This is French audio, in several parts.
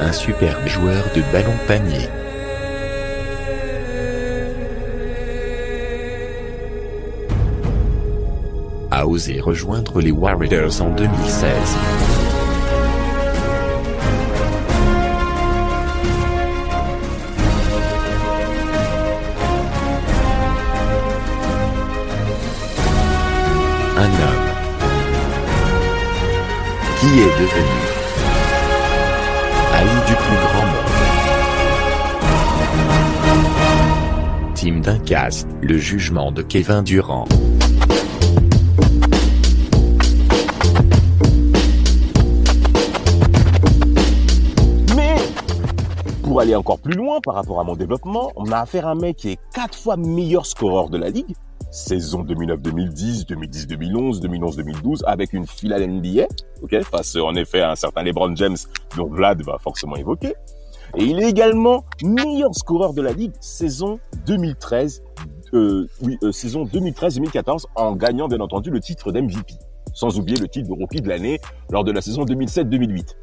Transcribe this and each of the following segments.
Un superbe joueur de ballon panier. a osé rejoindre les Warriors en 2016. Un homme qui est devenu Ali du plus grand monde. Team d'un cast, le jugement de Kevin Durant. Mais pour aller encore plus loin par rapport à mon développement, on a affaire à un mec qui est quatre fois meilleur scoreur de la ligue, saison 2009-2010, 2010-2011, 2011-2012, avec une finale NBA, ok, face en effet à un certain LeBron James, dont Vlad va forcément évoquer. Et il est également meilleur scoreur de la ligue saison 2013, euh, oui, euh, saison 2013-2014, en gagnant bien entendu le titre d'MVP, sans oublier le titre de rookie de l'année lors de la saison 2007-2008.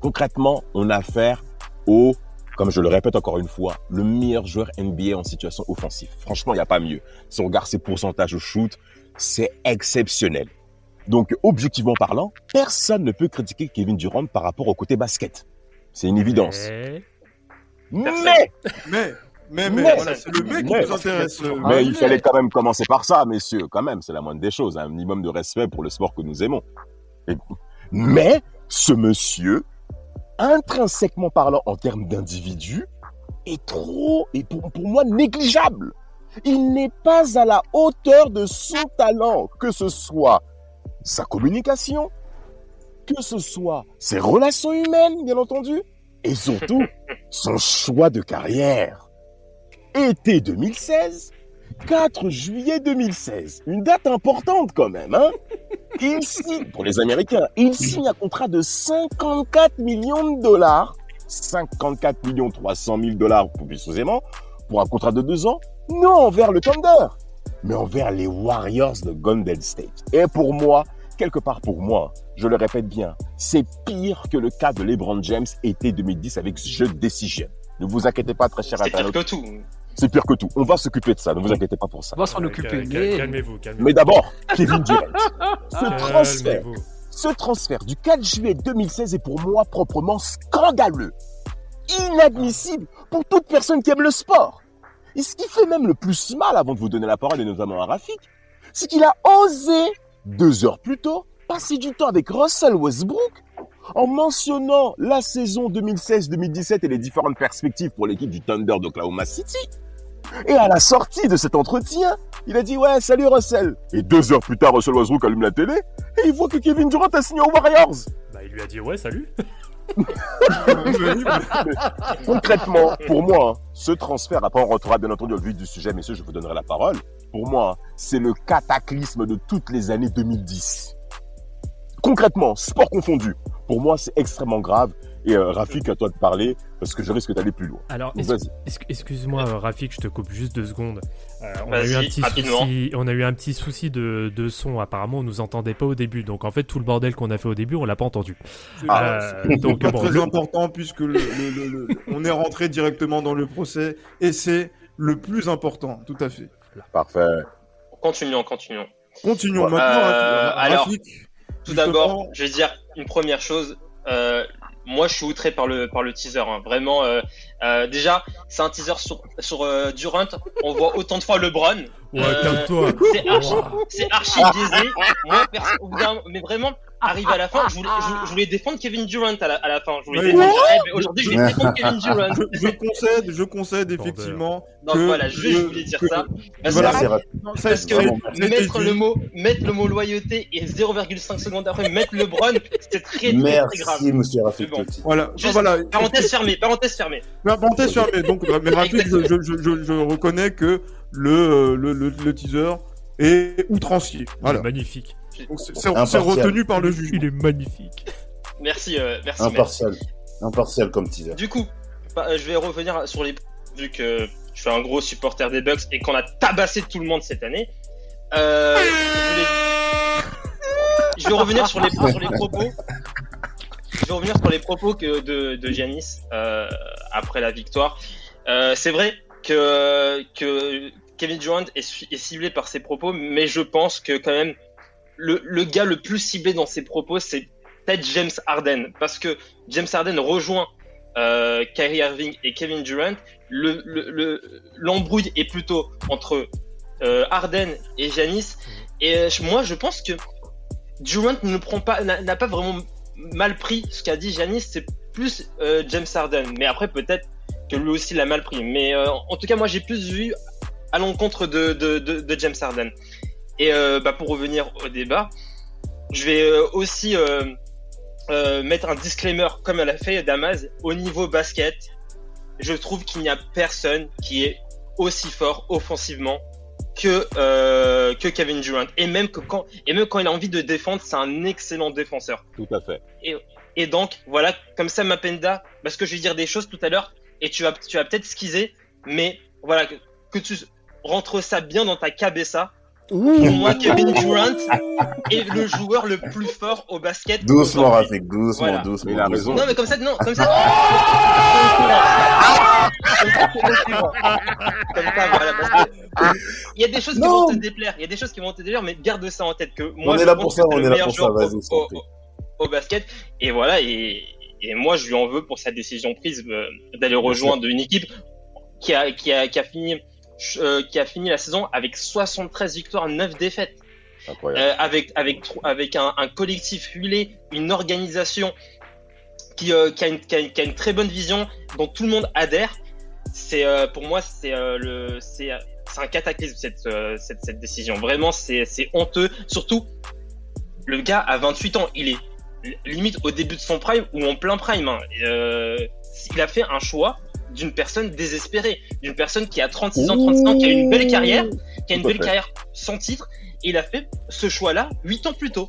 Concrètement, on a affaire au, comme je le répète encore une fois, le meilleur joueur NBA en situation offensive. Franchement, il n'y a pas mieux. Si on regarde ses pourcentages au shoot, c'est exceptionnel. Donc, objectivement parlant, personne ne peut critiquer Kevin Durant par rapport au côté basket. C'est une évidence. Mais- Mais, Mais, mais, mais, Mais- voilà, c'est le mec qui mais- nous intéresse. euh, mais il fallait quand même commencer par ça, messieurs, quand même, c'est la moindre des choses, un minimum de respect pour le sport que nous aimons. Et- mais ce monsieur, intrinsèquement parlant en termes d'individu, est trop, et pour, pour moi, négligeable. Il n'est pas à la hauteur de son talent, que ce soit sa communication, que ce soit ses relations humaines, bien entendu, et surtout son choix de carrière. Été 2016, 4 juillet 2016. Une date importante quand même, hein Il signe, pour les Américains, il signe un contrat de 54 millions de dollars. 54 millions 300 000 dollars plus précisément, pour un contrat de deux ans. Non envers le Thunder, mais envers les Warriors de Golden State. Et pour moi, quelque part pour moi, je le répète bien, c'est pire que le cas de LeBron James été 2010 avec ce jeu de Decision. Ne vous inquiétez pas, très cher C'est pire internaute. que tout. C'est pire que tout. On va s'occuper de ça. Ne vous inquiétez pas pour ça. On va s'en occuper. mais- Calmez-vous, calmez-vous. Mais d'abord, Kevin Durant. Ce transfert, ce transfert du 4 juillet 2016 est pour moi proprement scandaleux. Inadmissible pour toute personne qui aime le sport. Et ce qui fait même le plus mal avant de vous donner la parole, et notamment à Rafik, c'est qu'il a osé, deux heures plus tôt, passer du temps avec Russell Westbrook en mentionnant la saison 2016-2017 et les différentes perspectives pour l'équipe du Thunder d'Oklahoma City. Et à la sortie de cet entretien, il a dit ouais salut Russell. Et deux heures plus tard, Russell Westbrook allume la télé et il voit que Kevin Durant a signé aux Warriors. Bah, il lui a dit ouais, salut. Concrètement, pour moi, ce transfert, après on rentrera bien entendu au vif du sujet, messieurs, je vous donnerai la parole. Pour moi, c'est le cataclysme de toutes les années 2010. Concrètement, sport confondu, pour moi, c'est extrêmement grave. Et euh, Rafik, à toi de parler, parce que je risque d'aller plus loin. Alors, excuse-moi, euh, Rafik, je te coupe juste deux secondes. Euh, on, a eu un petit souci, on a eu un petit souci de, de son. Apparemment, on nous entendait pas au début. Donc, en fait, tout le bordel qu'on a fait au début, on l'a pas entendu. C'est Ah, Euh, c'est donc, pas bon, très le- important puisque le, le- le- le- on est rentré directement dans le procès et c'est le plus important, tout à fait. Parfait. Continuons, continuons. Continuons Euh, maintenant. Rafik. alors, Tout d'abord, je vais dire une première chose. Euh, moi, je suis outré par le par le teaser. hein. Vraiment, euh, euh, déjà, c'est un teaser sur sur euh, Durant. On voit autant de fois LeBron. Ouais, Euh. C'est archi, c'est archi biaisé. Moi, perso- mais vraiment, arrivé à la fin, je voulais, je, je voulais défendre Kevin Durant à la, à la fin. Je voulais Oui. défendre, eh, mais aujourd'hui, je vais défendre Kevin Durant. Je, je concède, je concède effectivement. Donc que- voilà, juste je voulais dire que- ça. Parce Voilà, que- Parce que Vraiment, mettre le mot, mettre le mot loyauté et 0,5 secondes après mettre LeBron, c'est très, très, très grave. Merci, monsieur Rafik bon. Voilà, Juste- voilà. Parenthèse fermée, parenthèse fermée. Mais parenthèse fermée. Donc, bah, mais Rafik, je, je, je, je, je reconnais que le, euh, le, le, le teaser est outrancier. Voilà. magnifique. C'est Impartial. retenu par le juge. Il est magnifique. Merci, euh, merci. merci. Impartial. Impartial comme teaser. Du coup, bah, euh, je vais revenir sur les vu que je suis un gros supporter des Bucks et qu'on a tabassé tout le monde cette année. Euh, je, voulais- je vais revenir sur les, sur les propos. Je vais revenir sur les propos que de, de Giannis euh, après la victoire. Euh, c'est vrai que, que Kevin Durant est ciblé par ses propos, mais je pense que quand même le, gars le plus ciblé dans ses propos, c'est peut-être James Harden, parce que James Harden rejoint euh, Kyrie Irving et Kevin Durant. Le le- le- l'embrouille est plutôt entre euh, Harden et Giannis. Et euh, moi, je pense que Durant n'a pas vraiment mal pris ce qu'a dit Giannis. C'est plus James Harden. Mais après, peut-être que lui aussi l'a mal pris. Mais en tout cas, moi, j'ai plus vu à l'encontre de, de James Harden. Et euh, bah, pour revenir au débat, je vais euh, aussi euh, euh, mettre un disclaimer comme elle a fait Damas au niveau basket. Je trouve qu'il n'y a personne qui est aussi fort offensivement que euh, que Kevin Durant et même que quand et même quand il a envie de défendre, c'est un excellent défenseur. Tout à fait. Et donc voilà, comme ça Mapenda, parce que je vais dire des choses tout à l'heure et tu vas tu vas peut-être squeezer, mais voilà que, que tu rentres ça bien dans ta cabessa. Pour moi, Kevin Durant est le joueur le plus fort au basket. Doucement. Rafik, doucement, Voilà. doucement. Il a raison. Non, mais comme ça, non, comme ça. Comme ça, voilà. parce que Il y a des choses qui vont te déplaire. Il y a des choses qui vont te déplaire, mais garde ça en tête que moi, On est là pour ça, on le est là meilleur pour ça, joueur vas-y, au, basket. Et voilà, et, et moi, je lui en veux pour sa décision prise euh, d'aller rejoindre une équipe qui a, qui a, qui a fini, euh, qui a fini la saison avec 73 victoires, 9 défaites. Euh, avec avec avec un, un collectif huilé, une organisation qui, euh, qui, a une, qui, a une, qui a une très bonne vision, dont tout le monde adhère. C'est pour moi c'est le c'est un cataclysme cette, cette cette décision. Vraiment c'est honteux. Surtout le gars a 28 ans, il est li- limite au début de son prime ou en plein prime. hein. Il a fait un choix d'une personne désespérée, d'une personne qui a 36 ans, 36 ans, qui a une belle carrière, qui a une belle fait. carrière sans titre, et il a fait ce choix-là 8 ans plus tôt.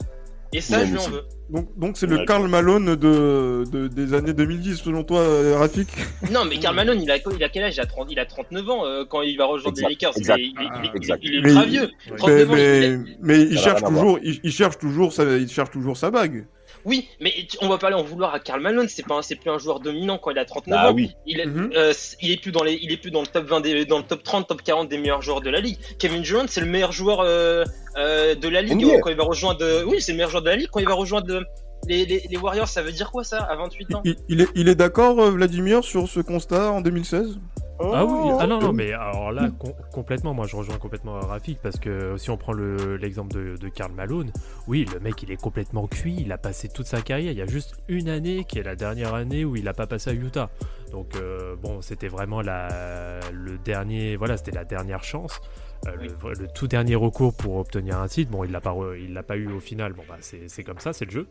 Et ça, je lui en veux. Donc, donc c'est le. Karl Malone de, de, des années 2010, selon toi, euh, Rafik Non, mais Karl Malone, il a, il a quel âge? Il a, 30, il a 39 ans euh, quand il va rejoindre les Lakers. exact. Il, est- il est- il est- Exact. il est Mais ultra il- vieux. Oui. 39 ans, mais, il mais cherche toujours, il, il cherche toujours sa, il cherche toujours sa bague. Oui, mais on va pas aller en vouloir à Karl Malone. C'est pas, c'est plus un joueur dominant quand il a 39 Ah ans. oui. Il est, euh, c- il est plus dans les, il est plus dans le top 20 des, dans le top 30, top 40 des meilleurs joueurs de la ligue. Kevin Durant, c'est le meilleur joueur euh, euh, de la ligue quand il va rejoindre. Oui, c'est le meilleur joueur de la ligue quand il va rejoindre les, les, les Warriors. Ça veut dire quoi ça à 28 ans? Il, il est, il est d'accord, euh, Vladimir, sur ce constat en 2016 Ah oui, ah non, non, mais alors là, com- complètement, moi je rejoins complètement Rafik parce que si on prend le- l'exemple de, de Karl Malone, oui, le mec il est complètement cuit, il a passé toute sa carrière, il y a juste une année qui est la dernière année où il a pas passé à Utah. Donc euh, bon, c'était vraiment la, le dernier, voilà, c'était la dernière chance. Euh, le, le tout dernier recours pour obtenir un titre, bon, il l'a pas, il l'a pas eu au final. Bon, bah, c'est comme ça, c'est le jeu.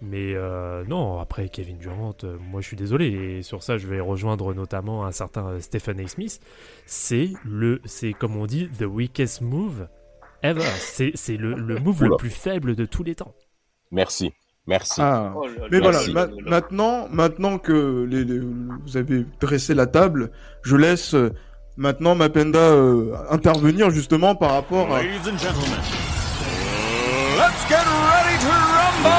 Mais euh, non, après Kevin Durant, euh, moi je suis désolé. Et sur ça, je vais rejoindre notamment un certain Stephen A. Smith. C'est le, c'est comme on dit, the weakest move ever. C'est le, le move le plus faible de tous les temps. Merci. Merci. Ah. Oh Mais là voilà, ma- maintenant, maintenant que les, les- vous avez dressé la table, je laisse euh, maintenant Mapenda euh, intervenir justement par rapport à... Ladies and gentlemen, let's get ready to rumble!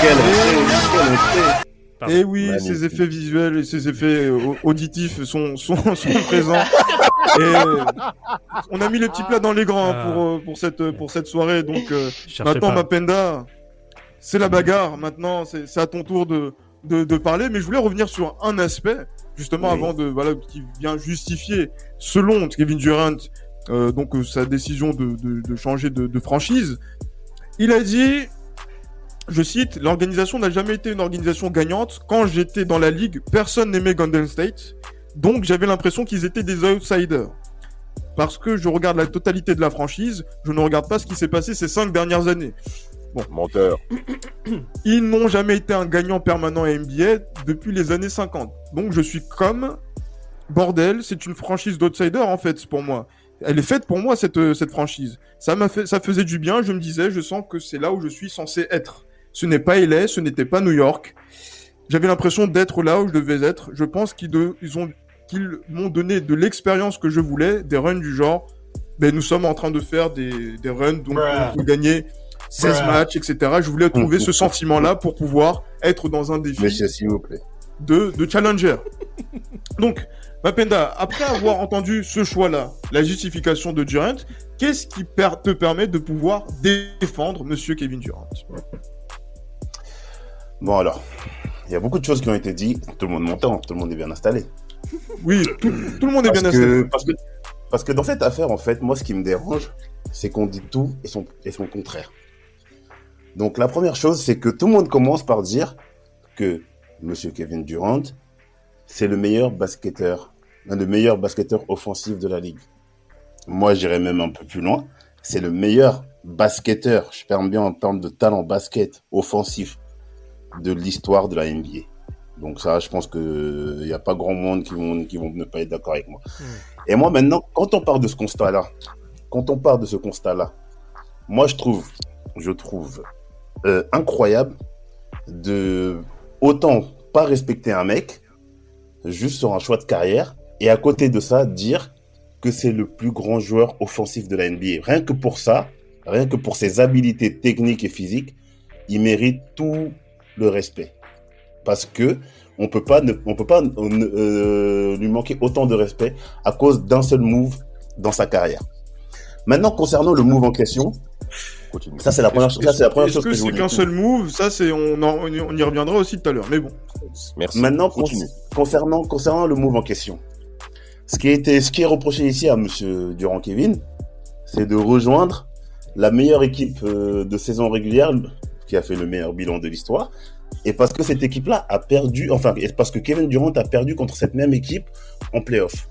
Quel effet, quel effet. Pardon. Et oui, Magnifique. ces effets visuels et ces effets euh, au- auditifs sont, sont, sont présents. Et euh, on a mis les petits plats dans les grands Ah. pour, euh, pour, cette, pour cette soirée. Donc euh, Cherchez maintenant, pas. Mapenda, c'est la bagarre. Maintenant, c'est c'est à ton tour de, de, de parler. Mais je voulais revenir sur un aspect, justement, Oui. avant de voilà, qui vient justifier, selon Kevin Durant, euh, donc euh, sa décision de, de, de changer de, de franchise. Il a dit, je cite, l'organisation n'a jamais été une organisation gagnante. Quand j'étais dans la ligue, personne n'aimait Golden State. Donc j'avais l'impression qu'ils étaient des outsiders. Parce que je regarde la totalité de la franchise, je ne regarde pas ce qui s'est passé ces cinq dernières années. Menteur. Ils n'ont jamais été un gagnant permanent à NBA depuis les années 50. Donc je suis comme bordel, c'est une franchise d'outsider en fait pour moi. Elle est faite pour moi cette euh, cette franchise. Ça m'a fait ça faisait du bien, je me disais, je sens que c'est là où je suis censé être. Ce n'est pas LA, ce n'était pas New York. J'avais l'impression d'être là où je devais être. Je pense qu'ils de- ils ont qu'ils m'ont donné de l'expérience que je voulais, des runs du genre ben nous sommes en train de faire des des runs donc on peut gagner 16 matchs, etc. Je voulais trouver ce sentiment-là pour pouvoir être dans un défi Monsieur, s'il vous plaît. de, de challenger. Donc, Mapenda, après avoir entendu ce choix-là, la justification de Durant, qu'est-ce qui per- te permet de pouvoir défendre Monsieur Kevin Durant? Bon, alors, il y a beaucoup de choses qui ont été dites. Tout le monde m'entend, tout le monde est bien installé. Oui, tout, tout le monde est Parce bien que, installé. parce, que, parce que dans cette affaire, en fait, moi, ce qui me dérange, c'est qu'on dit tout et son, et son contraire. Donc, la première chose, c'est que tout le monde commence par dire que Monsieur Kevin Durant, c'est le meilleur basketteur, l'un des meilleurs basketteurs offensifs de la ligue. Moi, j'irais même un peu plus loin. C'est le meilleur basketteur, je perds bien en termes de talent basket offensif de l'histoire de la NBA. Donc ça, je pense que il n'y a pas grand monde qui vont, qui vont ne pas être d'accord avec moi. Et moi maintenant, quand on part de ce constat-là, quand on part de ce constat-là, moi je trouve, je trouve euh, incroyable de autant pas respecter un mec juste sur un choix de carrière et à côté de ça dire que c'est le plus grand joueur offensif de la NBA. Rien que pour ça, rien que pour ses habilités techniques et physiques, il mérite tout le respect. Parce que on peut pas, ne, peut pas euh, lui manquer autant de respect à cause d'un seul move dans sa carrière. Maintenant, concernant le move en question, Continue. ça c'est la première, chose- ça c'est la première Est-ce chose que que je c'est qu'un seul move Ça, c'est on, en- on y reviendra aussi tout à l'heure. Mais bon, Merci. Maintenant, con- continue. concernant, concernant le move en question, ce qui, a été, ce qui est reproché ici à Monsieur Durand Kevin, c'est de rejoindre la meilleure équipe euh, de saison régulière qui a fait le meilleur bilan de l'histoire. Et parce que cette équipe-là a perdu, enfin, et parce que Kevin Durant a perdu contre cette même équipe en playoff.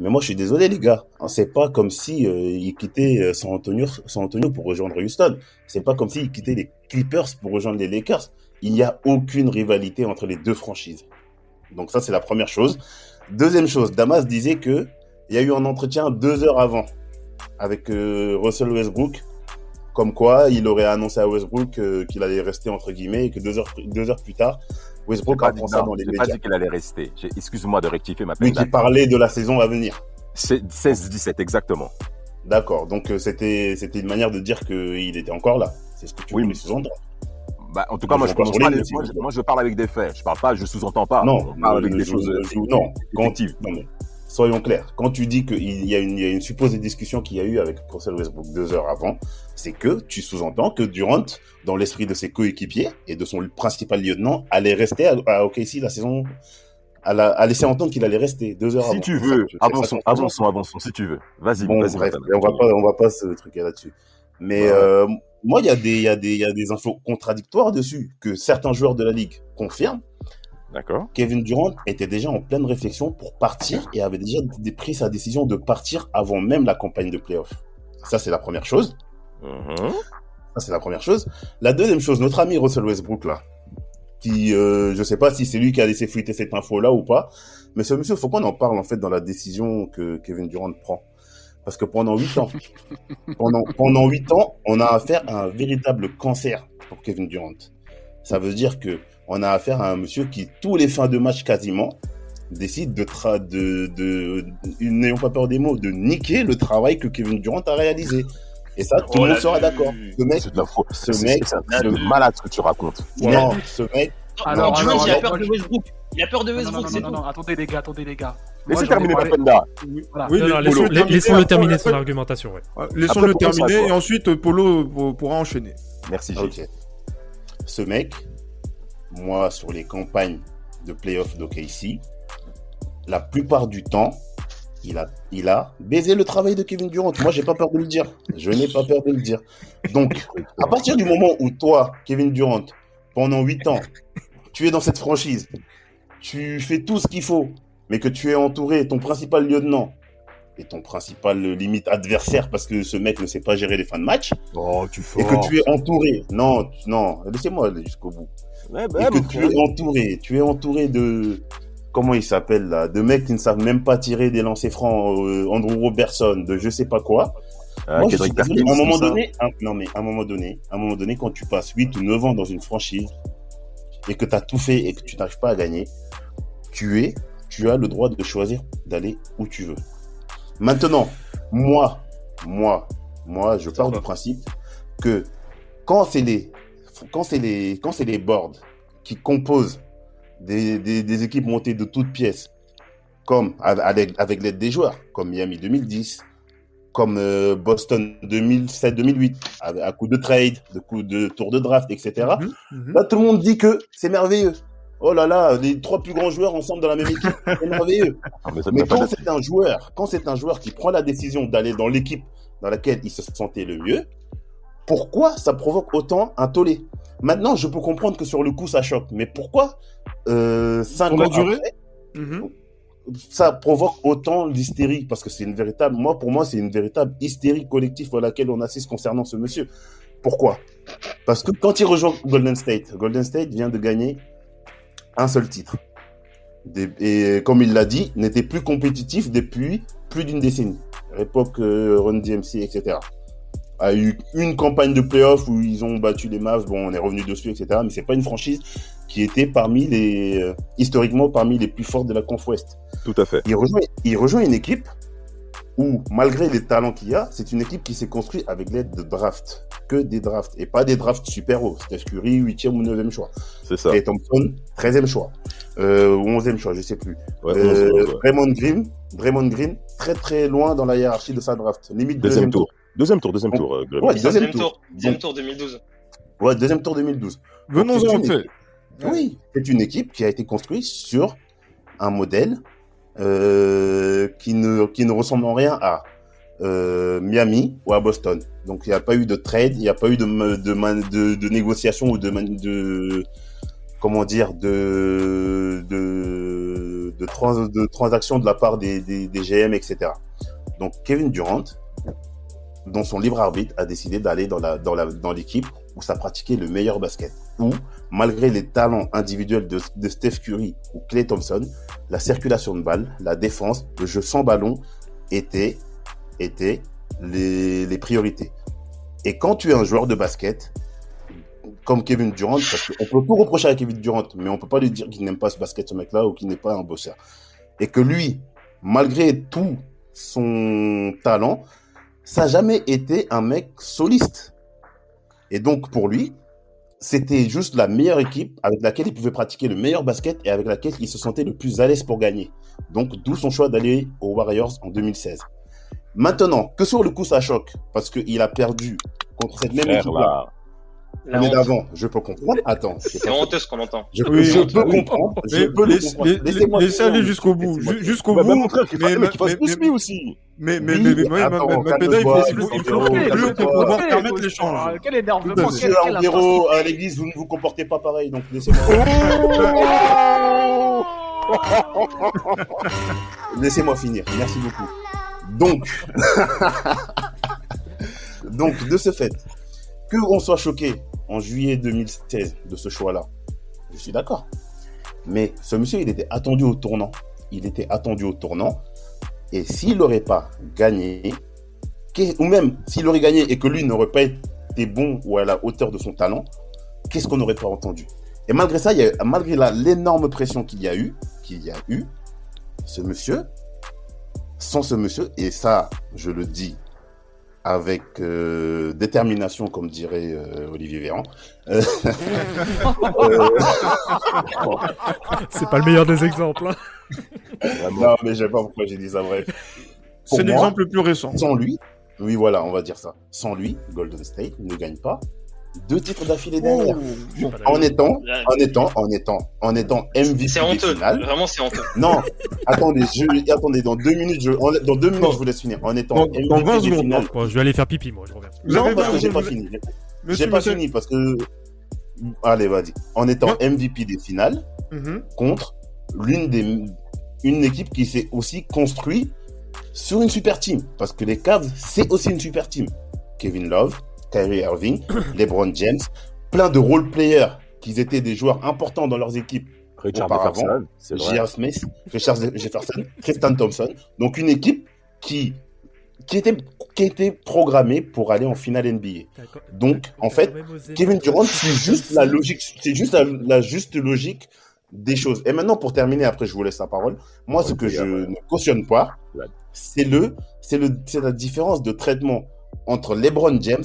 Mais moi, je suis désolé, les gars. Hein, C'est pas comme si euh, il quittait euh, San Antonio, pour rejoindre Houston. C'est pas comme s'il quittait les Clippers pour rejoindre les Lakers. Il n'y a aucune rivalité entre les deux franchises. Donc ça, c'est la première chose. Deuxième chose, Damas disait que il y a eu un entretien deux heures avant avec euh, Russell Westbrook, comme quoi il aurait annoncé à Westbrook euh, qu'il allait rester entre guillemets et que deux heures, deux heures plus tard, Westbrook apprend dit, ça dans les j'ai pas médias. dit qu'elle allait rester. Excuse-moi de rectifier ma Lui peine. qui parlait de la saison à venir. C'est 16-17, exactement. D'accord. Donc euh, c'était c'était une manière de dire qu'il était encore là. C'est ce que tu Oui, mais- sous-entendre. Bah, en tout cas, Moi, je pas les- moi, moi, parle avec des faits. Je parle pas, je sous-entends pas. non, On parle avec des choses je- non. Quand, non, mais soyons clairs. Quand tu dis qu'il y, a une- il y a une supposée discussion qu'il y a eu avec Russell Westbrook deux heures avant, c'est que tu sous-entends que Durant, dans l'esprit de ses coéquipiers et de son principal lieutenant, allait rester à, à OKC la saison, à, la, à laisser entendre qu'il allait rester deux heures avant. Si tu veux, ça avançons, avançons, avançons, si tu veux. Vas-y, Bon, vas-y. bref, on va pas, on va pas se truquer là-dessus. Mais Ouais. euh, moi, il y a des, y a des, il y a des infos contradictoires dessus que certains joueurs de la ligue confirment. D'accord. Kevin Durant était déjà en pleine réflexion pour partir et avait déjà pris sa décision de partir avant même la campagne de playoff. Ça, c'est la première chose. Mhm. Ça, c'est la première chose. La deuxième chose, notre ami Russell Westbrook, là, qui, euh, je sais pas si c'est lui qui a laissé fuiter cette info-là ou pas, mais ce monsieur, faut qu'on en parle, en fait, dans la décision que Kevin Durant prend. Parce que pendant huit ans, pendant, pendant huit ans, on a affaire à un véritable cancer pour Kevin Durant. Ça veut dire que on a affaire à un monsieur qui, tous les fins de match quasiment, décide de, tra de, de, n'ayons pas peur des mots, de niquer le travail que Kevin Durant a réalisé. Et ça, tout Oh le monde sera d'accord. Ce mec, C'est de la faute. ce C'est- mec, c'est un truc de malade ce que tu racontes. non, ce mec, Alors, Alors, Durant, alors, il a peur de Westbrook. Il a peur de Non, non, Westbrook, non, c'est non, tout. non, attendez les gars, attendez les gars. Laissez Moi, j'en ai terminer. Voilà. Oui, Non, non, laissons-le son argumentation. Laissons-le terminer et ensuite Polo pour- pourra enchaîner. Merci, Gilles. ok. Ce mec, moi, sur les campagnes de playoff d'OKC, la plupart du temps, il a, il a baisé le travail de Kevin Durant. Moi, j'ai pas peur de le dire. Je n'ai pas peur de le dire. Donc, à partir du moment où toi, Kevin Durant, pendant 8 ans, tu es dans cette franchise, tu fais tout ce qu'il faut, mais que tu es entouré, ton principal lieutenant et ton principal limite adversaire, parce que ce mec ne sait pas gérer les fins de match, Oh, tu et que tu es entouré. Non, non, laissez-moi aller jusqu'au bout. Ouais, Et bah, que bah, tu es entouré, tu es entouré de comment il s'appelle là, de mecs qui ne savent même pas tirer des lancers francs, euh, Andrew Robertson, de je sais pas quoi. Ah, Moi, je Kendrick suis désolé, Perkins, à un moment donné, un- non mais à un moment donné, à un moment donné, quand tu passes 8 ou 9 ans dans une franchise et que tu as tout fait et que tu n'arrives pas à gagner, tu es, tu as le droit de choisir d'aller où tu veux. Maintenant, moi, moi, moi, je pars du principe que quand c'est les, quand c'est les, quand c'est les boards qui composent des, des, des équipes montées de toutes pièces, comme avec, avec l'aide des joueurs, comme Miami 2010, comme euh, Boston 2007-2008, à, à coup de trade, de coup de tour de draft, etc. Mhm, mhm. Là, tout le monde dit que c'est merveilleux. Oh là là, les trois plus grands joueurs ensemble dans la même équipe, c'est merveilleux. Ah, mais Mais quand c'est un joueur, quand c'est un joueur qui prend la décision d'aller dans l'équipe dans laquelle il se sentait le mieux, pourquoi ça provoque autant un tollé? Maintenant, je peux comprendre que sur le coup ça choque, mais pourquoi euh, cinq Sur la ans durée? Mhm. ça provoque autant l'hystérie? Parce que c'est une véritable, moi pour moi c'est une véritable hystérie collective à laquelle on assiste concernant ce monsieur. Pourquoi? Parce que quand il rejoint Golden State, Golden State vient de gagner un seul titre. Et comme il l'a dit, n'était plus compétitif depuis plus d'une décennie. À l'époque euh, Ron DMC, etc. A eu une campagne de playoff où ils ont battu les Mavs, bon on est revenu dessus, etc. Mais c'est pas une franchise qui était parmi les, euh, historiquement parmi les plus fortes de la conf Ouest. Tout à fait. Il rejoint, il rejoint une équipe où, malgré les talents qu'il y a, c'est une équipe qui s'est construite avec l'aide de drafts. Que des drafts. Et pas des drafts super hauts. Steph Curry, 8e ou 9e choix. C'est ça. Et Thompson, 13e choix. Euh, ou 11e choix, je sais plus. Ouais, Euh, ouais. Draymond Green, Draymond Green, très très loin dans la hiérarchie de sa draft. Limite Deuxième tour. Deuxième tour, deuxième tour. euh, ouais, Deuxième, deuxième tour. tour. Deuxième tour 2012. Ouais, deuxième tour 2012. Venons-en une fait. équipe- Oui, c'est une équipe qui a été construite sur un modèle euh, qui, ne, qui ne ressemble en rien à euh, Miami ou à Boston. Donc il n'y a pas eu de trade, il n'y a pas eu de, de, man- de, de négociation ou de, de comment dire de de, de, trans, de transactions de la part des, des, des GM, etc. Donc Kevin Durant, dans son libre arbitre, a décidé d'aller dans la dans la dans l'équipe où ça pratiquait le meilleur basket. Où malgré les talents individuels de, de Steph Curry ou Clay Thompson, la circulation de balles, la défense, le jeu sans ballon étaient, étaient les, les priorités. Et quand tu es un joueur de basket, comme Kevin Durant, parce qu'on peut tout reprocher à Kevin Durant, mais on peut pas lui dire qu'il n'aime pas ce basket, ce mec-là, ou qu'il n'est pas un bosseur. Et que lui, malgré tout son talent, ça n'a jamais été un mec soliste. Et donc, pour lui, c'était juste la meilleure équipe avec laquelle il pouvait pratiquer le meilleur basket et avec laquelle il se sentait le plus à l'aise pour gagner. Donc, d'où son choix d'aller aux Warriors en 2016. Maintenant, que sur le coup ça choque, parce qu'il a perdu contre cette même équipe-là, là. La honte. d'avant, je peux comprendre. Attends, c'est honteux ce qu'on entend. je, Oui, je oui. peux comprendre. Je Mais peux le laisse- comprendre. laisse- Laissez-moi laissez finir. aller jusqu'au bout, jusqu'au Bah, bout. bah, mon frère, qu'il mais- mais fasse mais- plus mais- lui aussi. Mais, mais, Oui, mais, mais, mais, attends, ma- pédale, il faut, pour pouvoir permettre l'échange. Quel énervement, Tout à. Monsieur l'église, vous ne vous comportez pas pareil, donc laissez-moi. Laissez-moi finir. Merci beaucoup. Donc, donc de ce fait, que on soit choqué en juillet 2016 de ce choix-là, je suis d'accord. Mais ce monsieur, il était attendu au tournant. Il était attendu au tournant. Et s'il n'aurait pas gagné, ou même s'il aurait gagné et que lui n'aurait pas été bon ou à la hauteur de son talent, qu'est-ce qu'on n'aurait pas entendu? Et malgré ça, malgré l'énorme pression qu'il y a eu, qu'il y a eu, ce monsieur, sans ce monsieur, et ça, je le dis avec euh, détermination, comme dirait euh, Olivier Véran. euh, euh, C'est pas le meilleur des exemples. hein. non, mais je sais pas pourquoi j'ai dit ça, bref. C'est l'exemple le plus récent. Sans lui, oui, voilà, on va dire ça. Sans lui, Golden State ne gagne pas deux titres d'affilée derrière. D'accord. En étant, en étant, en étant, en étant MVP C'est des honteux. finales. Vraiment, c'est honteux. Non, attendez, je, attendez, dans deux minutes, je, en- dans deux minutes, je vous laisse finir. En étant Dans- MVP dans 20 des secondes, finales. Je vais aller faire pipi, moi, je reviens. Vous Non, avez parce que pas- j'ai pas fini. J'ai pas fini parce que. Allez, vas-y. En étant. MVP des finales Mhm. contre l'une des une équipe qui s'est aussi construite sur une super team parce que les Cavs c'est aussi une super team. Kevin Love, Kyrie Irving, LeBron James, plein de role players qui étaient des joueurs importants dans leurs équipes. Richard Auparavant, Jefferson. J.R. Smith, Richard Jefferson, Tristan Thompson. Donc une équipe qui qui était qui était programmée pour aller en finale NBA. Donc, en fait, Kevin Durant, c'est juste la logique, c'est juste la, la juste logique des choses. Et maintenant, pour terminer, après, je vous laisse la parole. Moi, ce que je ne cautionne pas, c'est le, c'est le, c'est la différence de traitement entre LeBron James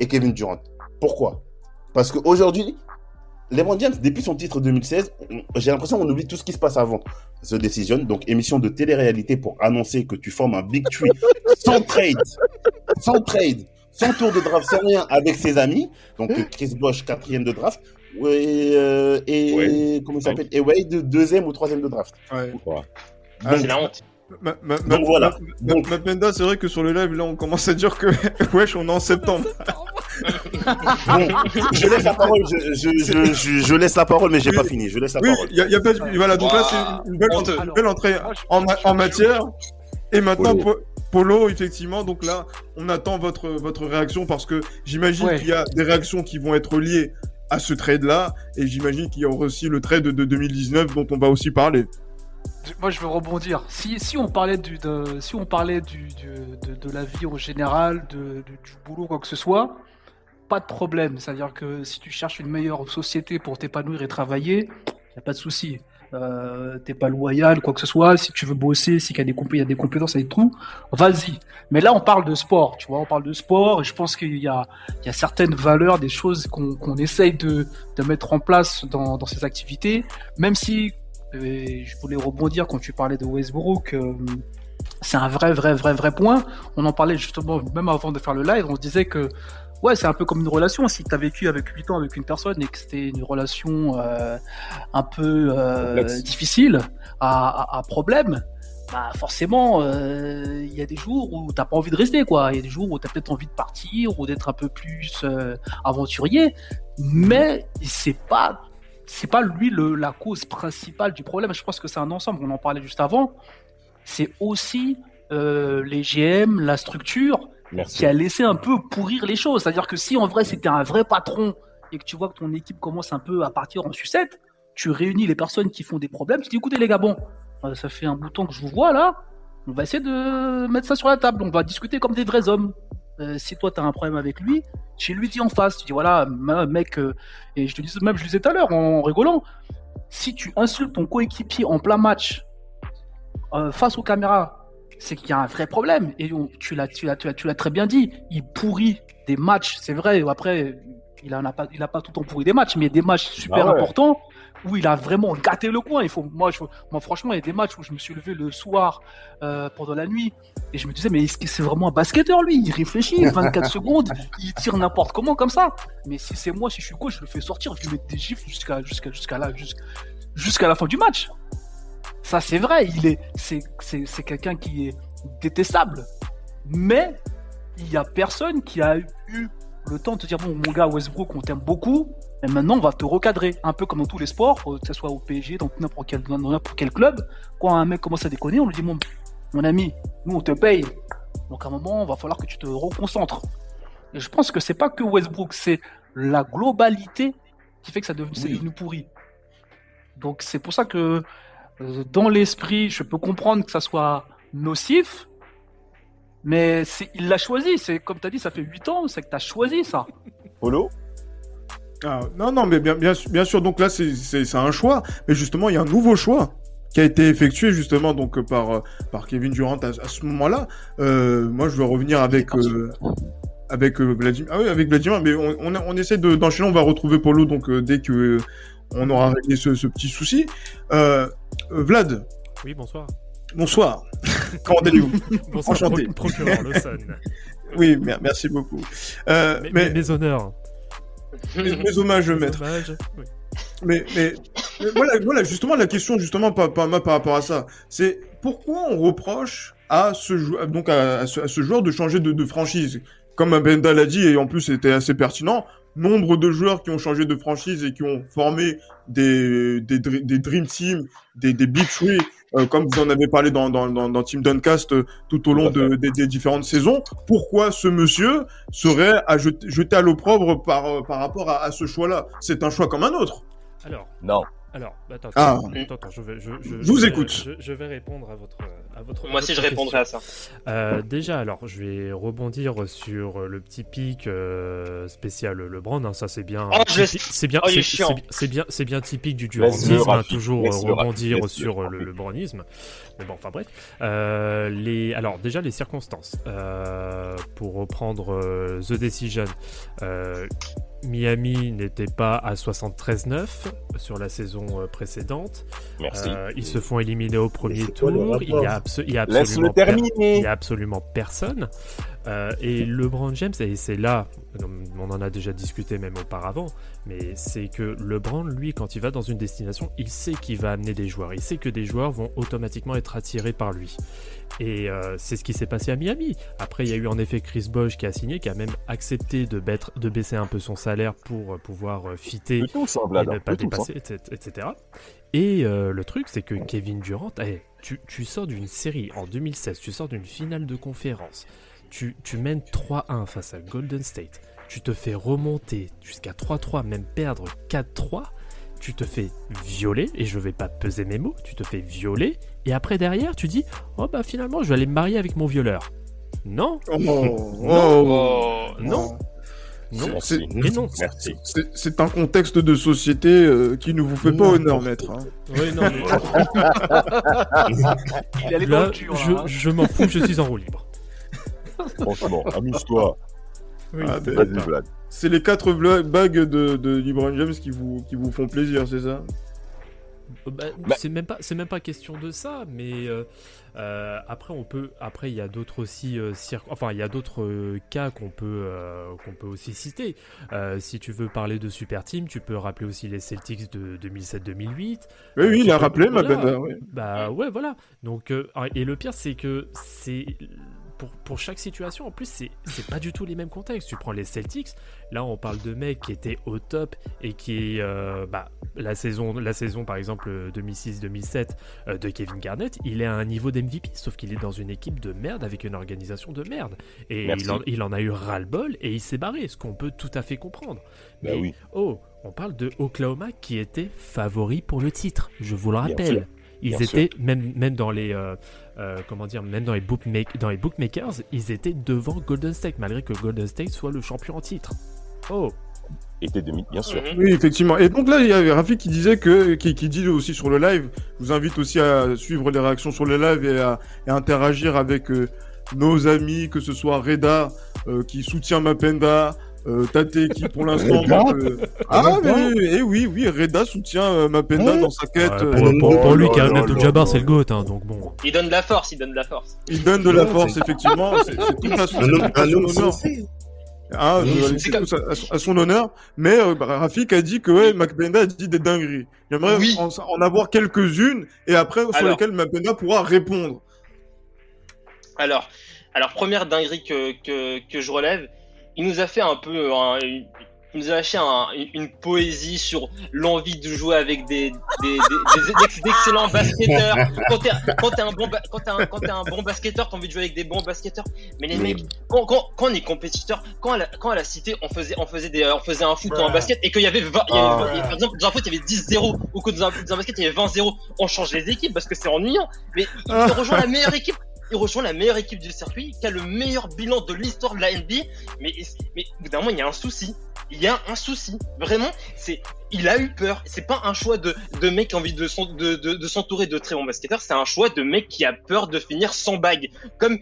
et Kevin Durant. Pourquoi? Parce qu'aujourd'hui, LeBron James, depuis son titre 2016, on- j'ai l'impression qu'on oublie tout ce qui se passe avant. The Decision, donc émission de télé-réalité pour annoncer que tu formes un Big Tree sans trade, sans trade, sans tour de draft, sans rien, avec ses amis. Donc euh, Chris Bosh, quatrième de draft, et, euh, et Wade. comment il s'appelle? Et Wade, deuxième ou troisième de draft. Ouais. Ouais. Ah, C'est la honte. Ma- ma- Donc ma- voilà. ma- Donc- ma- Mapenda, c'est vrai que sur le live, là, on commence à dire que, wesh, on est en septembre. Bon, je laisse la parole, je, je, je, je, je laisse la parole, mais j'ai pas fini. Je laisse la Oui, parole. il y, a- y a pas de... Voilà, donc là, c'est une belle, Honteux. une belle entrée Moi, en, ma- en matière. Et maintenant, Polo. Po- Polo, effectivement, donc là, on attend votre, votre réaction parce que j'imagine Ouais. qu'il y a des réactions qui vont être liées à ce trade-là. Et j'imagine qu'il y aura aussi le trade de 2019 dont on va aussi parler. Moi, je veux rebondir. Si, on parlait, de, si on parlait de, la vie en général, du boulot, quoi que ce soit, pas de problème. C'est-à-dire que si tu cherches une meilleure société pour t'épanouir et travailler, y a pas de souci. Euh, t'es pas loyal, quoi que ce soit. Si tu veux bosser, si y a des compétences et tout, vas-y. Mais là, on parle de sport, tu vois, on parle de sport je pense qu'il y a, certaines valeurs, des choses qu'on essaye de, de mettre en place dans, dans ces activités, même si et je voulais rebondir quand tu parlais de Westbrook. euh, c'est un vrai, vrai, vrai, vrai point. On en parlait justement même avant de faire le live. On se disait que ouais, c'est un peu comme une relation. Si tu as vécu avec 8 ans avec une personne et que c'était une relation euh, un peu euh, difficile, à, à, à problème, bah forcément, euh, il y a des jours où t'as pas envie de rester, quoi. Il y a des jours où t'as peut-être envie de partir ou d'être un peu plus euh, aventurier, mais c'est pas c'est pas lui le, la cause principale du problème. Je pense que c'est un ensemble. On en parlait juste avant. C'est aussi euh, les GM, la structure Merci. qui a laissé un peu pourrir les choses. C'est-à-dire que si en vrai c'était un vrai patron et que tu vois que ton équipe commence un peu à partir en sucette, tu réunis les personnes qui font des problèmes, tu dis écoutez les gars, bon, euh, ça fait un bout de temps que je vous vois là, on va essayer de mettre ça sur la table, on va discuter comme des vrais hommes. Euh, si toi tu as un problème avec lui, tu lui dis en face, tu dis voilà, mec, euh, et je te dis même, je le disais tout à l'heure en rigolant, si tu insultes ton coéquipier en plein match, euh, face aux caméras, c'est qu'il y a un vrai problème. Et on- tu l'as, tu l'as, tu l'as, très bien dit. Il pourrit des matchs, c'est vrai. Après, il en a pas, il a pas tout le temps pourri des matchs, mais des matchs super Ah ouais. importants où il a vraiment gâté le coin. Il faut, moi, je, moi, franchement, il y a des matchs où je me suis levé le soir euh, pendant la nuit et je me disais, mais est-ce que c'est vraiment un basketteur lui? Il réfléchit, 24 secondes, il tire n'importe comment comme ça. Mais si c'est moi, si je suis coach, je le fais sortir, je lui mets des gifles jusqu'à, jusqu'à, jusqu'à là, jusqu'à, jusqu'à la fin du match. Ça, c'est vrai. Il est, c'est, quelqu'un qui est détestable. Mais il y a personne qui a eu le temps de te dire bon, mon gars Westbrook, on t'aime beaucoup. Et maintenant, on va te recadrer, un peu comme dans tous les sports, que ce soit au PSG, dans n'importe quel, dans quel club. Quand un mec commence à déconner, on lui dit mon, mon ami, nous on te paye. Donc à un moment, il va falloir que tu te reconcentres. Et je pense que c'est pas que Westbrook, c'est la globalité qui fait que ça devient Oui. devenu pourri. Donc c'est pour ça que euh, dans l'esprit, je peux comprendre que ça soit nocif, mais il l'a choisi. C'est comme tu as dit, ça fait 8 ans, c'est que tu as choisi ça. Polo? Ah, non, non, mais bien, bien, sûr- bien sûr, donc là, c'est- un choix. Mais justement, il y a un nouveau choix qui a été effectué justement donc euh, par, euh, par Kevin Durant à, à ce moment-là. Euh, moi, je veux revenir avec... euh, avec euh, Vladimir, ah oui, avec Vladimir, mais on, on, on essaie de- d'enchaîner, on va retrouver Polo donc dès que on aura réglé ce, ce petit souci. Vlad, Oui, bonsoir. bonsoir. Comment allez-vous? Bonsoir, Enchanté. pro- procureur Lawson. Oui, mer- merci beaucoup. Mais mes honneurs. Mes, mes hommages, maître. Dommage. Oui. Mais, mais, mais voilà, voilà, justement, la question, justement, par, par, par rapport à ça, c'est pourquoi on reproche à ce, donc à, à ce, à ce joueur de changer de, de franchise? Comme Benda l'a dit, et en plus c'était assez pertinent, nombre de joueurs qui ont changé de franchise et qui ont formé des, des, des Dream Team, des, des Big Three, euh, comme vous en avez parlé dans, dans, dans, dans Team Duncast euh, tout au long de, des, des différentes saisons, pourquoi ce monsieur serait à jeter, jeté à l'opprobre par, euh, par rapport à, à ce choix-là? C'est un choix comme un autre. Alors, Non. Alors, attends, Ah. attends, attends, attends, je vais, je, je, Je vous écoute. Je, je vais répondre à votre, à votre. Moi aussi, je répondrai à ça. Euh, déjà, alors, je vais rebondir sur le petit pic euh, spécial LeBron. hein, ça, c'est bien. Oh, c'est bien. Oh, c'est- bien. C'est bien typique du durantisme, hein, toujours rebondir sur laisse-le, le lebronisme. Mais bon, enfin bref. Euh, les, alors, déjà les circonstances. Euh, pour reprendre euh, The Decision. Miami n'était pas à 73-9 sur la saison euh, précédente. Merci. Euh, ils se font éliminer au premier tour. Il y a, abso- il y a Laisse-le absolument per- terminer. il y a absolument personne. Euh, et LeBron James, et c'est là, on en a déjà discuté même auparavant, mais c'est que LeBron, lui, quand il va dans une destination, il sait qu'il va amener des joueurs. Il sait que des joueurs vont automatiquement être attirés par lui. Et euh, c'est ce qui s'est passé à Miami. Après, il y a eu en effet Chris Bosh qui a signé, qui a même accepté de, baître- de baisser un peu son salaire pour euh, pouvoir euh, fitter tous, hein, et ne pas tous, hein. dépasser, etc. etc. Et le truc, c'est que Kevin Durant, eh, tu, tu sors d'une série en 2016, tu sors d'une finale de conférence, tu, tu mènes 3-1 face à Golden State, tu te fais remonter jusqu'à 3-3, même perdre 4-3, tu te fais violer, et je vais pas peser mes mots, tu te fais violer, et après derrière, tu dis, oh bah finalement, je vais aller me marier avec mon violeur. Non, Oh, oh, Oh, non, non, C'est- et non. Merci. C'est un contexte de société euh, qui ne vous fait pas honneur, maître. hein. Oui, non, mais Il je, là, hein. je m'en fous, je suis en roue libre. Franchement, amuse-toi. Ah. C'est les quatre bagues de, de LeBron James qui vous, qui vous font plaisir, c'est ça? Bah, Bah- C'est même pas, c'est même pas question de ça, mais euh, euh, après on peut, après il y a d'autres aussi, euh, cir- enfin il y a d'autres euh, cas qu'on peut, euh, qu'on peut aussi citer. Euh, si tu veux parler de super team, tu peux rappeler aussi les Celtics de 2007-2008. Oui, Euh, oui, il a rappelé, ma voilà. belle. oui. Bah ouais, voilà. Donc euh, et le pire c'est que c'est pour, pour chaque situation en plus c'est c'est pas du tout les mêmes contextes. Tu prends les Celtics, là on parle de mecs qui étaient au top et qui euh, bah la saison la saison par exemple euh, 2006-2007 euh, de Kevin Garnett, il est à un niveau d'MVP sauf qu'il est dans une équipe de merde avec une organisation de merde et il en, il en a eu ras le bol et il s'est barré, ce qu'on peut tout à fait comprendre. Bah Mais oui. oh, on parle de Oklahoma qui était favori pour le titre, je vous le rappelle. Ils Bien étaient même même dans les euh, euh, comment dire même dans les bookmak- dans les bookmakers, ils étaient devant Golden State malgré que Golden State soit le champion en titre. Oh, Été demi, bien sûr. Oui, effectivement. Et donc là, il y avait Rafi qui disait que, qui, qui dit aussi sur le live, je vous invite aussi à suivre les réactions sur le live et à, et à interagir avec euh, nos amis, que ce soit Reda, euh, qui soutient Mapenda, euh, Tate, qui pour l'instant... Reda euh, Ah, mais eh oui, oui, Reda soutient euh, Mapenda dans sa quête. Ouais, euh, pour, pour- pour lui, oh Karim là Abdul-Jabbar, là c'est le GOAT, hein, donc bon. Il donne de la force, il donne de la force. Il donne de la force, effectivement. C'est tout à son, Un homme, honneur. sensé. Ah, Oui, c'est c'est comme- tout à, à son- à son honneur. Mais euh, bah, Rafik a dit que ouais, Macbenda a dit des dingueries. J'aimerais Oui. en, en avoir quelques-unes et après sur Alors. lesquelles Macbenda pourra répondre. Alors, alors première dinguerie que, que, que je relève, il nous a fait un peu un- une- il nous a lâché un- une, une poésie sur l'envie de jouer avec des, des, des- des- d'ex- d'excellents basketteurs. Quand t'es, quand t'es un bon, quand t'es un, quand t'es un bon basketteur, t'as envie de jouer avec des bons basketteurs. Mais les Mais- mecs, quand, quand, quand on est compétiteur, quand à la, quand à la cité, on faisait, on faisait des, on faisait un foot ou un basket et qu'il y avait 20, il y avait- Ah. il y avait- par exemple, dans un foot, il y avait 10-0 ou que dans un, dans un basket, il y avait 20-0. On change les équipes parce que c'est ennuyant. Mais il, il rejoint la meilleure équipe il rejoint la meilleure équipe du circuit, qui a le meilleur bilan de l'histoire de la NBA. Mais, mais au bout d'un moment, il y a un souci. Il y a un souci. Vraiment, c'est, il a eu peur. C'est pas un choix de, de mec qui a envie de, de, de, de s'entourer de très bons basketteurs. C'est un choix de mec qui a peur de finir sans bague. Comme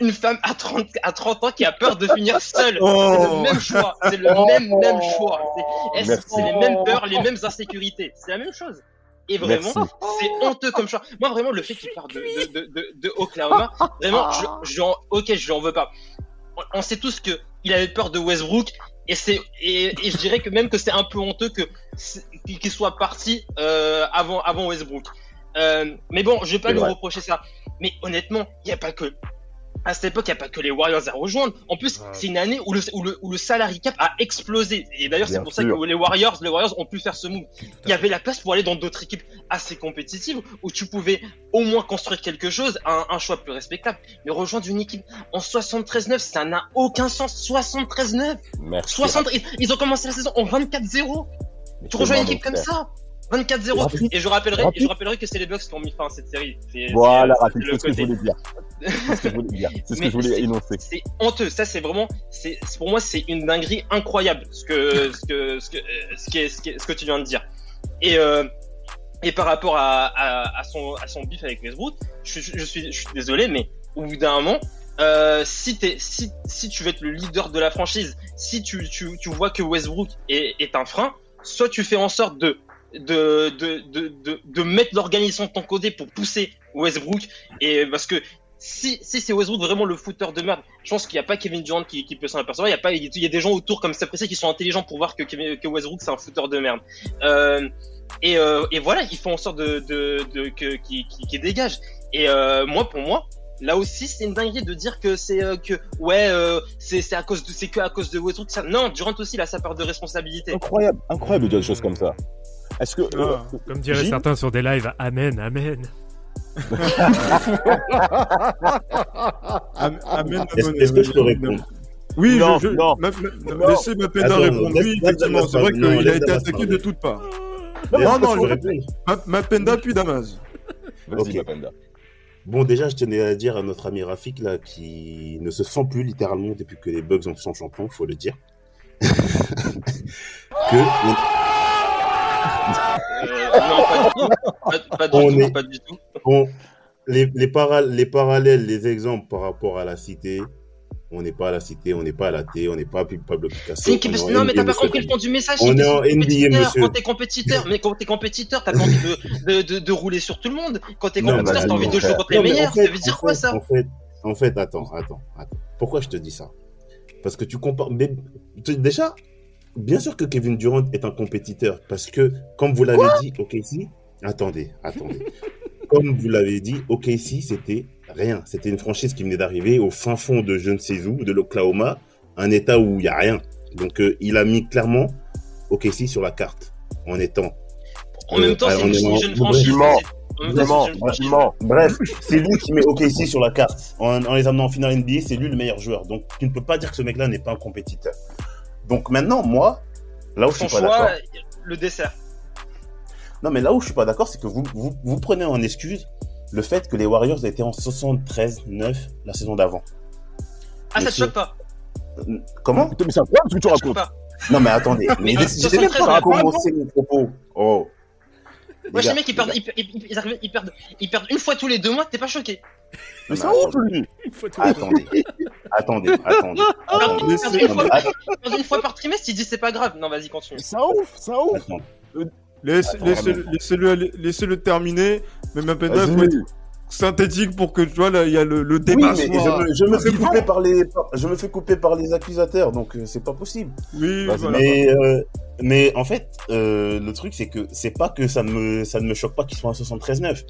une femme à 30, à 30 ans qui a peur de finir seule. Oh. C'est le même choix. C'est le même, même choix. C'est les mêmes peurs, les mêmes insécurités? C'est la même chose. Et vraiment, c'est honteux comme choix. Moi, vraiment, le fait qu'il parte de, de, de, de, de Oklahoma, vraiment, je, je ok, je lui en veux pas. On, on sait tous que il avait peur de Westbrook. Et c'est et, et je dirais que même que c'est un peu honteux que qu'il soit parti euh, avant avant Westbrook. Euh, mais bon, je vais pas lui reprocher ça. Mais honnêtement, il y a pas que à cette époque, il n'y a pas que les Warriors à rejoindre. En plus, Ouais. c'est une année où le, où le, où le salary cap a explosé. Et d'ailleurs, c'est pour ça que les Warriors, les Warriors ont pu faire ce move. Il y avait la place pour aller dans d'autres équipes assez compétitives où tu pouvais au moins construire quelque chose, un, un choix plus respectable. Mais rejoindre une équipe en 73-9, ça n'a aucun sens. 73-9. Merci. 60, ils, ils ont commencé la saison en 24-0. Mais Tu rejoins une équipe comme ça 24-0 Rapide. et je rappellerai, et je rappellerai que c'est les Bucks qui ont mis fin à cette série. Voilà, c'est, ce que je voulais dire. C'est ce que je voulais dire. C'est ce Mais que je voulais c'est- énoncer. c'est honteux. Ça, c'est vraiment, c'est pour moi, c'est une dinguerie incroyable ce que ce que ce que euh, ce qui est ce, que tu viens de dire. Et euh, et par rapport à, à, à son à son bif avec Westbrook, je, suis- je suis je suis désolé, mais au bout d'un moment. Euh, si, t'es, si, si tu veux être le leader de la franchise, si tu, tu, tu vois que Westbrook est, est un frein, soit tu fais en sorte de, de, de, de, de, mettre l'organisation de ton côté pour pousser Westbrook, et parce que si, si c'est Westbrook vraiment le footeur de merde, je pense qu'il n'y a pas Kevin Durant qui, peut s'en apercevoir. Il y a pas, il y a des gens autour comme ça qui sont intelligents pour voir que, que Westbrook c'est un footeur de merde. Euh, et, euh, et voilà, ils font en sorte de, de, que, qui, qui, dégage. Et euh, moi, pour moi, là aussi, c'est une dinguerie de dire que c'est que ouais, c'est à cause de c'est que à cause de Westbrook. Non, Durant aussi, il a sa part de responsabilité. Incroyable, incroyable de dire des choses comme ça. Est-ce que. euh, Ah. Comme diraient Gilles certains sur des lives, Amen, Amen. Am- Amen, Est-ce amen, est-ce que je peux répondre Oui, Non, je, je- non. ma- ma- Non. laissez Mapenda Attends, répondre. laisse- Oui, effectivement, c'est vrai. Non, qu'il a été attaqué de toutes parts. Non, non, Ma- Mapenda puis Damas. Vas-y, Ok. Mapenda. Bon, déjà, je tenais à dire à notre ami Rafik, là, qui ne se sent plus littéralement depuis que les Bugs en sont champions, faut le dire. que non, pas du tout. On les, les, para- les parallèles, les exemples par rapport à la cité, on n'est pas à la cité, on n'est pas à la T, on n'est pas Pablo Picasso. Une Non, mais t'as pas compris le fond du message. On est en NBA, monsieur. Quand t'es compétiteur, mais quand t'es compétiteur, t'as pas envie de, de, de, de rouler sur tout le monde. Quand t'es compétiteur, vas-y, t'as envie de jouer contre les meilleurs. ça veut dire quoi ça En fait, en fait, attends, attends, attends. Pourquoi je te dis ça? Parce que tu compares. Mais déjà, bien sûr que Kevin Durant est un compétiteur, parce que, comme vous l'avez dit, OKC. Attendez, attendez. comme vous l'avez dit, OKC, c'était rien. C'était une franchise qui venait d'arriver au fin fond de je ne sais où, de l'Oklahoma, un état où il n'y a rien. Donc, euh, il a mis clairement OKC sur la carte en étant. En même temps, Euh, c'est une, jeune franchise. Tu mens. Bref, c'est lui qui met OKC sur la carte. En, en les amenant en finale NBA, c'est lui le meilleur joueur. Donc tu ne peux pas dire que ce mec-là n'est pas un compétiteur. Donc maintenant, moi, là où je suis pas choix, d'accord. le dessert. Non, mais là où je suis pas d'accord, c'est que vous, vous, vous prenez en excuse le fait que les Warriors étaient en 73-9 la saison d'avant. Ah, ça te choque pas Comment? Mais c'est incroyable ce que tu Ça te choque racontes. pas. Non, mais attendez. Mais Mais j'ai j'ai même 73, pas mais commencé mon propos. Oh. Moi, gars, mecs, ils perdent, ils, ils- ils arrivent- ils perdent, ils perdent une fois tous les deux mois, t'es pas choqué. Mais c'est Non, ouf, lui. Attendez. attendez, attendez. Une fois par- une fois trimestre, ils disent c'est pas grave. Non, vas-y, continue. C'est ouf, c'est ouf. Laissez-le vraiment. laissez-le aller- laissez-le terminer. Faut Vas-y. être synthétique pour que tu vois, là, il y a le, le Oui, débat mais je soit- me, je me fais couper par les, je me fais couper par les accusateurs, donc euh, c'est pas possible. Oui, voilà. Mais, euh, mais en fait, euh, le truc c'est que c'est pas que ça ne me, ça ne me choque pas qu'ils soient à 73-9.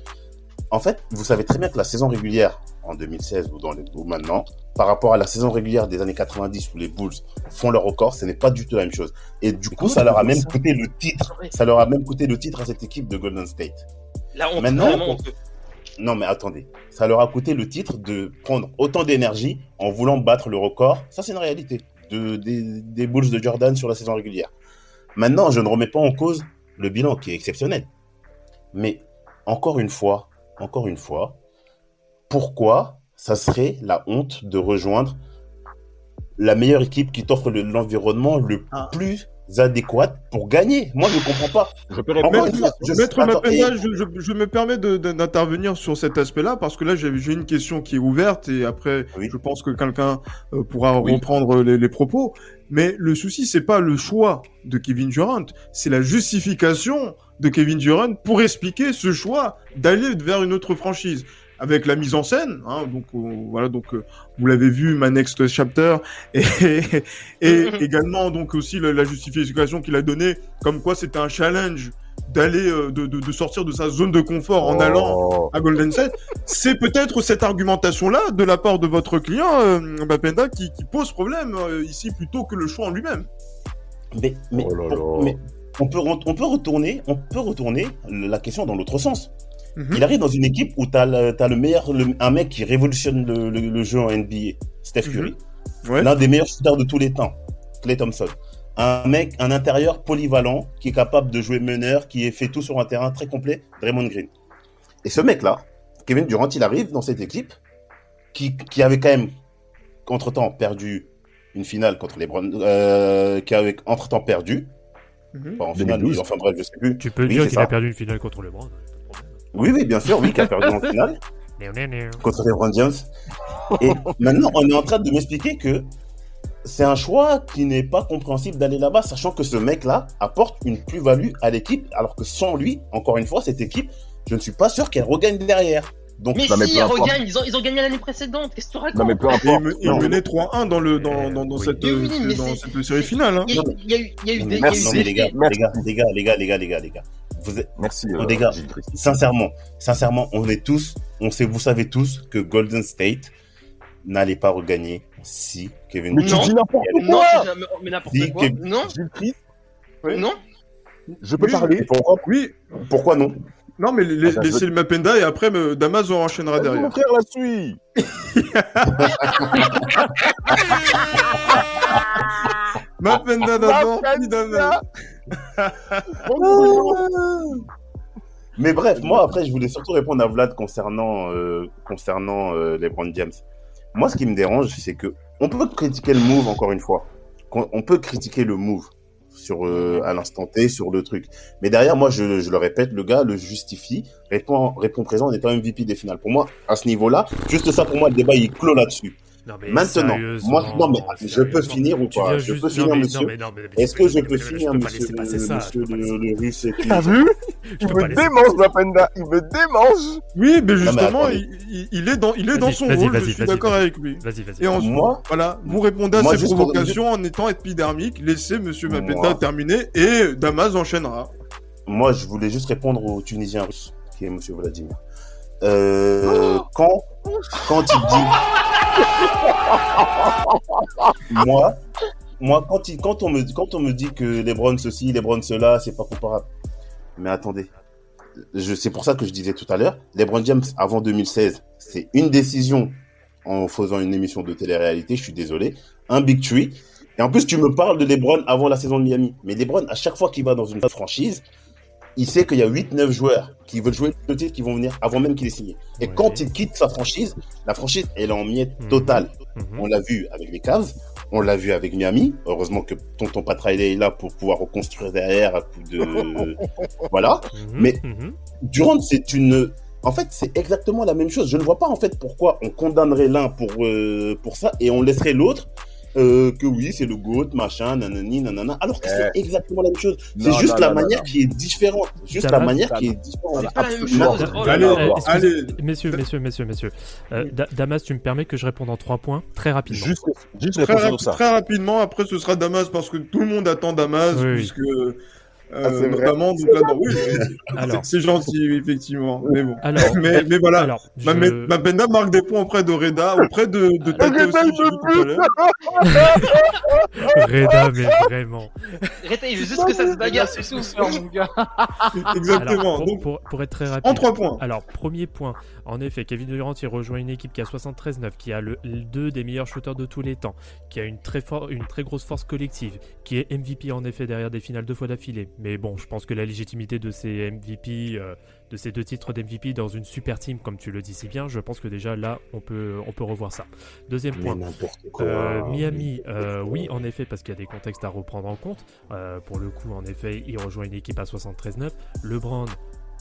En fait, vous savez très bien que la saison régulière en 2016 ou dans les ou maintenant, par rapport à la saison régulière des années 90 où les Bulls font leur record, ce n'est pas du tout la même chose. Et du coup, ça leur a même coûté le titre. Ça leur a même coûté le titre à cette équipe de Golden State. La honte, Maintenant, on-. Non, mais attendez. Ça leur a coûté le titre de prendre autant d'énergie en voulant battre le record. Ça, c'est une réalité de, des, des Bulls de Jordan sur la saison régulière. Maintenant, je ne remets pas en cause le bilan qui est exceptionnel. Mais encore une fois, encore une fois, pourquoi ça serait la honte de rejoindre la meilleure équipe qui t'offre le- l'environnement le Ah. plus adéquat pour gagner Moi, je ne comprends pas. Je peux me permets d'intervenir sur cet aspect-là parce que là j'ai j'ai une question qui est ouverte et après Oui. je pense que quelqu'un euh, pourra Oui. reprendre les, les propos. Mais le souci c'est pas le choix de Kevin Durant, c'est la justification de Kevin Durant pour expliquer ce choix d'aller vers une autre franchise. Avec la mise en scène. Hein, donc euh, voilà, donc euh, vous l'avez vu, ma next chapter, et, et également donc aussi la, la justification qu'il a donnée, comme quoi c'était un challenge d'aller euh, de, de, de sortir de sa zone de confort en allant Oh. à Golden State. C'est peut-être cette argumentation-là de la part de votre client euh, Bapenda qui, qui pose problème euh, ici plutôt que le choix en lui-même. Mais, mais, Oh là là. mais on, peut, on, peut retourner, on peut retourner la question dans l'autre sens. Mhm. Il arrive dans une équipe où tu as, le, t'as le meilleur, le- un mec qui révolutionne le, le- le jeu en NBA, Steph Curry. Ouais. L'un des meilleurs shooters de tous les temps, Clay Thompson. Un mec, un intérieur polyvalent qui est capable de jouer meneur, qui est fait tout sur un terrain très complet, Draymond Green. Et ce mec-là, Kevin Durant, il arrive dans cette équipe qui, qui avait quand même, entre-temps, perdu une finale contre les Browns, euh, qui avait entre-temps perdu. Mhm. Pas en finale, 2012. mais enfin bref, je sais plus. Tu peux Oui, dire qu'il a perdu une finale contre le Browns. Oui, oui, bien sûr, oui, qui a perdu en finale. Contre les James. Et maintenant, on est en train de m'expliquer que c'est un choix qui n'est pas compréhensible d'aller là-bas, sachant que ce mec-là apporte une plus-value à l'équipe, alors que sans lui, encore une fois, cette équipe, je ne suis pas sûr qu'elle regagne derrière. Donc, Mais Non, si, ils regagnent, ils ont, ils ont gagné l'année précédente. Qu'est-ce que tu racontes Non, mais peu importe. me- il Non. menait 3-1 dans, le, dans, dans, dans Oui. cette, Mais oui, euh, dans c'est- cette série finale. Hein. Il y a, y eu, y des, y a eu les gars, les gars, les gars, les gars, les gars, les gars, vous êtes, Merci. Oh, euh, les gars. Sincèrement, sincèrement, on est tous, on sait, vous savez tous que Golden State n'allait pas regagner si Kevin Mais tu Non. dis n'importe Non, quoi jamais- mais n'importe Dis quoi. que- Non, Gilles Christ, non. je peux Oui, parler pourquoi, Oui, pourquoi non non, mais la- Ah, bah, laissez le Mapenda et après me- Damas en enchaînera Mon derrière. frère la suit Mapenda d'abord, puis Damas. Mais bref, moi après, je voulais surtout répondre à Vlad concernant euh, concernant euh, les Brown James. Moi, ce qui me dérange, c'est que on peut critiquer le move encore une fois. On peut critiquer le move sur euh, à l'instant T sur le truc. Mais derrière, moi, je, je le répète, le gars le justifie, répond répond présent en étant MVP des finales. Pour moi, à ce niveau-là, juste ça pour moi, le débat il clôt là-dessus. Non, mais Maintenant, moi, non mais je peux finir ou Tu pas? Je peux finir, monsieur Est-ce que je peux finir, monsieur, le, russe et T'as vu? Il me démange. Mapenda Il me démange Oui, mais justement, il, est dans, il est dans son rôle, je vas-y, suis d'accord avec lui. Vas-y, vas-y. Et ensuite, voilà, vous répondez à ces provocations en étant épidermique, laissez Monsieur. Mapenda terminer et Damas enchaînera. Moi, je voulais juste répondre au Tunisien russe, qui est Monsieur Vladimir. Euh, quand, quand il dit, moi, moi, quand on me, quand on me dit que les Browns ceci, les Browns cela, c'est pas comparable. Mais attendez, c'est pour ça que je disais tout à l'heure, les Browns James avant 2016, c'est une décision en faisant une émission de télé-réalité. Je suis désolé, un big tree. Et en plus, tu me parles de LeBron avant la saison de Miami. Mais LeBron, à chaque fois qu'il va dans une franchise, il sait qu'il y a 8-9 joueurs qui veulent jouer le titre qui vont venir avant même qu'il ait signé. Et Ouais. quand il quitte sa franchise, la franchise, elle est en miettes Mhm. totales. Mhm. On l'a vu avec les Cavs, on l'a vu avec Miami. Heureusement que tonton Pat Riley est là pour pouvoir reconstruire derrière à coup de... voilà. Mhm, Mais-. Durant, c'est une... En fait, c'est exactement la même chose. Je ne vois pas en fait pourquoi on condamnerait l'un pour, euh, pour ça et on laisserait l'autre euh, que oui, c'est le GOAT, machin, nanani, nanana, alors que c'est exactement la même chose. C'est juste non, la non, manière non. qui est différente. Juste la manière qui est différente. Absolument. Allez. Messieurs, messieurs, messieurs, messieurs. Euh, Da- Damas, tu me permets que je réponde en trois points très rapidement. Juste, juste Très, réponse rap- sur ça. très rapidement, après ce sera Damas parce que tout le monde attend Damas, puisque Ah, c'est vrai. notamment donc là, non, oui, Alors. c'est- gentil effectivement, mais bon. Alors, Mais, mais voilà, alors, Ma, je- ma Penda marque des points auprès de Reda, auprès de, de Tate Reda, aussi, l'heure. Reda, mais vraiment. Reta, il veut juste que ça se bagarre, c'est tout. souffert, mon gars. Exactement. Alors, pour, Donc, pour- pour être très rapide. en trois points. Alors, premier point, en effet, Kevin Durant, il rejoint une équipe qui a 73-9, qui a le, le deux des meilleurs shooters de tous les temps, qui a une très, for- une très grosse force collective, qui est MVP en effet derrière des finales deux fois d'affilée. Mais bon, je pense que la légitimité de ces MVP, euh, de ces deux titres d'MVP dans une super team, comme tu le dis si bien, je pense que déjà là, on peut, on peut revoir ça. Deuxième point. Euh, Miami, euh, oui, en effet, parce qu'il y a des contextes à reprendre en compte. Pour le coup, en effet, il rejoint une équipe à 73-9. LeBron,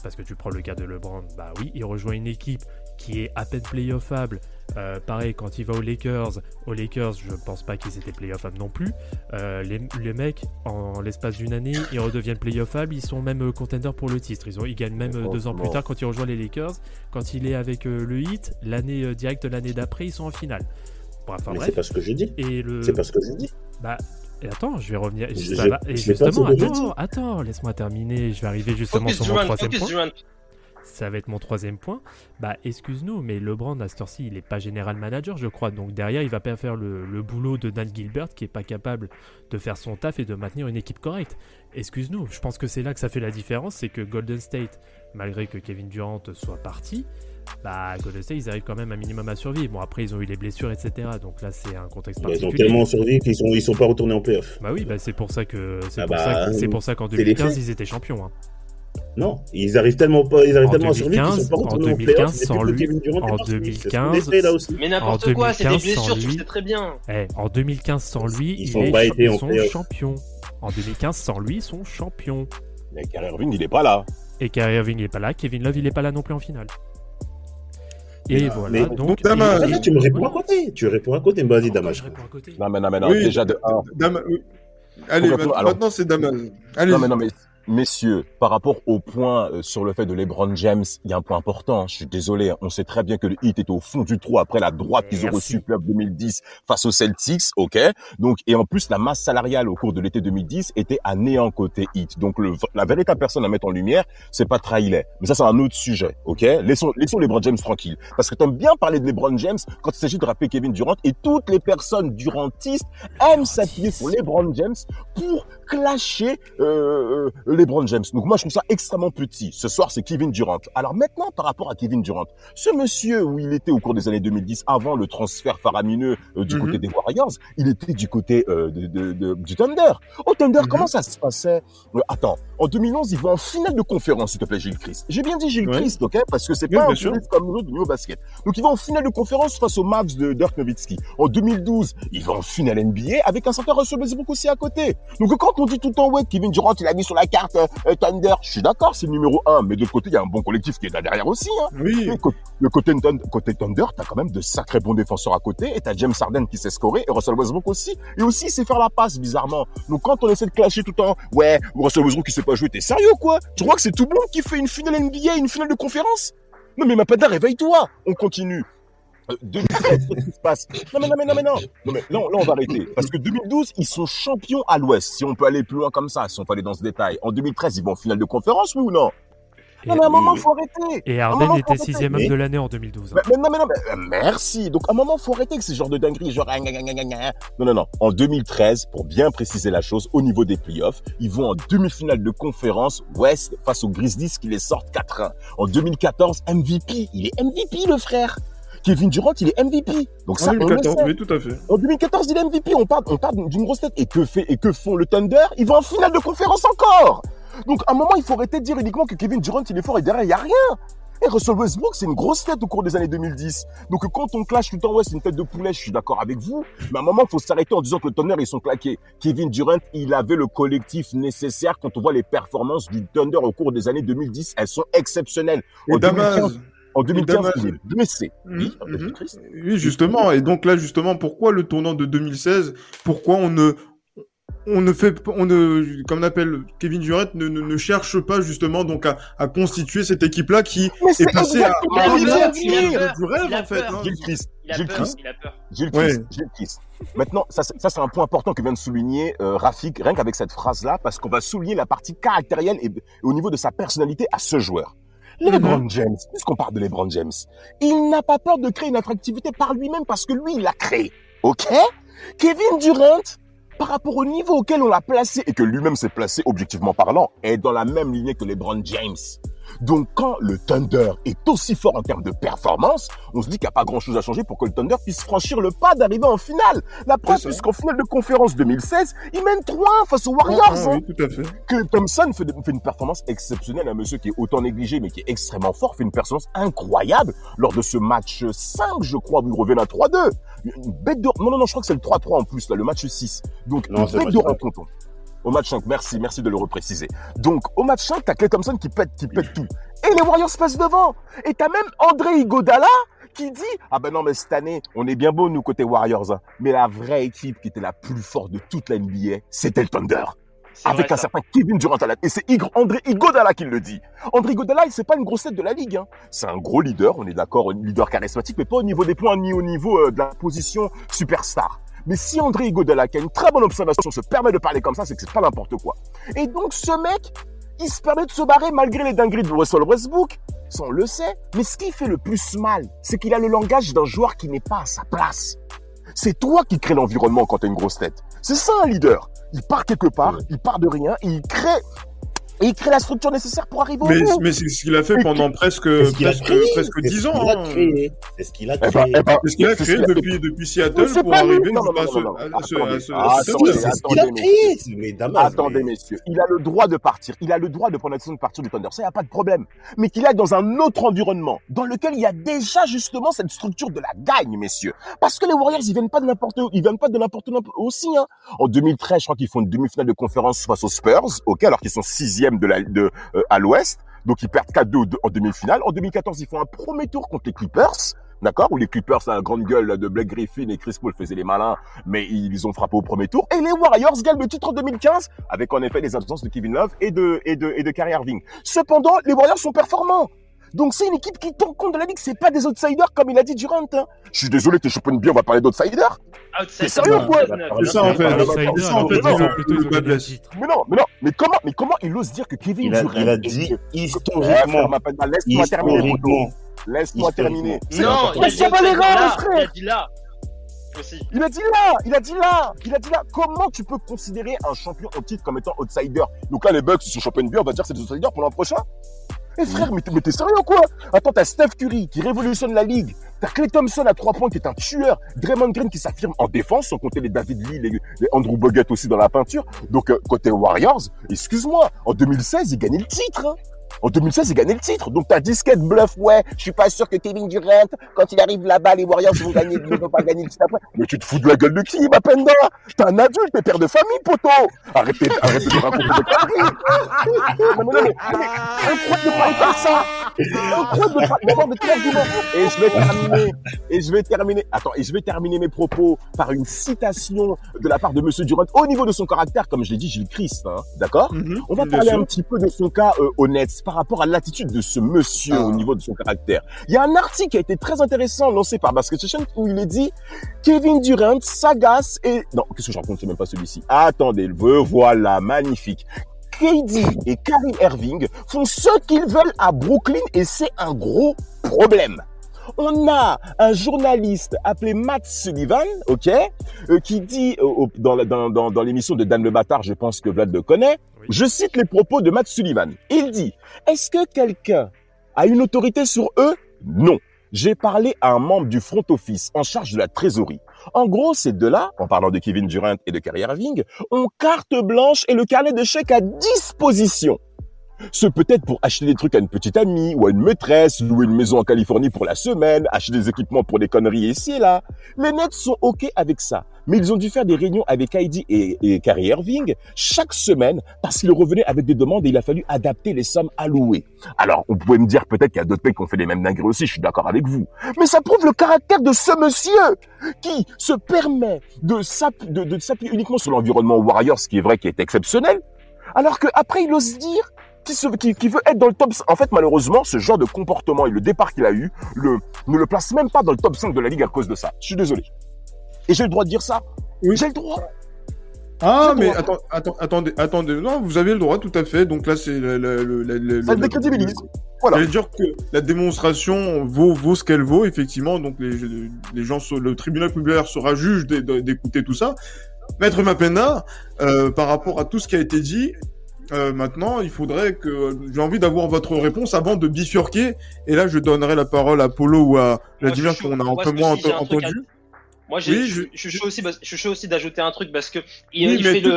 parce que tu prends le cas de LeBron, bah oui, il rejoint une équipe qui est à peine playoffable. Euh, pareil, quand il va aux Lakers, aux Lakers, je pense pas qu'ils étaient playoffables non plus. Euh, les, les mecs, en l'espace d'une année, ils redeviennent playoffables. Ils sont même euh, contenders pour le titre. Ils, ont, ils gagnent même deux ans plus tard quand il rejoint les Lakers. Quand il est avec euh, le Heat, l'année directe l'année d'après, ils sont en finale. Enfin, c'est pas ce que j'ai dit. Et le... C'est pas ce que j'ai dit. Bah, et attends, je vais revenir. Et justement, attends, attends, laisse-moi terminer. Je vais arriver justement Focus sur mon run, troisième focus point. Ça va être mon troisième point. Bah, excuse-nous, mais LeBron, à cette heure-ci, il n'est pas général manager, je crois. Donc derrière, il va pas faire le, le boulot de Dan Gilbert, qui est pas capable de faire son taf et de maintenir une équipe correcte. Excuse-nous, je pense que c'est là que ça fait la différence. C'est que Golden State, malgré que Kevin Durant soit parti, bah, Golden State, ils arrivent quand même un minimum à survivre. Bon, après, ils ont eu les blessures, etc. Donc là, c'est un contexte Ils ont particulier. tellement survécu qu'ils sont, ils sont pas retournés en playoff. Bah oui, bah c'est pour ça que c'est Ah pour, bah, pour ça qu'en c'est les 2015 faits. ils étaient champions. hein. Non, ils arrivent tellement pas, ils arrivent En tellement à survivre qu'ils 2015, sont pas en retournés en 2015, playoff. sans lui, est en parti. C'est ce qu'on 2015, essaie, là aussi. Mais n'importe En quoi, c'est des 2015 sans blessures, tu lui. sais très bien. Eh, en 2015 sans lui, Ils ils, sont est pas été en ils sont champions. En 2015 sans lui, ils sont champions. Mais Kyrie Irving, il est pas là. Et Kyrie Irving n'est pas là, Kevin Love il est pas là non plus en finale. Et Mais- voilà, mais- donc. Damas, et- Là, tu me réponds à côté. Tu réponds à côté. Vas-y, Encore, Damas. je réponds à côté. Non, mais non, mais non. Oui. Déjà de 1. Dama- oui. Allez, maintenant, c'est Damas. Allez. Non, mais non, mais messieurs, par rapport au point euh, sur le fait de LeBron James, il y a un point important. hein, Je suis désolé. hein, On sait très bien que le Heat est au fond du trou après la droite qu'ils ont reçue playoff 2010 face aux Celtics, ok. Donc et en plus la masse salariale au cours de l'été 2010 était à néant côté Heat. Donc le, la véritable personne à mettre en lumière, c'est pas Trailer. Mais ça c'est un autre sujet, ok. Laissons laissons LeBron James tranquille, parce que t'aimes bien parler de LeBron James quand il s'agit de rappeler Kevin Durant et toutes les personnes durantistes aiment s'appuyer sur LeBron James pour clasher euh, euh, LeBron James. Donc moi je trouve ça extrêmement petit. Ce soir c'est Kevin Durant. Alors maintenant par rapport à Kevin Durant, ce monsieur où il était au cours des années 2010 avant le transfert faramineux euh, du Mhm. côté des Warriors, il était du côté euh, de, de- de- du Thunder. Au Thunder, Mhm. comment ça se passait? Euh, Attends, en 2011 il va en finale de conférence s'il te plaît Gilles Christ. J'ai bien dit Gilles Ouais. Christ, ok? Parce que c'est Oui, pas un touriste comme nous autres du niveau basket. Donc il va en finale de conférence face aux Mavs de Dirk Nowitzki. En 2012, il va en finale NBA avec un certain Russell Westbrook aussi à côté. Donc quand on dit tout le temps ouais Kevin Durant il a mis sur la carte euh, euh, Thunder, je suis d'accord c'est le numéro un, mais de l'autre côté il y a un bon collectif qui est là derrière aussi. Hein. Oui. Le, côté, côté Thunder, t'as quand même de sacrés bons défenseurs à côté, et t'as James Harden qui sait scorer, et Russell Westbrook aussi, et aussi il sait faire la passe, bizarrement. Donc quand on essaie de clasher tout le temps, ouais, Russell Westbrook qui sait pas jouer, t'es sérieux quoi? Tu crois que c'est tout le monde qui fait une finale NBA, une finale de conférence? Non mais Mapada, réveille-toi On continue. Euh, 2013, qu'est-ce qui se passe? Non mais non mais non mais non Non mais là, on- là on va arrêter parce que 2012 ils sont champions à l'Ouest si on peut aller plus loin comme ça si on peut aller dans ce détail en 2013 ils vont en finale de conférence oui ou non? Et, Non mais à un moment oui. faut arrêter et Harden moment, était sixième homme Mais- de l'année en 2012. hein. mais, mais non, mais non, mais, euh, merci. Donc, à un moment, faut arrêter avec ce genre de dinguerie, genre, ah, non, non, non. En 2013, pour bien préciser la chose, au niveau des playoffs, ils vont en demi-finale de conférence Ouest face aux Grizzlies qui les sortent 4-1. En 2014, MVP. Il est MVP, le frère. Kevin Durant, il est MVP. Donc ça, En on le 2014, sait. oui, tout à fait. En 2014, il est MVP. On parle, on parle d'une grosse tête. Et que fait, et que font le Thunder? Ils vont en finale de conférence encore. Donc, à un moment, il faut arrêter de dire uniquement que Kevin Durant, il est fort et derrière, il n'y a rien. Et Russell Westbrook, c'est une grosse tête au cours des années 2010. Donc, quand on clash tout le temps, ouais, c'est une tête de poulet, je suis d'accord avec vous. Mais à un moment, il faut s'arrêter en disant que le Thunder, ils sont claqués. Kevin Durant, il avait le collectif nécessaire quand on voit les performances du Thunder au cours des années 2010. Elles sont exceptionnelles. Et En 2015, Damas. En 2015, Damas. il est blessé. Oui. Christ. Oui, justement. Et donc là, justement, pourquoi le tournant de 2016 Pourquoi on ne, on ne fait, on ne, comme on appelle Kevin Durant, ne, ne, ne cherche pas justement donc à, à constituer cette équipe-là qui Mais est c'est passée à, du rêve Il a en fait. hein. Gilles Christ. Il a Gilles Christ. Christ, Christ. Maintenant, ça, c'est- ça c'est un point important que vient de souligner euh, Rafik, rien qu'avec cette phrase-là, parce qu'on va souligner la partie caractérielle et, et au niveau de sa personnalité à ce joueur. LeBron James, puisqu'on parle de LeBron James, il n'a pas peur de créer une attractivité par lui-même parce que lui, il l'a créé. OK? Kevin Durant, par rapport au niveau auquel on l'a placé et que lui-même s'est placé objectivement parlant, est dans la même lignée que LeBron James. Donc quand le Thunder est aussi fort en termes de performance, on se dit qu'il n'y a pas grand-chose à changer pour que le Thunder puisse franchir le pas d'arriver en finale. La preuve, puisqu'en finale de conférence 2016, il mène 3-1 face aux Warriors. Ah, hein oui, tout à fait. que Thompson fait, fait une performance exceptionnelle, un monsieur qui est autant négligé mais qui est extrêmement fort, fait une performance incroyable lors de ce match 5, je crois, où il revient à 3-2. Une bête de... Non, non, non, je crois que c'est le 3-3 en plus, là, le match 6. Donc, Non, une bête de rencontre. Au match 5, merci, merci de le repréciser. Donc, au match 5, t'as Clay Thompson qui pète, qui pète tout. Et les Warriors passent devant. Et t'as même André Iguodala qui dit Ah ben non, mais cette année, on est bien beau, nous, côté Warriors. hein. Mais la vraie équipe qui était la plus forte de toute la NBA, c'était le Thunder. Avec un ça. certain Kevin Durant à la Et c'est André Iguodala qui le dit. André Iguodala, c'est pas une grosse tête de la ligue. Hein. C'est un gros leader, on est d'accord, un leader charismatique, mais pas au niveau des points ni au niveau euh, de la position superstar. Mais si André Iguodala, qui a une très bonne observation, se permet de parler comme ça, c'est que c'est pas n'importe quoi. Et donc ce mec, il se permet de se barrer malgré les dingueries de Russell Westbrook. Ça, on le sait. Mais ce qui fait le plus mal, c'est qu'il a le langage d'un joueur qui n'est pas à sa place. C'est toi qui crée l'environnement quand t'as une grosse tête. C'est ça un leader. Il part quelque part, il part de rien, et il crée, et il crée la structure nécessaire pour arriver au Mais, bout. mais c'est ce qu'il a fait pendant presque, presque, presque C'est 10 ce ans. qu'il a créé. C'est ce qu'il a créé. C'est ce qu'il a créé depuis, depuis Seattle pour arriver Non, non, à non, ce, Attendez. C'est ce qu'il a attendez, créé. Attendez, messieurs, il a le droit de partir. Il a le droit de prendre la décision de partir du Thunder. Ça, il n'y a pas de problème. Mais qu'il aille dans un autre environnement, dans lequel il y a déjà justement cette structure de la gagne, messieurs. Parce que les Warriors, ils viennent pas de n'importe où. Ils viennent pas de n'importe où aussi. Hein. En 2013, je crois qu'ils font une demi-finale de conférence face aux Spurs, ok, alors qu'ils sont sixième de euh, à l'Ouest. Donc ils perdent 4-2 en demi-finale. En 2014, ils font un premier tour contre les Clippers. D'accord? Où les Clippers, la grande gueule de Blake Griffin et Chris Paul faisaient les malins, mais ils ont frappé au premier tour. Et les Warriors gagnent le titre en 2015, avec en effet les absences de Kevin Love et de, et de, et de Kyrie Irving. Cependant, les Warriors sont performants. Donc c'est une équipe qui tient compte de la ligue, c'est pas des outsiders comme il a dit Durant. Hein. Je suis désolé, t'es champion bien, on va parler d'outsiders. Outside. sérieux, quoi C'est ça, en fait. ça, en. Mais non, mais non, mais comment, mais comment il ose dire que Kevin Il a, Durant il a dit Ouais, historiquement. Laisse-moi terminer. Laisse-moi terminer. Non, il a Mais dit ça va, les outside gars, là, frère. il a dit là. Aussi. Il a dit là, il a dit là, il a dit là. Comment tu peux considérer un champion au titre comme étant outsider? Donc là, les Bucks, ils sont champions NBA, on va dire que c'est des outsiders pour l'an prochain? Eh frère, mais t'es sérieux quoi? Attends, t'as Steph Curry qui révolutionne la ligue. T'as Clay Thompson à trois points qui est un tueur. Draymond Green qui s'affirme en défense, sans compter les David Lee, les, les Andrew Bogut aussi dans la peinture. Donc euh, côté Warriors, excuse-moi, en 2016, ils gagnaient le titre. Hein. En 2016, ils gagnaient le titre. Donc ta disquette bluff, ouais, je suis pas sûr que Kevin Durant, quand il arrive là-bas, les Warriors vont gagner, ne vont pas gagner le titre après. Mais tu te fous de la gueule de qui, ma penda T'es un adulte, t'es père de famille, poteau. Arrêtez, arrêtez de raconter des conneries. Non, mais non, mais, non, mais, incroyable de parler comme ça. Incroyable de parler d'avoir des tels arguments Et je vais terminer, et je vais terminer, attends, et je vais terminer mes propos par une citation de la part de Monsieur Durant. Au niveau de son caractère, comme je l'ai dit, Gilles Christ, hein, d'accord? Mhm, on va parler sûr. un petit peu de son cas euh, honnête par rapport à l'attitude de ce monsieur Ah. au niveau de son caractère. Il y a un article qui a été très intéressant lancé par Basket Session où il est dit Kevin Durant s'agace et non qu'est-ce que je raconte? C'est même pas celui-ci. Attendez le voilà magnifique. KD et Kyrie Irving font ce qu'ils veulent à Brooklyn et c'est un gros problème. On a un journaliste appelé Matt Sullivan, ok, euh, qui dit euh, dans, la- dans, dans, dans l'émission de Dan le Bâtard, je pense que Vlad le connaît, Oui. je cite les propos de Matt Sullivan. Il dit, est-ce que quelqu'un a une autorité sur eux? Non. J'ai parlé à un membre du front office en charge de la trésorerie. En gros, ces deux-là, en parlant de Kevin Durant et de Kyrie Irving, ont carte blanche et le carnet de chèques à disposition. Ce peut-être pour acheter des trucs à une petite amie ou à une maîtresse, louer une maison en Californie pour la semaine, acheter des équipements pour des conneries ici et là. Les Nets sont OK avec ça. Mais ils ont dû faire des réunions avec Heidi et, Kyrie Irving chaque semaine parce qu'ils revenaient avec des demandes et il a fallu adapter les sommes allouées. Alors, on pouvait me dire peut-être qu'il y a d'autres mecs qui ont fait les mêmes dingueries aussi, je suis d'accord avec vous. Mais ça prouve le caractère de ce monsieur qui se permet de s'appuyer uniquement sur l'environnement Warriors, ce qui est vrai qui est exceptionnel, alors qu'après il ose dire se- qu'il veut être dans le top 5. En fait, malheureusement, ce genre de comportement et le départ qu'il a eu le, ne le place même pas dans le top 5 de la ligue à cause de ça. Je suis désolé. Et j'ai le droit de dire ça? Oui. J'ai le droit. Ah, mais attends, attends, attendez, attendez. Non, vous avez le droit, tout à fait. Donc là, c'est le, le, le, le- le- Ça décrédibilise. Voilà. J'allais dire que la démonstration vaut, vaut ce qu'elle vaut, effectivement. Donc les, les gens, le tribunal populaire sera juge d'é- d'écouter tout ça. Maître Mapenda, euh, par rapport à tout ce qui a été dit, euh, maintenant, il faudrait que j'ai envie d'avoir votre réponse avant de bifurquer. Et là, je donnerai la parole à Polo ou à Vladimir suis qu'on a un peu moins à- entendu. Moi, Oui, je, suis chaud aussi, je suis chaud aussi d'ajouter un truc parce que il, Oui, il fait le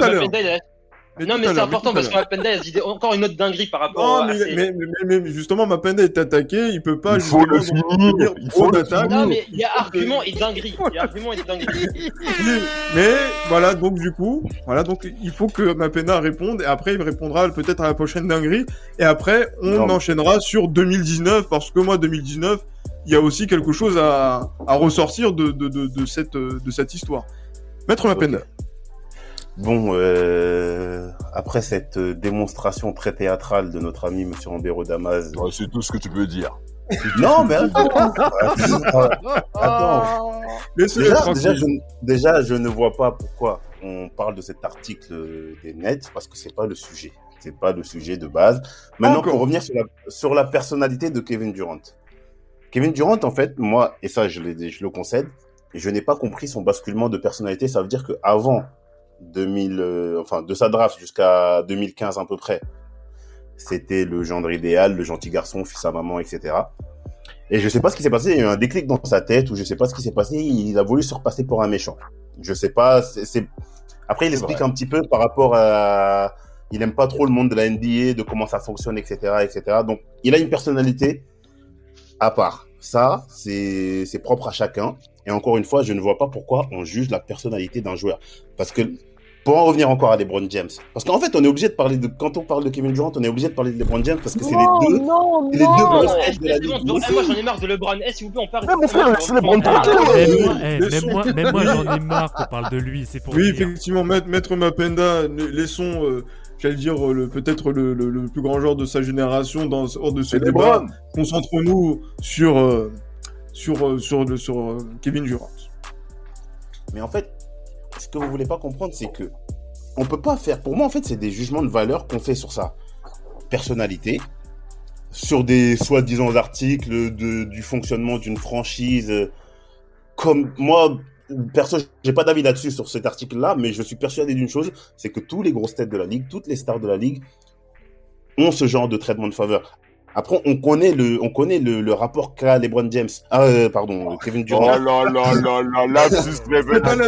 Mapenda, Mais Non, mais c'est important parce que. Mapenda, il a encore une autre dinguerie par rapport Non, à mais, mais, mais, mais justement, Mapenda est attaqué, il peut pas Il faut le finir, il faut le d'attaques. Non, mais il y a argument et dinguerie. Il y a argument et dinguerie. Mais voilà, donc du coup, voilà, donc il faut que Mapena réponde et après il répondra peut-être à la prochaine dinguerie et après on Non. enchaînera sur 2019 parce que moi 2019, il y a aussi quelque chose à, à ressortir de, de, de, de cette, de cette histoire. Maître Mapena. Ok. Bon, euh, après cette euh, démonstration très théâtrale de notre ami Monsieur Ambero Damas. Ouais, C'est tout ce que tu peux dire. Non, mais attends. attends. Déjà, je, ne- déjà, je ne vois pas pourquoi on parle de cet article euh, des Nets parce que c'est pas le sujet. C'est pas le sujet de base. Maintenant, Encore. pour revenir sur la, sur la personnalité de Kevin Durant. Kevin Durant, en fait, moi, et ça, je, je le concède, je n'ai pas compris son basculement de personnalité. Ça veut dire que avant 2000, euh, enfin, de sa draft jusqu'à 2015 à peu près, c'était le gendre idéal, le gentil garçon, fils à maman, etc. Et je sais pas ce qui s'est passé, il y a eu un déclic dans sa tête, ou je sais pas ce qui s'est passé, il a voulu se repasser pour un méchant. Je sais pas, c'est... Après, il explique un petit peu par rapport à... Il aime pas trop le monde de la NBA, de comment ça fonctionne, etc., etc. Donc, il a une personnalité à part. Ça, c'est propre à chacun. Et encore une fois, je ne vois pas pourquoi on juge la personnalité d'un joueur. Parce que, pour en revenir encore à LeBron James, parce qu'en fait, on est obligé de parler de, quand on parle de Kevin Durant, on est obligé de parler de LeBron James parce que c'est les deux, non, les deux Non, grosses eh, têtes de la ligue. Eh, moi j'en ai marre de LeBron. Eh, s'il vous plaît, on parle. Mais mon frère, laisse LeBron tranquille. Même moi, eh, j'en ai marre qu'on parle de lui, c'est pour Oui, effectivement, maître, Mapenda, la- laissons, euh, j'allais dire, euh, le- peut-être le, le, le plus grand joueur de sa génération dans, hors de ce C'est débat. Concentrons-nous sur, euh, sur, euh, sur, le- sur euh, Kevin Durant. Mais en fait, ce que vous voulez pas comprendre, c'est que on peut pas faire. Pour moi, en fait, c'est des jugements de valeur qu'on fait sur sa personnalité, sur des soi-disant articles de, du fonctionnement d'une franchise. Comme moi, perso, j'ai pas d'avis là-dessus sur cet article-là, mais je suis persuadé d'une chose, c'est que tous les grosses têtes de la ligue, toutes les stars de la ligue, ont ce genre de traitement de faveur. Après, on connaît le, on connaît le, le rapport qu'a LeBron James, ah, euh, pardon, Kevin Oh Durant. là là là là, lapsus C'est pas la,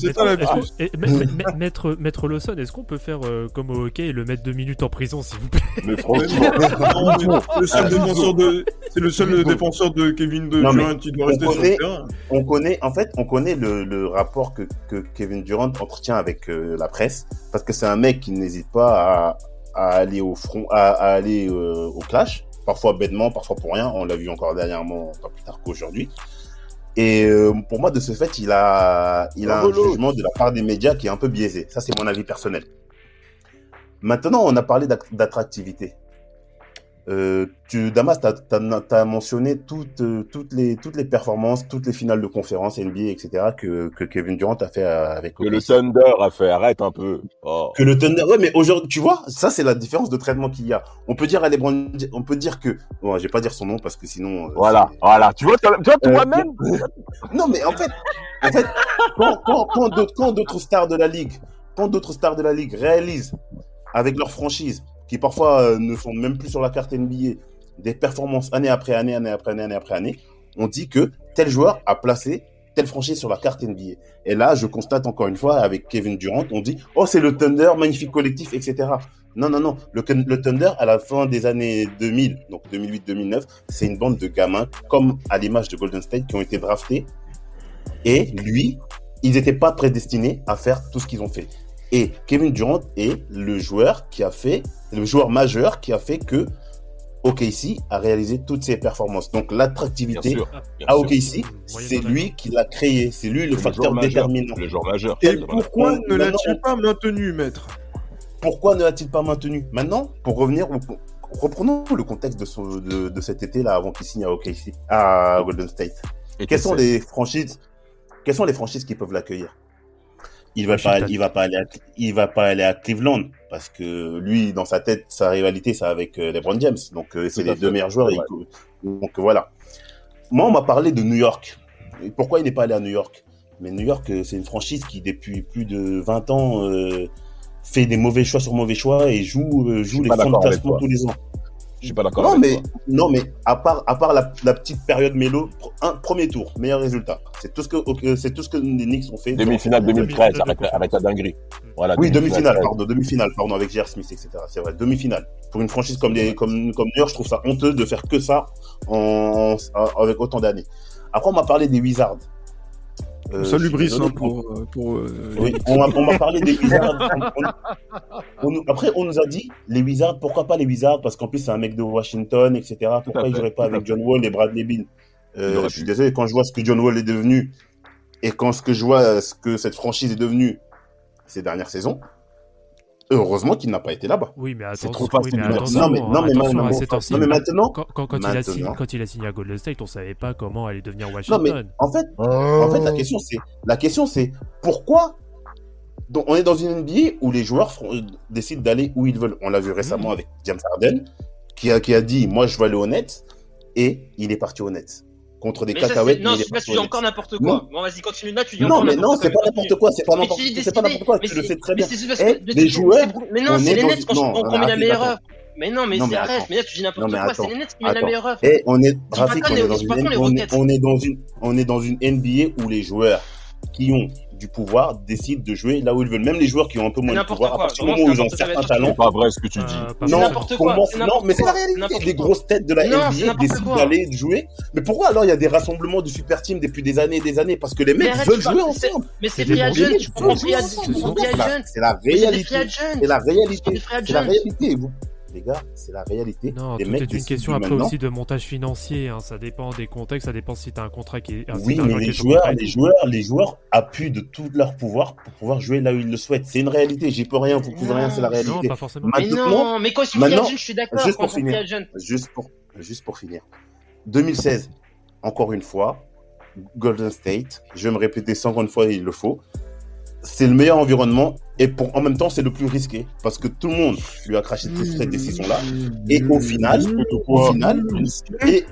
c'est pas la, Maître, Maître Lawson, est-ce qu'on peut faire euh, comme au hockey et le mettre deux minutes en prison, s'il vous plaît? Mais franchement, le seul Ah, défenseur de, c'est le seul défenseur de Kevin de Non, mais Durant qui doit rester sur connaît- le terrain. on connaît, en fait, on connaît le, le rapport que, que Kevin Durant entretient avec euh, la presse, parce que c'est un mec qui n'hésite pas à, à aller au front, à, à aller euh, au clash, parfois bêtement, parfois pour rien. On l'a vu encore dernièrement, pas plus tard qu'aujourd'hui. Et euh, pour moi, de ce fait, il a, il a un jugement de la part des médias qui est un peu biaisé. Ça, c'est mon avis personnel. Maintenant, on a parlé d'attractivité. Euh, tu, Damas, tu as, mentionné toutes, euh, toutes, les, toutes les performances, toutes les finales de conférences NBA, etc., que, que Kevin Durant a fait avec que le. Thunder a fait, arrête un peu. Oh. Que le Thunder, ouais, mais aujourd'hui, tu vois, ça c'est la différence de traitement qu'il y a. On peut dire à LeBron, on peut dire que, bon, je vais pas dire son nom parce que sinon. euh, Voilà, voilà. Tu vois, tu vois toi-même Non, mais en fait, en fait, quand, quand, quand d'autres stars de la ligue, quand d'autres stars de la ligue réalisent avec leur franchise, qui parfois euh, ne sont même plus sur la carte NBA, des performances année après année, année après année, année après année, on dit que tel joueur a placé telle franchise sur la carte NBA. Et là, je constate encore une fois avec Kevin Durant, on dit oh c'est le Thunder, magnifique collectif, etc. Non, non, non. Le, le Thunder, à la fin des années 2000, donc 2008-2009, c'est une bande de gamins, comme à l'image de Golden State, qui ont été draftés. Et lui, ils n'étaient pas prédestinés à faire tout ce qu'ils ont fait. Et Kevin Durant est le joueur qui a fait, le joueur majeur qui a fait que OKC a réalisé toutes ses performances. Donc l'attractivité à. OKC, c'est lui qui l'a créé, c'est lui le C'est facteur déterminant. Le joueur majeur. Et pourquoi ne l'a-t-il pas maintenu, maître? Pourquoi ne l'a-t-il pas maintenu? Maintenant, pour revenir, au- reprenons le contexte de, son- de, de cet été là avant qu'il signe à OKC, à Golden State. Et Quelles tu sont sais, les franchises Quelles sont les franchises qui peuvent l'accueillir? Il va pas, il va pas aller, à, il va pas aller à Cleveland parce que lui, dans sa tête, sa rivalité, c'est avec euh, LeBron James. Donc euh, c'est les deux meilleurs joueurs. Ouais. et- donc voilà. Moi, on m'a parlé de New York. Et pourquoi il n'est pas allé à New York? Mais New York, euh, c'est une franchise qui depuis plus de 20 ans euh, fait des mauvais choix sur mauvais choix et joue, euh, joue les fonds de classement tous les ans. Je suis pas d'accord Non, avec mais, toi. non, mais à part, à part la, la petite période mélo, un premier tour, meilleur résultat. C'est tout ce que, ok, c'est tout ce que les Knicks ont fait. Demi-finale durant- 2013 demi-finale avec, la dinguerie. Voilà, Oui, demi-finale, 13. pardon, demi-finale, pardon, avec J.R. Smith, etc. C'est vrai, demi-finale. Pour une franchise comme, les, comme, comme New York, je trouve ça honteux de faire que ça en, en- avec autant d'années. Après, on m'a parlé des Wizards. Euh, Brice hein, pour, euh, pour euh, Oui, on m'a parlé des Wizards. On- on- on nous- après, on nous a dit, les Wizards, pourquoi pas les Wizards? Parce qu'en plus, c'est un mec de Washington, etc. Pourquoi à ils fait, joueraient pas avec John Wall et Bradley Beal Il euh, Je suis désolé, quand je vois ce que John Wall est devenu et quand ce que je vois euh, ce que cette franchise est devenue ces dernières saisons, heureusement qu'il n'a pas été là-bas. Oui, mais C'est trop oui, facile mais de dire attention, Non, mais, non, mais, attention non, mais- non, maintenant, Quand, quand, quand il a signé, Maintenant. quand il a signé à Golden State, on savait pas comment allait devenir non, Washington. mais en fait, En fait, la question c'est, la question c'est pourquoi donc, on est dans une NBA où les joueurs font- euh, décident d'aller où ils veulent. On l'a vu récemment avec James Harden, qui a, qui a dit moi je vais aller au Nets et il est parti au Nets contre des Mais ça, cacahuètes. c'est- non, là, tu dis encore n'importe quoi. Bon, vas-y, continue là, tu dis Non mais non, c'est quoi. pas n'importe quoi, c'est pas n'importe dis c'est pas n'importe quoi, Mais tu le sais très bien. Eh, les joueurs, Mais non, on c'est est les Nets quand non, on non, met la meilleure œuvre. Mais non, mais c'est attends. Mais là, tu dis n'importe quoi. C'est les Nets qui mettent la meilleure œuvre. Et on est, quand on est on est dans une NBA où les joueurs qui ont du pouvoir décident de jouer là où ils veulent. Même les joueurs qui ont un peu moins de pouvoir, à quoi. partir du moment où ils ont certains talents, C'est pas vrai ce que tu dis. Euh, non, n'importe quoi, moi, non, mais c'est la réalité. Les quoi. grosses têtes de la Non, NBA décident d'aller jouer. Mais pourquoi alors il y a des rassemblements de super teams depuis des années et des années? Parce que les mecs veulent jouer ensemble. Mais c'est C'est free des agent, bons tu comprends free agent, joueurs. tu comprends free C'est la- réalité. C'est la C'est réalité. Les gars, c'est la réalité. Non, les tout mecs est une question après maintenant. aussi de montage financier. hein. Ça dépend des contextes, ça dépend si tu as un contrat qui est. si Oui, mais les joueurs, les joueurs, les joueurs appuient de tout leur pouvoir pour pouvoir jouer là où ils le souhaitent. C'est une réalité. J'y peux rien, vous pouvez rien, c'est la Non, réalité. pas forcément. Mais non, mais quand agent, je suis d'accord. juste pour finir. juste pour, juste pour finir. 2016, encore une fois, Golden State. Je vais me répéter 50 fois, il le faut. C'est le meilleur environnement et pour, en même temps, c'est le plus risqué parce que tout le monde lui a craché cette décision-là. Et au final, au final, et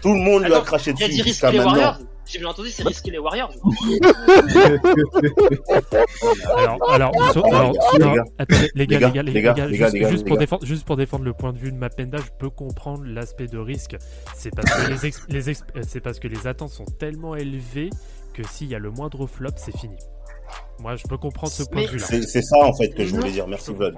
tout le monde lui a craché dessus dit jusqu'à risquer les maintenant. Warriors. J'ai bien entendu, c'est risquer les Warriors. Alors, alors, non, gars, attendez, les gars, les gars, les les gars, gars, les juste, gars, les gars, juste les pour gars. défendre, juste pour défendre le point de vue de Mapenda, je peux comprendre l'aspect de risque. C'est parce que les, euh, c'est parce que les attentes sont tellement élevées que s'il y a le moindre flop, c'est fini. Moi, je peux comprendre ce point de vue-là. C'est c'est ça en fait que je voulais dire. Merci Vlad.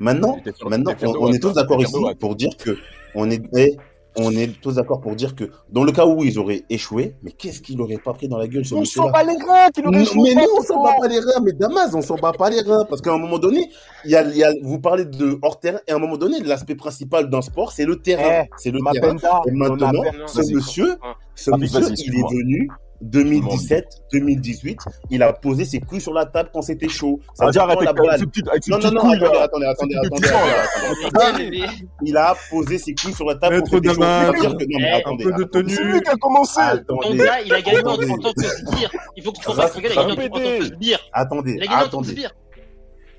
Maintenant, maintenant, on, on est tous d'accord ici pour dire que on est, eh, on est tous d'accord pour dire que dans le cas où ils auraient échoué, mais qu'est-ce qu'ils n'auraient pas pris dans la gueule ce On monsieur-là s'en bat les reins qu'il Non, aurait échoué. mais non, on s'en bat pas les reins, mais Damas, on s'en bat pas les reins, parce qu'à un moment donné, y a, y a, vous parlez de hors terrain, et à un moment donné, l'aspect principal d'un sport, c'est le terrain, Eh, c'est le terrain. Et on maintenant, ce monsieur, ce monsieur, il est venu 2017, 2018, il a posé ses couilles sur la table quand c'était chaud. Ça Ah, veut dire arrête avec balle- ces petites, Non, non, non, attendez, attendez, attendez, attendez, attendez, attendez. Mais- Il a posé ses couilles sur la table Maître quand c'était chaud. Damas. Ça veut dire que- non, mais Eh, attendez, un peu de attendez. tenue. C'est lui qui a commencé. Ton Attendez, gars, il a gagné en, Attendez. en tant que sbire. Il faut que tu comprennes, gars, il a gagné en, en tant que sbire. attendez, Il a gagné en tant que attendez. sbire.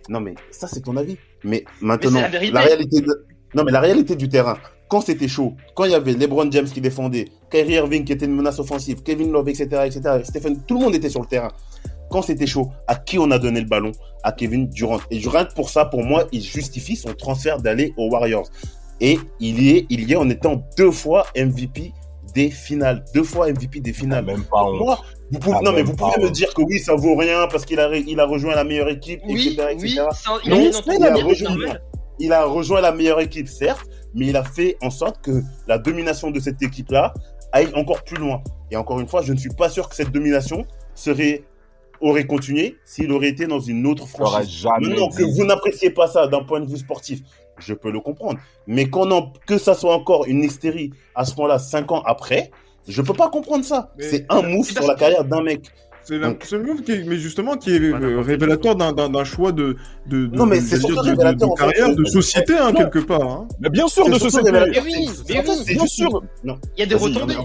Non, mais ça, c'est ton avis. Mais maintenant, la réalité de... Non, mais la réalité du terrain, quand c'était chaud, quand il y avait LeBron James qui défendait, Kyrie Irving qui était une menace offensive, Kevin Love, etc., etc., Stephen, tout le monde était sur le terrain. Quand c'était chaud, à qui on a donné le ballon? À Kevin Durant. Et que pour ça, pour moi, il justifie son transfert d'aller aux Warriors. Et il y est, il y est en étant deux fois MVP des finales. Deux fois MVP des finales. même pas. Moi, vous pouvez, Ah, non, mais vous pouvez me dire que oui, ça vaut rien parce qu'il a, il a rejoint la meilleure équipe, Oui, etc., oui, etc. ça- Non, il a rejoint, il a rejoint la meilleure équipe, certes, mais il a fait en sorte que la domination de cette équipe-là aille encore plus loin. Et encore une fois, je ne suis pas sûr que cette domination serait, aurait continué s'il aurait été dans une autre franchise. jamais Maintenant que vous n'appréciez pas ça d'un point de vue sportif, je peux le comprendre. Mais qu'on en- que ça soit encore une hystérie à ce moment-là, cinq ans après, je peux pas comprendre ça. C'est un move sur la carrière d'un mec. C'est c'est le move qui est, mais justement qui est euh, révélateur d'un- d'un d'un choix de, de, de- Non, mais de- c'est j'allais surtout dire, de- de- révélateur, de en fait, carrière, de société hein, quelque part. Hein. Mais bien sûr, C'est de société. Mais oui, mais Bien sûr. Non. Il y a des retombées.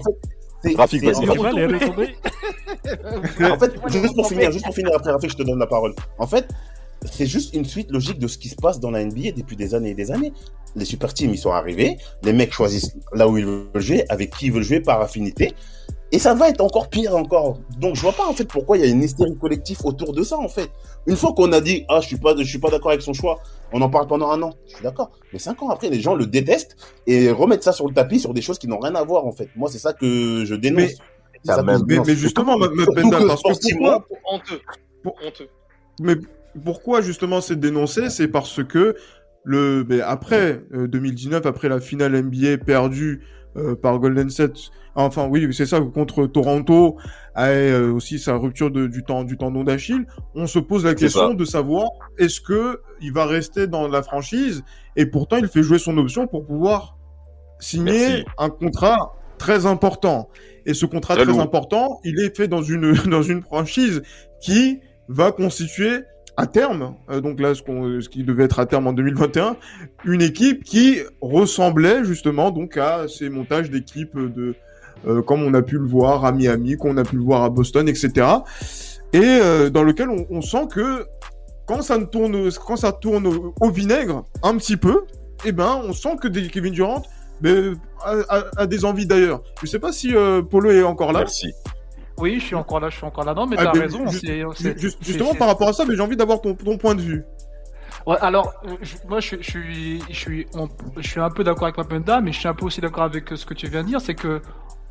Rafik, vas-y. en fait, vois les retombées En fait, juste pour finir, juste pour finir après, après je te donne la parole. En fait, c'est juste une suite logique de ce qui se passe dans la NBA depuis des années et des années. Les super teams, ils sont arrivés, les mecs choisissent là où ils veulent jouer, avec qui ils veulent jouer par affinité. Et ça va être encore pire encore. Donc je vois pas en fait pourquoi il y a une hystérie collective autour de ça en fait. Une fois qu'on a dit ah je suis pas je suis pas d'accord avec son choix, on en parle pendant un an. Je suis d'accord. Mais cinq ans après les gens le détestent et remettent ça sur le tapis sur des choses qui n'ont rien à voir en fait. Moi c'est ça que je dénonce. Mais- ça que même- Mais, dénonce. mais justement, ma, que parce que pourquoi, Honteux. Honteux. mais pourquoi justement c'est dénoncé? C'est parce que le, mais après euh, 2019, après la finale NBA perdue euh, par Golden State, enfin oui, c'est ça contre Toronto, et euh, aussi sa rupture de- du temps du tendon d'Achille, on se pose la question ça. de savoir est-ce que il va rester dans la franchise et pourtant il fait jouer son option pour pouvoir signer Merci. un contrat très important. Et ce contrat Très important, il est fait dans une dans une franchise qui va constituer à terme, euh, donc là ce, qu'on- ce qui devait être à terme en 2021, une équipe qui ressemblait justement donc à ces montages d'équipes de euh, comme on a pu le voir à Miami, qu'on a pu le voir à Boston, etc. Et euh, dans lequel on, on sent que quand ça ne tourne, quand ça tourne au, au vinaigre un petit peu, eh ben on sent que Kevin Durant ben, a, a- a des envies d'ailleurs. Je sais pas si euh, Polo est encore là. Merci. Oui, je suis encore là, je suis encore là. Non, mais Ah, t'as mais raison. juste- c'est- c'est- Juste- c'est- justement c'est- par rapport à ça, mais j'ai envie d'avoir ton, ton point de vue. Ouais, alors, je- moi, je, je suis, je suis, on- je suis un peu d'accord avec Mapenda, mais je suis un peu aussi d'accord avec euh, ce que tu viens de dire, c'est que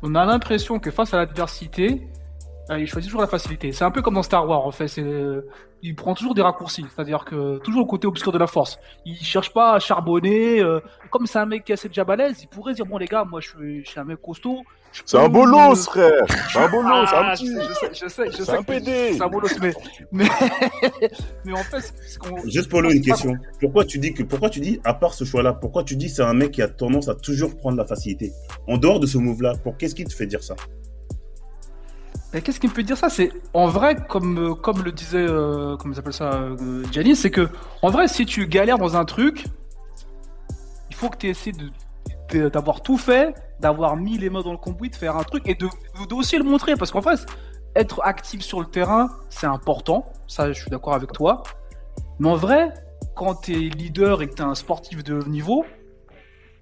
on a l'impression que face à l'adversité, il choisit toujours la facilité. C'est un peu comme dans Star Wars, en fait. C'est, euh, il prend toujours des raccourcis, c'est-à-dire que toujours le côté obscur de la force. Il cherche pas à charbonner. euh, comme c'est un mec qui est assez déjà balèze, il pourrait dire bon les gars, moi je suis, je suis un mec costaud. C'est un bolos, frère. C'est un bolos, c'est un Ah, petit. je sais, je sais, je sais, C'est un que- PD. C'est un bolos, mais, mais, mais en fait, ce qu'on- Juste Polo, une c'est question. Pourquoi tu dis que, pourquoi tu dis, à part ce choix-là, pourquoi tu dis c'est un mec qui a tendance à toujours prendre la facilité? En dehors de ce move-là, pour qu'est-ce qui te fait dire ça? Qu'est-ce qui me fait dire ça? C'est en vrai, comme euh, comme le disait, euh, comment ça, euh, c'est que en vrai, si tu galères dans un truc, il faut que tu essaies d'avoir tout fait, d'avoir mis les mains dans le cambouis, de faire un truc et de, aussi le montrer, parce qu'en fait, être actif sur le terrain, c'est important. Ça, je suis d'accord avec toi. Mais en vrai, quand tu es leader et que tu es un sportif de niveau,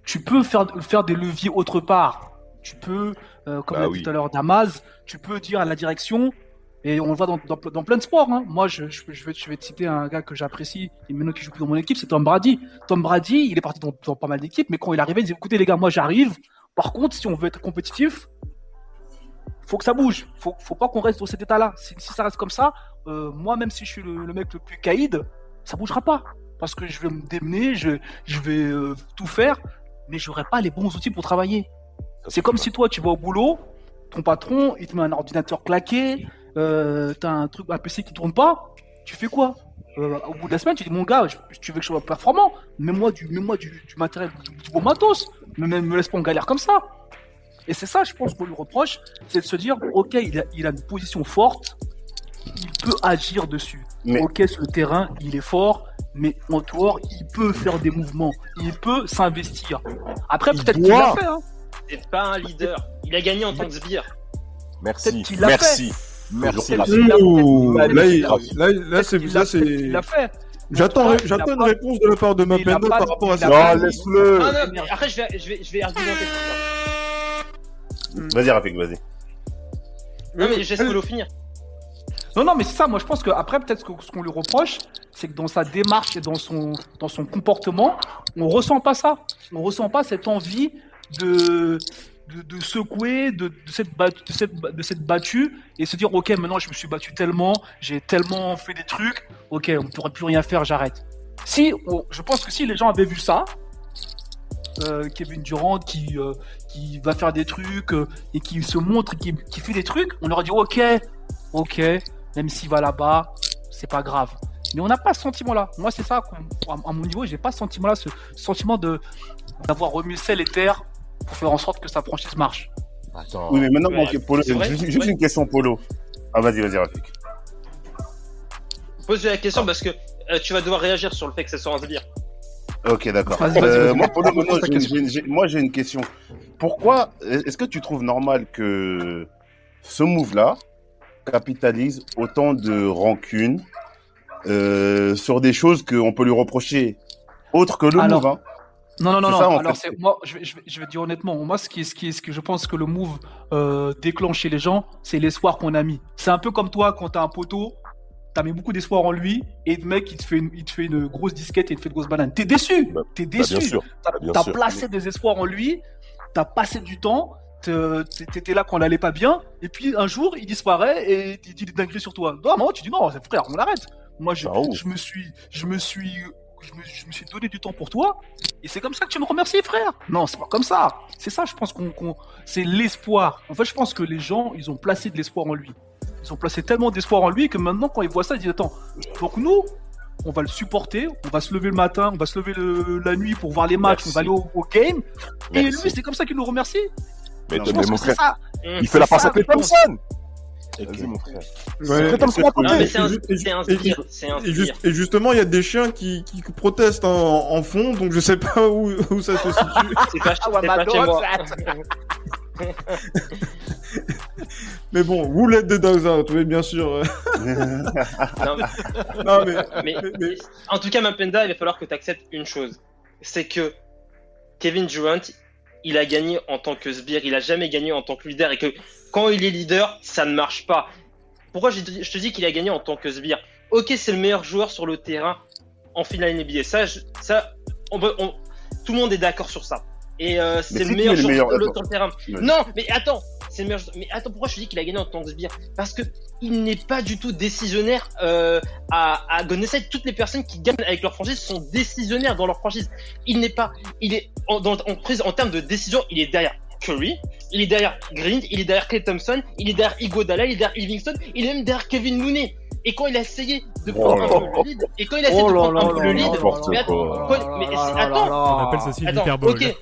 tu peux faire, faire des leviers autre part. Tu peux, euh, comme Bah l'a dit oui. tout à l'heure Damas, tu peux dire à la direction, et on le voit dans, dans, dans plein de sports. Hein. Moi, je, je, je vais, je vais te citer un gars que j'apprécie, et maintenant qui joue plus dans mon équipe, c'est Tom Brady. Tom Brady, il est parti dans, dans pas mal d'équipes, mais quand il est arrivé, il dit écoutez les gars, moi j'arrive. Par contre, si on veut être compétitif, faut que ça bouge. Faut, faut pas qu'on reste dans cet état-là. Si, si ça reste comme ça, euh, moi, même si je suis le, le mec le plus caïd, ça bougera pas. Parce que je vais me démener, je, je vais euh, tout faire, mais j'aurai pas les bons outils pour travailler. C'est comme si toi, tu vas au boulot, ton patron, il te met un ordinateur claqué, euh, t'as un truc, un PC qui tourne pas, tu fais quoi? Euh, Au bout de la semaine, tu dis, mon gars, je- tu veux que je sois performant, mets-moi du, mets-moi du, du matériel, du, du bon matos, mais me, me laisse pas en galère comme ça. Et c'est ça, je pense, qu'on lui reproche, c'est de se dire, ok, il a, il a une position forte, il peut agir dessus. Mais- Ok, sur le terrain, il est fort, mais en dehors, il peut faire des mouvements, il peut s'investir. Après, peut-être qu'il doit. l'a fait, hein. C'est pas un leader. Il a gagné en tant que sbire. Merci. Qu'il Merci. Merci. là, c'est, Il là, l'a c'est. fait, il l'a fait. J'attends, une réponse de la part de mais il a Mapendo pas- par rapport à ça. Non, laisse-le. Non, non, mais après, je vais, je vais, je vais argumenter. Vas-y, Rafik, vas-y. Non, mais je laisse Polo finir. Non, non, mais c'est ça. Moi, je pense qu'après, peut-être que ce qu'on lui reproche, c'est que dans sa démarche et dans son, dans son comportement, on ressent pas ça. On ressent pas cette envie de, de, secouer, de, de, cette bat- de, cette, de cette battue et se dire, ok, maintenant, je me suis battu tellement, j'ai tellement fait des trucs, ok, on ne pourrait plus rien faire, j'arrête. Si, je pense que si les gens avaient vu ça, euh, Kevin Durant qui, euh, qui va faire des trucs euh, et qui se montre, qui, qui fait des trucs, on aurait dit, ok, ok, même s'il va là-bas, c'est pas grave. Mais on n'a pas ce sentiment-là. Moi, c'est ça, à, mon niveau, j'ai pas ce sentiment-là, ce sentiment d'avoir le sel et terre pour faire en sorte que sa franchise marche. Attends. Oui, mais maintenant, Ouais, Polo, juste, une question, Polo. Ah, vas-y, vas-y, Rafik. Pose la question parce que euh, tu vas devoir réagir sur le fait que ce soit un sbire. Ok, d'accord. Euh, moi, Polo, moi, j'ai- une question. Pourquoi est-ce que tu trouves normal que ce move-là capitalise autant de rancune euh, sur des choses qu'on peut lui reprocher autres que le Alors, move hein? Non, non, non, non. Alors, moi, je vais, je, vais, je vais dire honnêtement, moi, ce qui est, ce qui ce que je pense que le move euh, déclenche chez les gens, c'est l'espoir qu'on a mis. C'est un peu comme toi, quand t'as un poteau, t'as mis beaucoup d'espoir en lui, et le mec, il te fait une, il te fait une grosse disquette et il te fait une grosse banane. T'es déçu, Bah, t'es Bah, déçu. bien sûr. T'as, bah, t'as placé des espoirs en lui, t'as passé du temps, te- t'étais là quand on allait pas bien, et puis un jour, il disparaît et il dit des dingueries sur toi. Non, non, tu dis non, frère, on l'arrête. Moi, je me suis, je me suis, je me, je me suis donné du temps pour toi, et c'est comme ça que tu me remercies, frère. Non, c'est pas comme ça. C'est ça, je pense qu'on, c'est l'espoir. En fait, je pense que les gens, ils ont placé de l'espoir en lui. Ils ont placé tellement d'espoir en lui que maintenant, quand ils voient ça, ils disent attends, donc nous, on va le supporter, on va se lever le matin, on va se lever le- la nuit pour voir les matchs, Merci. on va aller au, au game. Et lui, c'est comme ça qu'il nous remercie. Mais, Non, Je mais mon frère, ça. Il fait la passe à. Thompson. Ok. Vas-y, mon frère. Ouais. Et justement, il y a des chiens qui, qui protestent en, en fond, donc je sais pas où, où ça se situe. C'est pas, Ah c'est ma pas chez moi. Mais bon, vous l'êtes de Dogs Out, oui, bien sûr. Non, non, mais, mais, mais- mais- en tout cas, Mapenda, il va falloir que tu acceptes une chose. C'est que Kevin Durant, il a gagné en tant que sbire, il a jamais gagné en tant que leader et que quand il est leader, ça ne marche pas. Pourquoi je te dis qu'il a gagné en tant que sbire Ok, c'est le meilleur joueur sur le terrain en finale NBA. Ça, je- ça on peut- on- tout le monde est d'accord sur ça. Et euh, c'est le meilleur le joueur sur le, terrain. Non, mais attends, c'est le meilleur Mais attends, pourquoi je te dis qu'il a gagné en tant que sbire Parce que il n'est pas du tout décisionnaire euh, à, à. Toutes les personnes qui gagnent avec leur franchise sont décisionnaires dans leur franchise. Il n'est pas, il est en, dans- en, prise- en termes de décision, il est derrière Curry, il est derrière Green, il est derrière Clay Thompson, il est derrière Iguodala, il est derrière Livingston, il est même derrière Kevin Looney. Et quand il a essayé de prendre Oh un peu le lead, et quand il a essayé de prendre un peu le lead, mais attends, quoi. mais attends, On appelle ceci attends, l'hyperbole. ok,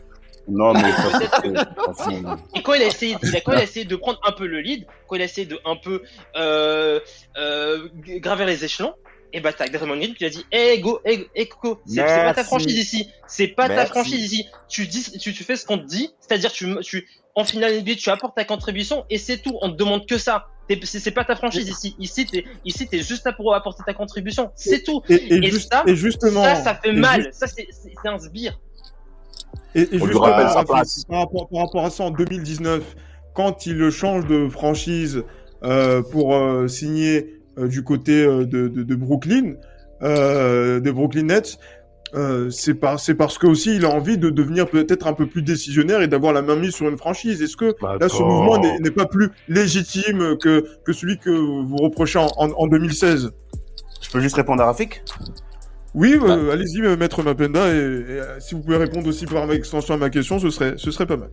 Non, mais ça, c'est- franchement, et quand il a essayé, il a, quand il a essayé de prendre un peu le lead, quand il a essayé de un peu euh, euh, gravir les échelons, et bah t'as Draymond Green qui a dit, hey go, hey, hey Coco, c'est pas ta franchise ici, c'est pas ta franchise ici. Tu dis, tu, tu fais ce qu'on te dit, c'est-à-dire tu, tu en finale NBA, tu apportes ta contribution et c'est tout. On te demande que ça. C'est pas ta franchise ici. Ici t'es ici t'es juste là pour apporter ta contribution. C'est tout. et, et Et juste- ça, et justement, Ça, ça fait mal. juste- Ça c'est un sbire. Et, sa Rafik, place. Par rapport, par rapport à ça, en 2019, quand il change de franchise euh, pour euh, signer euh, du côté euh, de, de, de Brooklyn, euh, des Brooklyn Nets, euh, c'est par, c'est parce que aussi il a envie de devenir peut-être un peu plus décisionnaire et d'avoir la main mise sur une franchise. Est-ce que Bah, là, ce mouvement n'est n'est pas plus légitime que, que celui que vous reprochez en, en, en 2016 je peux juste répondre à Rafik? Oui, euh, allez-y, euh, maître Mapenda, et, et, euh, si vous pouvez répondre aussi par extension à ma question, ce serait, ce serait pas mal.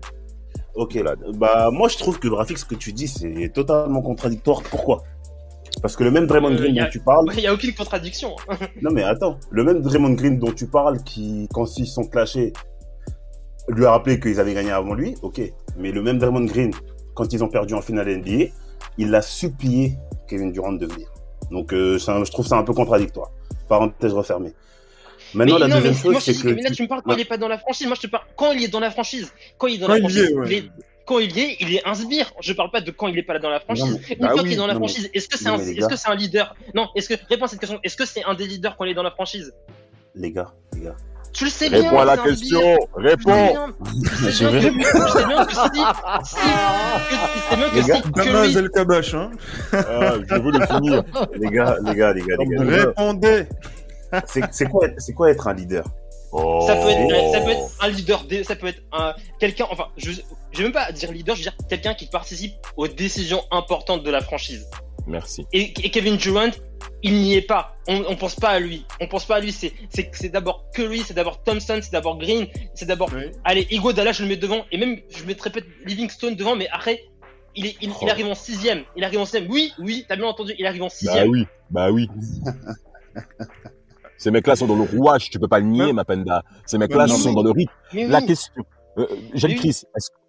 Ok, bah moi je trouve que Rafik, ce que tu dis, c'est totalement contradictoire. Pourquoi? Parce que le même Draymond Euh, Green a- dont tu parles, Il y a aucune contradiction. non mais attends, le même Draymond Green dont tu parles, qui quand ils sont clashés, lui a rappelé qu'ils avaient gagné avant lui, ok. Mais le même Draymond Green, quand ils ont perdu en finale NBA, il a supplié Kevin Durant de venir. Donc euh, je trouve ça un peu contradictoire. Parenthèse refermée. Maintenant, mais la non, deuxième mais chose, c'est que mais là tu- tu me parles quand Ouais. il est pas dans la franchise. Moi je te parle quand il est dans la franchise. Quand il est dans Quand la franchise, est, ouais. Quand il y est, il est un sbire. Je parle pas de quand il est pas là dans la franchise. Non, mais- Une bah fois oui, qu'il est dans la franchise, est-ce que c'est un, mais les est-ce gars. que c'est un leader? Non. Est-ce que réponds à cette question. Est-ce que c'est un des leaders quand il est dans la franchise? Les gars, les gars. Tu le sais bien. Réponds à la question. Réponds. Je sais vais bien que- tu sais bien que si, si, que, tu sais bien que Les gars, si Damas Curry, El Kabash, hein. Ah, je veux le finir. les gars, les gars, les gars, les gars. Répondez. C'est c'est quoi, c'est quoi être un leader? Oh. Ça peut être, ça peut être un leader, dé- ça peut être un quelqu'un. Enfin, je, je vais même pas dire leader, je veux dire quelqu'un qui participe aux décisions importantes de la franchise. Merci. Et, et Kevin Durant, il n'y est pas. On, on pense pas à lui. On pense pas à lui. C'est, c'est, c'est d'abord Curry, c'est d'abord Thompson, c'est d'abord Green, c'est d'abord. Oui. Allez, Iguodala, je le mets devant. Et même, je mettrais peut-être Livingstone devant, mais après, il, est, il, il Oh. arrive en sixième. Il arrive en sixième. Oui, oui, t'as bien entendu. Il arrive en Bah sixième. oui, bah oui. Ces mecs-là sont dans le rouage, tu peux pas le nier, Ouais. Mapenda. Ces mecs-là sont dans le rythme. La question. Euh, Jeanne Oui. Chris,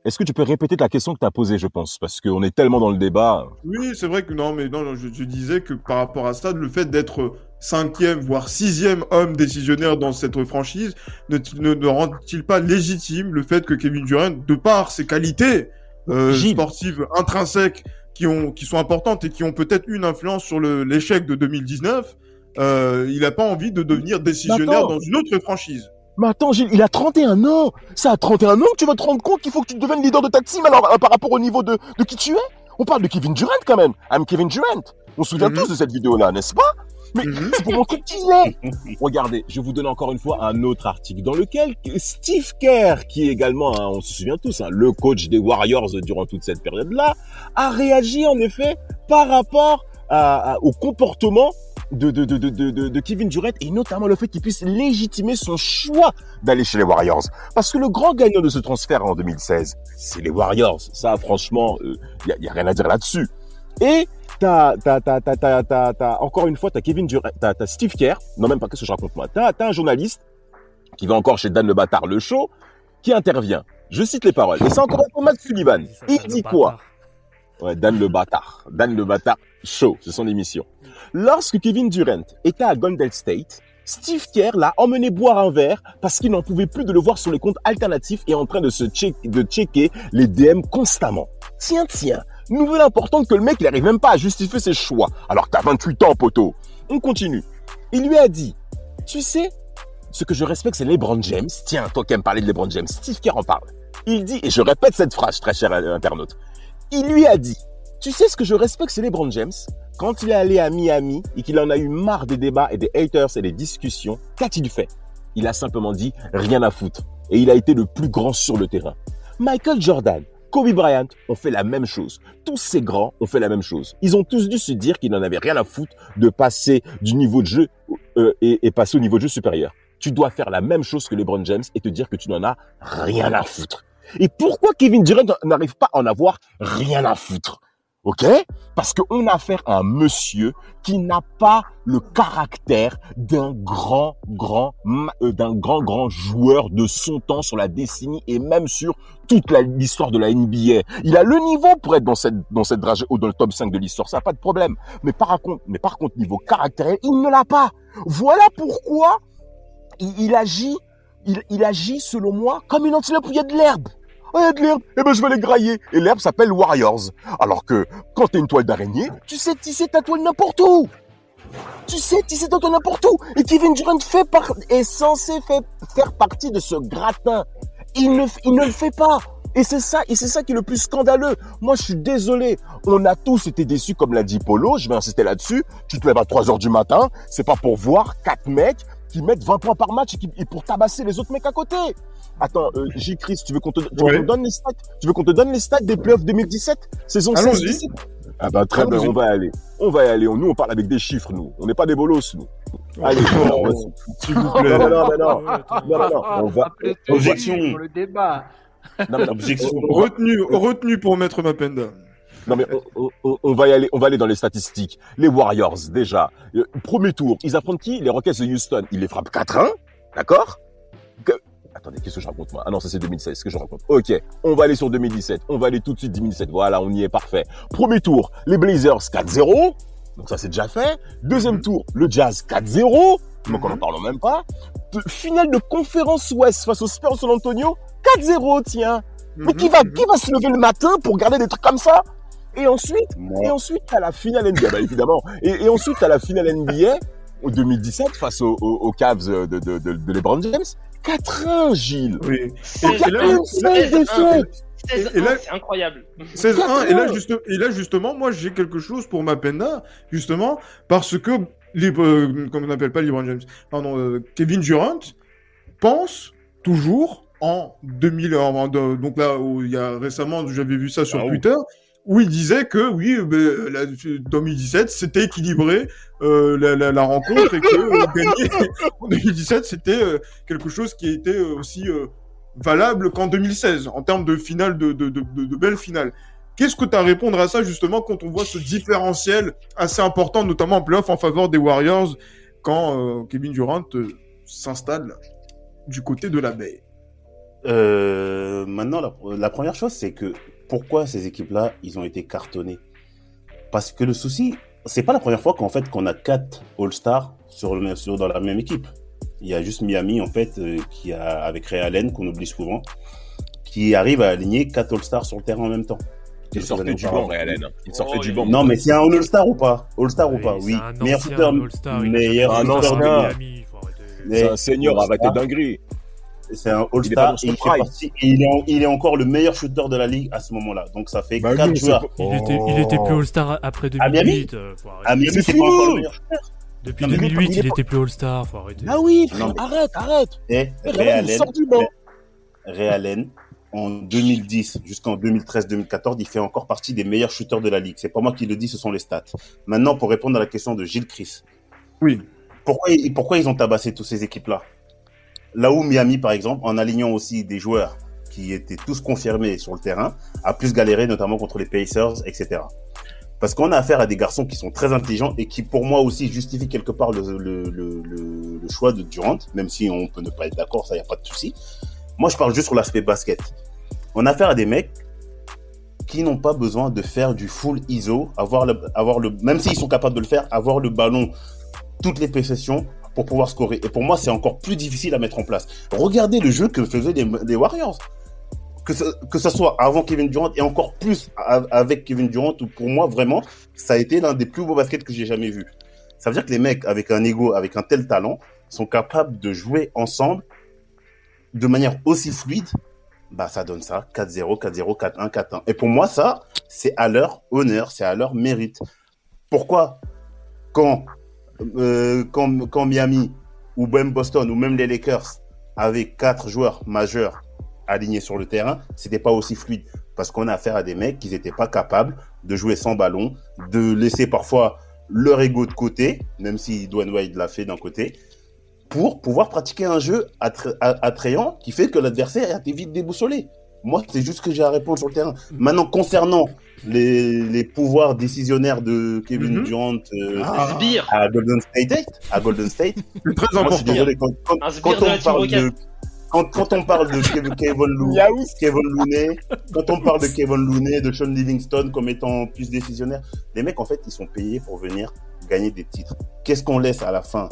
est-ce que tu peux répéter la question que tu as posée, je pense? Parce qu'on est tellement dans le débat. Oui, c'est vrai que non, mais non, je, je disais que par rapport à ça, le fait d'être cinquième, voire sixième homme décisionnaire dans cette franchise ne, ne, ne rend-il pas légitime le fait que Kevin Durant, de par ses qualités euh, sportives intrinsèques qui, ont, qui sont importantes et qui ont peut-être une influence sur l'échec de 2019, euh, il n'a pas envie de devenir décisionnaire D'accord. dans une autre franchise Mais attends, Gilles, il a 31 ans. C'est à 31 ans que tu vas te rendre compte qu'il faut que tu deviennes leader de ta team alors, euh, par rapport au niveau de, de qui tu es. On parle de Kevin Durant quand même. I'm Kevin Durant. On se souvient Mhm. tous de cette vidéo-là, n'est-ce pas? Mais Mhm. c'est pour montrer qui il est. Regardez, je vous donne encore une fois un autre article dans lequel Steve Kerr, qui est également, hein, on se souvient tous, hein, le coach des Warriors durant toute cette période-là, a réagi en effet par rapport à- à- au comportement de, de, de, de, de, Kevin Durant et notamment le fait qu'il puisse légitimer son choix d'aller chez les Warriors. Parce que le grand gagnant de ce transfert en 2016, c'est les Warriors. Ça, franchement, il y, a, y a rien à dire là-dessus. Et t'as, t'as, t'as, t'as, t'as, t'as, t'as- encore une fois, t'as Kevin Durant, t'as, t'as Steve Kerr. Non, même pas qu'est-ce que je raconte moi? T'as, t'as un journaliste qui va encore chez Dan le Bâtard, le show, qui intervient. Je cite les paroles. Et c'est encore un Matt Sullivan. Il dit quoi? Ouais, Dan le bâtard. Dan le bâtard show, c'est son émission. Lorsque Kevin Durant était à Golden State, Steve Kerr l'a emmené boire un verre parce qu'il n'en pouvait plus de le voir sur les comptes alternatifs et en train de se checker les DM constamment. Tiens, tiens. Nouvelle importante que le mec, il arrive même pas à justifier ses choix. Alors que t'as 28 ans, poteau. On continue. Il lui a dit, tu sais, ce que je respecte, c'est LeBron James. Tiens, toi qui aimes parler de LeBron James, Steve Kerr en parle. Il dit, et je répète cette phrase, très cher internaute. Il lui a dit, tu sais ce que je respecte, c'est LeBron James? Quand il est allé à Miami et qu'il en a eu marre des débats et des haters et des discussions, qu'a-t-il fait Il a simplement dit rien à foutre. Et il a été le plus grand sur le terrain. Michael Jordan, Kobe Bryant ont fait la même chose. Tous ces grands ont fait la même chose. Ils ont tous dû se dire qu'ils n'en avaient rien à foutre de passer du niveau de jeu euh, et, et passer au niveau de jeu supérieur. Tu dois faire la même chose que LeBron James et te dire que tu n'en as rien à foutre. Et pourquoi Kevin Durant n'arrive pas à en avoir rien à foutre? Ok? Parce qu'on a affaire à un monsieur qui n'a pas le caractère d'un grand, grand, euh, d'un grand, grand joueur de son temps sur la décennie et même sur toute l'histoire de la NBA. Il a le niveau pour être dans cette, dans cette dragée ou dans le top 5 de l'histoire, ça n'a pas de problème. Mais par contre, mais par contre, niveau caractère, il ne l'a pas. Voilà pourquoi il, agit, il, agit selon moi comme une antilope où de l'herbe. Oh, l'herbe, eh ben je vais les grailler. Et l'herbe s'appelle Warriors. Alors que quand t'es une toile d'araignée, tu sais tisser ta toile n'importe où. Tu sais tisser ta toile n'importe où. Et Kevin Durant fait par, est censé faire partie de ce gratin. Il ne, il le fait pas. Et c'est ça, et c'est ça qui est le plus scandaleux. Moi, je suis désolé. On a tous été déçus, comme l'a dit Polo. Je vais insister là-dessus. Tu te lèves à 3 heures du matin. C'est pas pour voir quatre mecs qui mettent 20 points par match et, qui, et pour tabasser les autres mecs à côté. Attends, euh, J. Chris, tu veux qu'on te, Ouais. donne les stats? Tu veux qu'on te donne les stats des playoffs 2017 Saison Allons-y. 16 Ah bah très bien, on va y aller. On va y aller. Nous, on parle avec des chiffres, nous. On n'est pas des bolos, nous. Allez, on va- S'il vous plaît. non, non, non, non, non, non, non, on va. Appelez Objection. pour le débat. Non, mais- Objection. on va- Retenu, retenu pour mettre ma peine d'âme. Non mais on, on- on va y aller, on va aller dans les statistiques. Les Warriors déjà, Euh, premier tour, ils affrontent qui? Les Rockets de Houston. Ils les frappent 4-1, d'accord? Que- Attendez, qu'est-ce que je raconte moi? Ah non, ça c'est 2016, ce que je raconte. Ok, on va aller sur 2017. On va aller tout de suite 2017. Voilà, on y est parfait. Premier tour, les Blazers 4-0. Donc ça c'est déjà fait. Deuxième tour, le Jazz 4-0. Donc on en parle même pas. De- finale de conférence Ouest face aux Spurs San Antonio 4-0, tiens. Mais qui va, qui va se lever le matin pour regarder des trucs comme ça? Et ensuite, et ensuite, à la finale NBA, bah, évidemment. Et, et ensuite, à la finale NBA, en 2017, face aux, aux, aux Cavs de, de, de, de LeBron James, 4-1, Gilles. Oui. A Et là, une seule défaite. 16 Et là- c'est incroyable. 16-1, et là, juste, et là, justement, moi, j'ai quelque chose pour ma penda, justement, parce que, les, euh, comme on appelle pas LeBron James, pardon, euh, Kevin Durant pense toujours en 2000, en- en- de- donc là, où il y a récemment, j'avais vu ça sur Ah oui. Où il disait que, oui, euh, la, 2017, c'était équilibré, euh, la, la, la rencontre, et que euh, gagner en 2017, c'était euh, quelque chose qui était euh, aussi euh, valable qu'en 2016 en termes de finale de, de, de, de, belles finales. Qu'est-ce que tu as à répondre à ça justement quand on voit ce différentiel assez important, notamment en playoff en faveur des Warriors, quand euh, Kevin Durant euh, s'installe du côté de la baie? Euh, maintenant, la première chose, c'est que pourquoi ces équipes-là, ils ont été cartonnés Parce que le souci, c'est pas la première fois qu'en fait qu'on a quatre All-Stars sur, le même- sur dans la même équipe. Il y a juste Miami en fait euh, qui a avec Ray Allen qu'on oublie souvent, qui arrive à aligner quatre All-Stars sur le terrain en même temps. Il sortait du banc. Ray Allen. Il sortait Oh, du banc. Non, mais c'est un All-Star ou pas? All-Star ou Oui, pas? c'est Oui. Meilleur shooter, meilleur Un ancien. C'est un senior, avec tes dingueries. C'est un Il All-Star il, fait prime. partie- et il, est en- il est encore le meilleur shooter de la ligue à ce moment-là. Donc ça fait Bah quatre oui, c'est joueurs. Il, était, il était plus All-Star après À Miami 2008. euh, faut arrêter. À Miami, C'est c'est pas encore fini. le meilleur shooter. Depuis Non, mais 2008, il il était plus All-Star. Faut arrêter. Ah oui, Non, mais- arrête, arrête. Et Ray Ray Allen, Allen, sort du banc. Ray Allen, en 2010 jusqu'en 2013-2014, il fait encore partie des meilleurs shooters de la ligue. C'est pas moi qui le dis, ce sont les stats. Maintenant, pour répondre à la question de Gilles Chris, Oui. pourquoi, ils- pourquoi ils ont tabassé toutes ces équipes-là? Là où Miami, par exemple, en alignant aussi des joueurs qui étaient tous confirmés sur le terrain, a plus galéré, notamment contre les Pacers, etc. Parce qu'on a affaire à des garçons qui sont très intelligents et qui, pour moi aussi, justifient quelque part le, choix de Durant, même si on peut ne pas être d'accord, ça, y a pas de souci. Moi, je parle juste sur l'aspect basket. On a affaire à des mecs qui n'ont pas besoin de faire du full ISO, avoir le, avoir même s'ils sont capables de le faire, avoir le ballon toutes les possessions pour pouvoir scorer. Et pour moi, c'est encore plus difficile à mettre en place. Regardez le jeu que faisaient les, Warriors. Que ce, que soit avant Kevin Durant et encore plus avec Kevin Durant, pour moi, vraiment, ça a été l'un des plus beaux baskets que j'ai jamais vu. Ça veut dire que les mecs avec un ego, avec un tel talent, sont capables de jouer ensemble de manière aussi fluide. Bah, ça donne ça. 4-0, 4-0, 4-1, 4-1. Et pour moi, ça, c'est à leur honneur, c'est à leur mérite. Pourquoi? Quand, euh, quand, quand Miami ou même Boston ou même les Lakers avaient quatre joueurs majeurs alignés sur le terrain, c'était pas aussi fluide parce qu'on a affaire à des mecs qui n'étaient pas capables de jouer sans ballon, de laisser parfois leur ego de côté, même si Dwayne Wade l'a fait d'un côté, pour pouvoir pratiquer un jeu attrayant qui fait que l'adversaire été vite déboussolé. Moi, c'est juste ce que j'ai à répondre sur le terrain. Maintenant, concernant les, les pouvoirs décisionnaires de Kevin Mhm. Durant euh, sbire. à Golden State, à Golden State, très moi, je suis important. désolé, quand, on parle de quand, quand on parle de Kevin, Kevin, Lou- Miaou. Kevin Looney, quand on parle de Kevin Looney, de Sean Livingston comme étant plus décisionnaire, les mecs en fait ils sont payés pour venir gagner des titres. Qu'est-ce qu'on laisse à la fin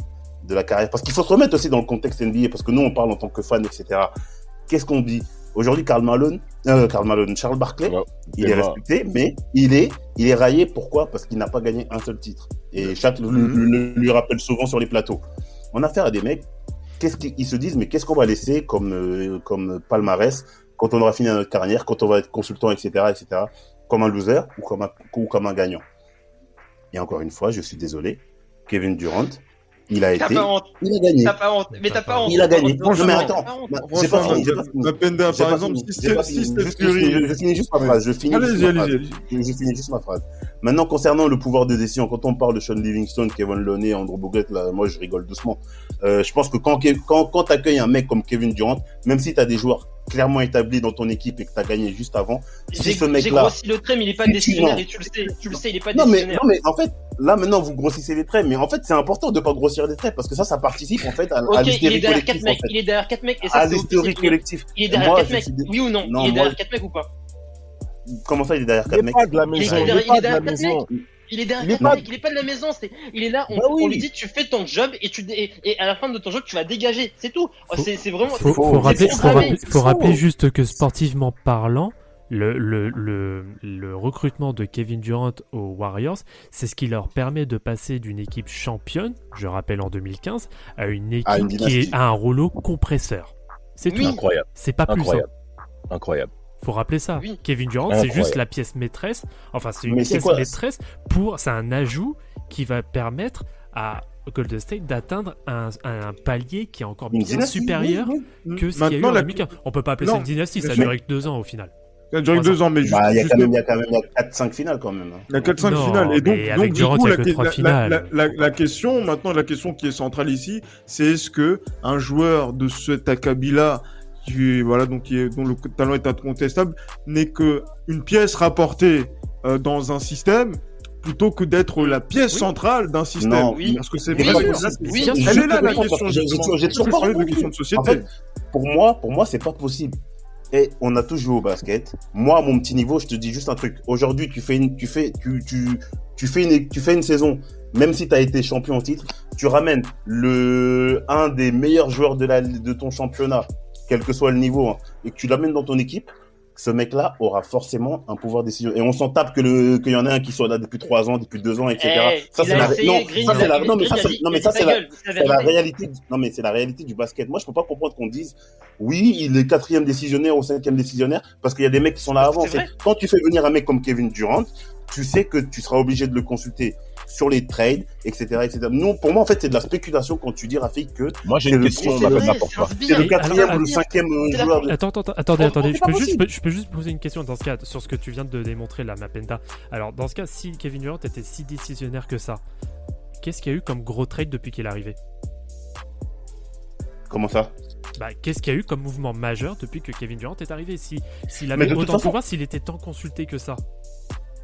de la carrière? Parce qu'il faut se remettre aussi dans le contexte NBA, parce que nous on parle en tant que fan, etc. Qu'est-ce qu'on dit? Aujourd'hui, Karl Malone, euh, Karl Malone, Charles Barkley, Ouais, il est respecté, mais il est, il est raillé. Pourquoi? Parce qu'il n'a pas gagné un seul titre. Et chaque le, le- le- lui rappelle souvent sur les plateaux. On a affaire à des mecs. Qu'est-ce qu'ils ils se disent Mais qu'est-ce qu'on va laisser comme euh, comme palmarès quand on aura fini notre carrière, quand on va être consultant, etc., etc. Comme un loser ou comme un ou comme un gagnant? Et encore une fois, je suis désolé, Kevin Durant, il a été, pas honte. il a gagné. T'as pas honte. Mais t'as pas honte. Il a gagné. Non, mais attends. t'as pas j'ai fini, j'ai. Mapenda, J'ai par exemple, si j'ai c'est- Je Steph finis- Curry. je finis juste ma phrase. Je finis juste Allez-y, ma allez-y, phrase. allez-y. Je, je finis juste ma phrase. Maintenant, concernant le pouvoir de décision, quand on parle de Sean Livingston, Kevin Looney, Andrew Bogut, là, moi, je rigole doucement. Euh, je pense que quand, quand, quand t'accueilles un mec comme Kevin Durant, même si t'as des joueurs clairement établis dans ton équipe et que t'as gagné juste avant, si J'ai ce j'ai mec-là, grossi le trait, mais il est pas décisionnaire et tu le sais. Tu le sais, il est pas non mais, décisionnaire. non mais en fait, là maintenant vous grossissez les traits, mais en fait c'est important de pas grossir les traits parce que ça, ça participe en fait à, à Ok, il est l'hystérie derrière collective. 4 en mecs. fait. Il est derrière 4 mecs et À ça c'est l'hystérie collective. Il est derrière Moi, 4 je mecs. Oui ou non Non, Il est moi- derrière 4 mecs ou pas? Comment ça il est derrière Il 4 est mecs? pas de la Il est maison. Il derrière- est il pas est de la derrière quatre maison. Il est derrière Il est 4 pas- mecs, il est pas de la maison, c'est il est là, on, Bah oui. on lui dit tu fais ton job et tu dé- et, et à la fin de ton job tu vas dégager, c'est tout. Oh, C'est c'est vraiment Faut, c'est- faut c'est rappeler, faut, programmé. rappeler, faut rappeler juste que sportivement parlant, le, le, le, le recrutement de Kevin Durant aux Warriors, c'est ce qui leur permet de passer d'une équipe championne, je rappelle en 2015, à une équipe À une qui est à un rouleau compresseur. C'est Oui. tout. Incroyable, C'est pas plus. incroyable, hein. incroyable. Faut rappeler ça. Oui. Kevin Durant, c'est juste la pièce maîtresse. Enfin, c'est une Mais c'est pièce quoi maîtresse pour. C'est un ajout qui va permettre à Golden State d'atteindre un, un palier qui est encore bien dynastie, supérieur oui, oui. que ce qu'il y a eu en la- 2015. On peut pas appeler Non, ça une dynastie, ça a duré que deux ans au final. Ça a duré Trois deux ans, mais juste, Bah, il y a juste- quand même, il y a quand même, il y a 4-5 finales quand même. hein. Il y a 4-5 Non, finales. Et donc, donc du Durant, coup, il la, la- la- la- la question, maintenant, la question qui est centrale ici, c'est est-ce que un joueur de cet acabit-là, qui, voilà, donc, qui est, dont le talent est incontestable, n'est que une pièce rapportée euh, dans un système, plutôt que d'être la pièce Oui. centrale d'un système? Non, Oui. Parce que c'est Oui, là, Oui, est là, la question. j'ai- j'ai toujours- j'ai pas pas une compris. question de société. En fait, pour moi, pour moi, c'est pas possible. Et on a tous joué au basket. Moi, à mon petit niveau, je te dis juste un truc. Aujourd'hui, tu fais une, tu fais, une, saison. Même si tu as été champion en titre, tu ramènes le, un des meilleurs joueurs de la, de ton championnat, quel que soit le niveau, hein, et tu l'amènes dans ton équipe. Ce mec-là aura forcément un pouvoir décision. Et on s'en tape que le qu'il y en a un qui soit là depuis trois ans, depuis deux ans, etc. Eh, ça c'est la non, Green, ça il c'est a- la non mais ça c'est non mais ça la réalité. du- Non mais c'est la réalité du basket. Moi je peux pas comprendre qu'on dise oui il est quatrième décisionnaire ou cinquième décisionnaire parce qu'il y a des mecs qui sont là avant. Quand tu fais venir un mec comme Kevin Durant, tu sais que tu seras obligé de le consulter sur les trades, etc., etc. Non, pour moi en fait c'est de la spéculation quand tu dis Rafik que Moi, j'ai C'est une le- question, c'est le- quatrième ou le cinquième euh, la joueur. de- Attends, attends, attends, attendez, attendez. Je peux, juste, je, peux, poser une question dans ce cas, sur ce que tu viens de démontrer là, Mapenda. Alors, dans ce cas, si Kevin Durant était si décisionnaire que ça, qu'est-ce qu'il y a eu comme gros trade depuis qu'il est arrivé? Comment ça? Bah, Qu'est-ce qu'il y a eu comme mouvement majeur depuis que Kevin Durant est arrivé? Si S'il Mais avait de toute autant de pouvoir, s'il était tant consulté que ça.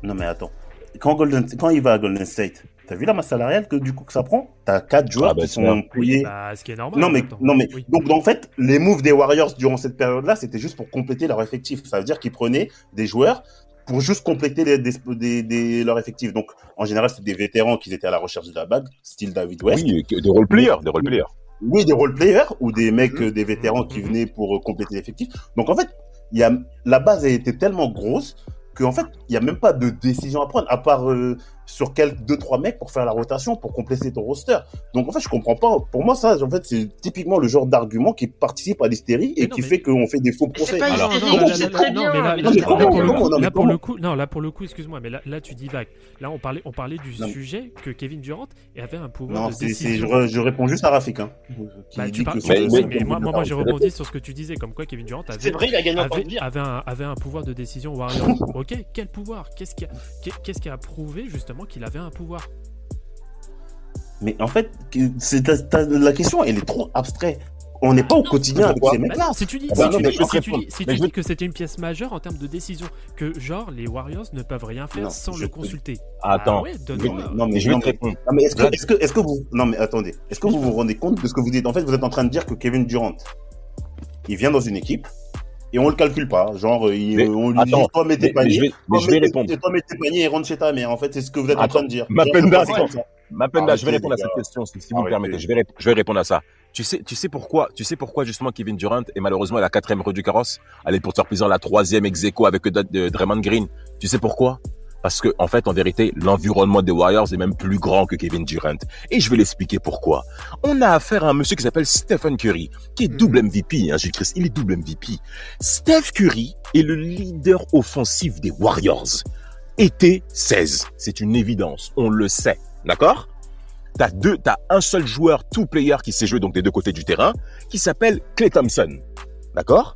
Non mais attends. Quand, Golden, quand il va à Golden State, t'as vu la masse salariale que du coup que ça prend? T'as quatre joueurs Ah bah, qui sont payés. Bah, ce qui est normal. non mais non mais Oui. donc en fait les moves des Warriors durant cette période-là c'était juste pour compléter leur effectif. Ça veut dire qu'ils prenaient des joueurs pour juste compléter les, des, des- des- leur effectif. Donc en général c'était des vétérans qui étaient à la recherche de la bague, style David West. Oui, des role-players, des role-players. Oui, des role-players ou des mecs, euh, des vétérans qui Mhm. venaient pour euh, compléter l'effectif. Donc en fait, il y a, la base a été tellement grosse qu'en fait, il n'y a même pas de décision à prendre, à part euh, sur quelques deux trois mecs pour faire la rotation, pour compléter ton roster. Donc en fait, je comprends pas. Pour moi, ça, en fait, c'est typiquement le genre d'argument qui participe à l'hystérie et non, qui mais- fait qu'on fait des faux procès. pas Alors, hystérique, non, non, là, pour le coup, non, là, pour le coup, excuse-moi, mais là, là tu dis vague. Là, on parlait, on parlait du Non. sujet que Kevin Durant avait un pouvoir Non, de décision. je, je réponds juste à Rafik, hein, qui Bah, tu dit parles, que Mais- c'est- mais- c'est- mais moi, moi, moi, j'ai rebondi sur ce que tu disais, comme quoi Kevin Durant avait, vrai, il a gagné encore avait, un, avait un pouvoir de décision Warriors. ok, quel pouvoir? Qu'est-ce qui, a, qu'est-ce qui a prouvé justement qu'il avait un pouvoir Mais en fait, c'est, la question, elle est trop abstraite. On n'est pas au quotidien avec ces Bah mecs-là. non, si tu dis, Ah si bah tu non, mais dis- si tu dis- si Mais tu je vais- dis que c'était une pièce majeure en termes de décision, que genre les Warriors ne peuvent rien faire Non, sans je le te- consulter. Attends. Ah ouais, donne-moi. Non, mais Mais je vais non, te mais- répondre. Non, mais est-ce que, Vlad. est-ce que, est-ce que vous, non, mais attendez, est-ce que vous vous rendez compte de ce que vous dites? En fait, vous êtes en train de dire que Kevin Durant, il vient dans une équipe et on le calcule pas. Genre, il- Mais on lui attends, dit, toi, mets tes Mais, mais paniers. je vais, mais Toi, je vais répondre. Toi, mets tes paniers et rentre chez ta mère. En fait, c'est ce que vous êtes en Attends, train de dire. Mapenda. Mapenda, je vais répondre à cette question, si si vous me permettez. Je vais, je vais répondre à ça. Tu sais, tu sais pourquoi, tu sais pourquoi justement Kevin Durant est malheureusement la quatrième rue du carrosse? Elle est pour te faire plaisir la troisième ex aequo avec euh, Draymond Green. Tu sais pourquoi? Parce que, en fait, en vérité, l'environnement des Warriors est même plus grand que Kevin Durant. Et je vais l'expliquer pourquoi. On a affaire à un monsieur qui s'appelle Stephen Curry, qui est double MVP, hein, Gilles Christ. Il est double MVP. Steph Curry est le leader offensif des Warriors. Été 16. C'est une évidence. On le sait. D'accord? T'as deux, t'as un seul joueur, tout player qui sait jouer donc des deux côtés du terrain, qui s'appelle Clay Thompson. D'accord?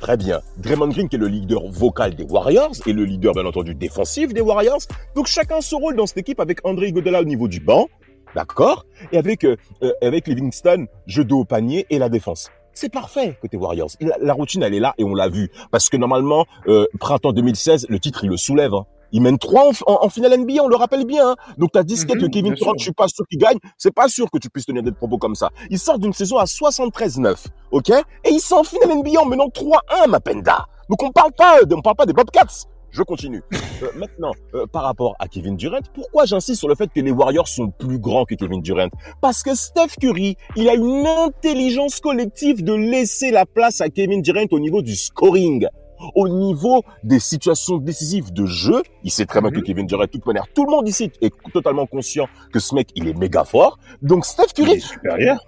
Très bien. Draymond Green, qui est le leader vocal des Warriors et le leader, bien entendu, défensif des Warriors. Donc, chacun son rôle dans cette équipe avec André Iguodala au niveau du banc. D'accord? Et avec, euh, euh, avec Livingston, jeu de haut panier et la défense. C'est parfait côté Warriors. La, la routine, elle est là et on l'a vu. Parce que normalement, euh, printemps 2016, le titre, il le soulève. hein. Il mène 3 en, en, en finale NBA, on le rappelle bien. hein. Donc t'as disquette Mhm, que Kevin Durant, je suis pas sûr qu'il gagne. C'est pas sûr que tu puisses tenir des propos comme ça. Il sort d'une saison à 73-9, ok? Et il sort en finale NBA en menant 3-1, Mapenda. Donc on parle pas, de- on parle pas des Bobcats. Je continue. Euh, maintenant, euh, par rapport à Kevin Durant, pourquoi j'insiste sur le fait que les Warriors sont plus grands que Kevin Durant? Parce que Steph Curry, il a une intelligence collective de laisser la place à Kevin Durant au niveau du scoring. Au niveau des situations décisives de jeu, il sait très bien que Mhm. Kevin Durant, de toute manière, tout le monde ici est totalement conscient que ce mec, il est méga fort. Donc Steph Il Curry, est supérieur.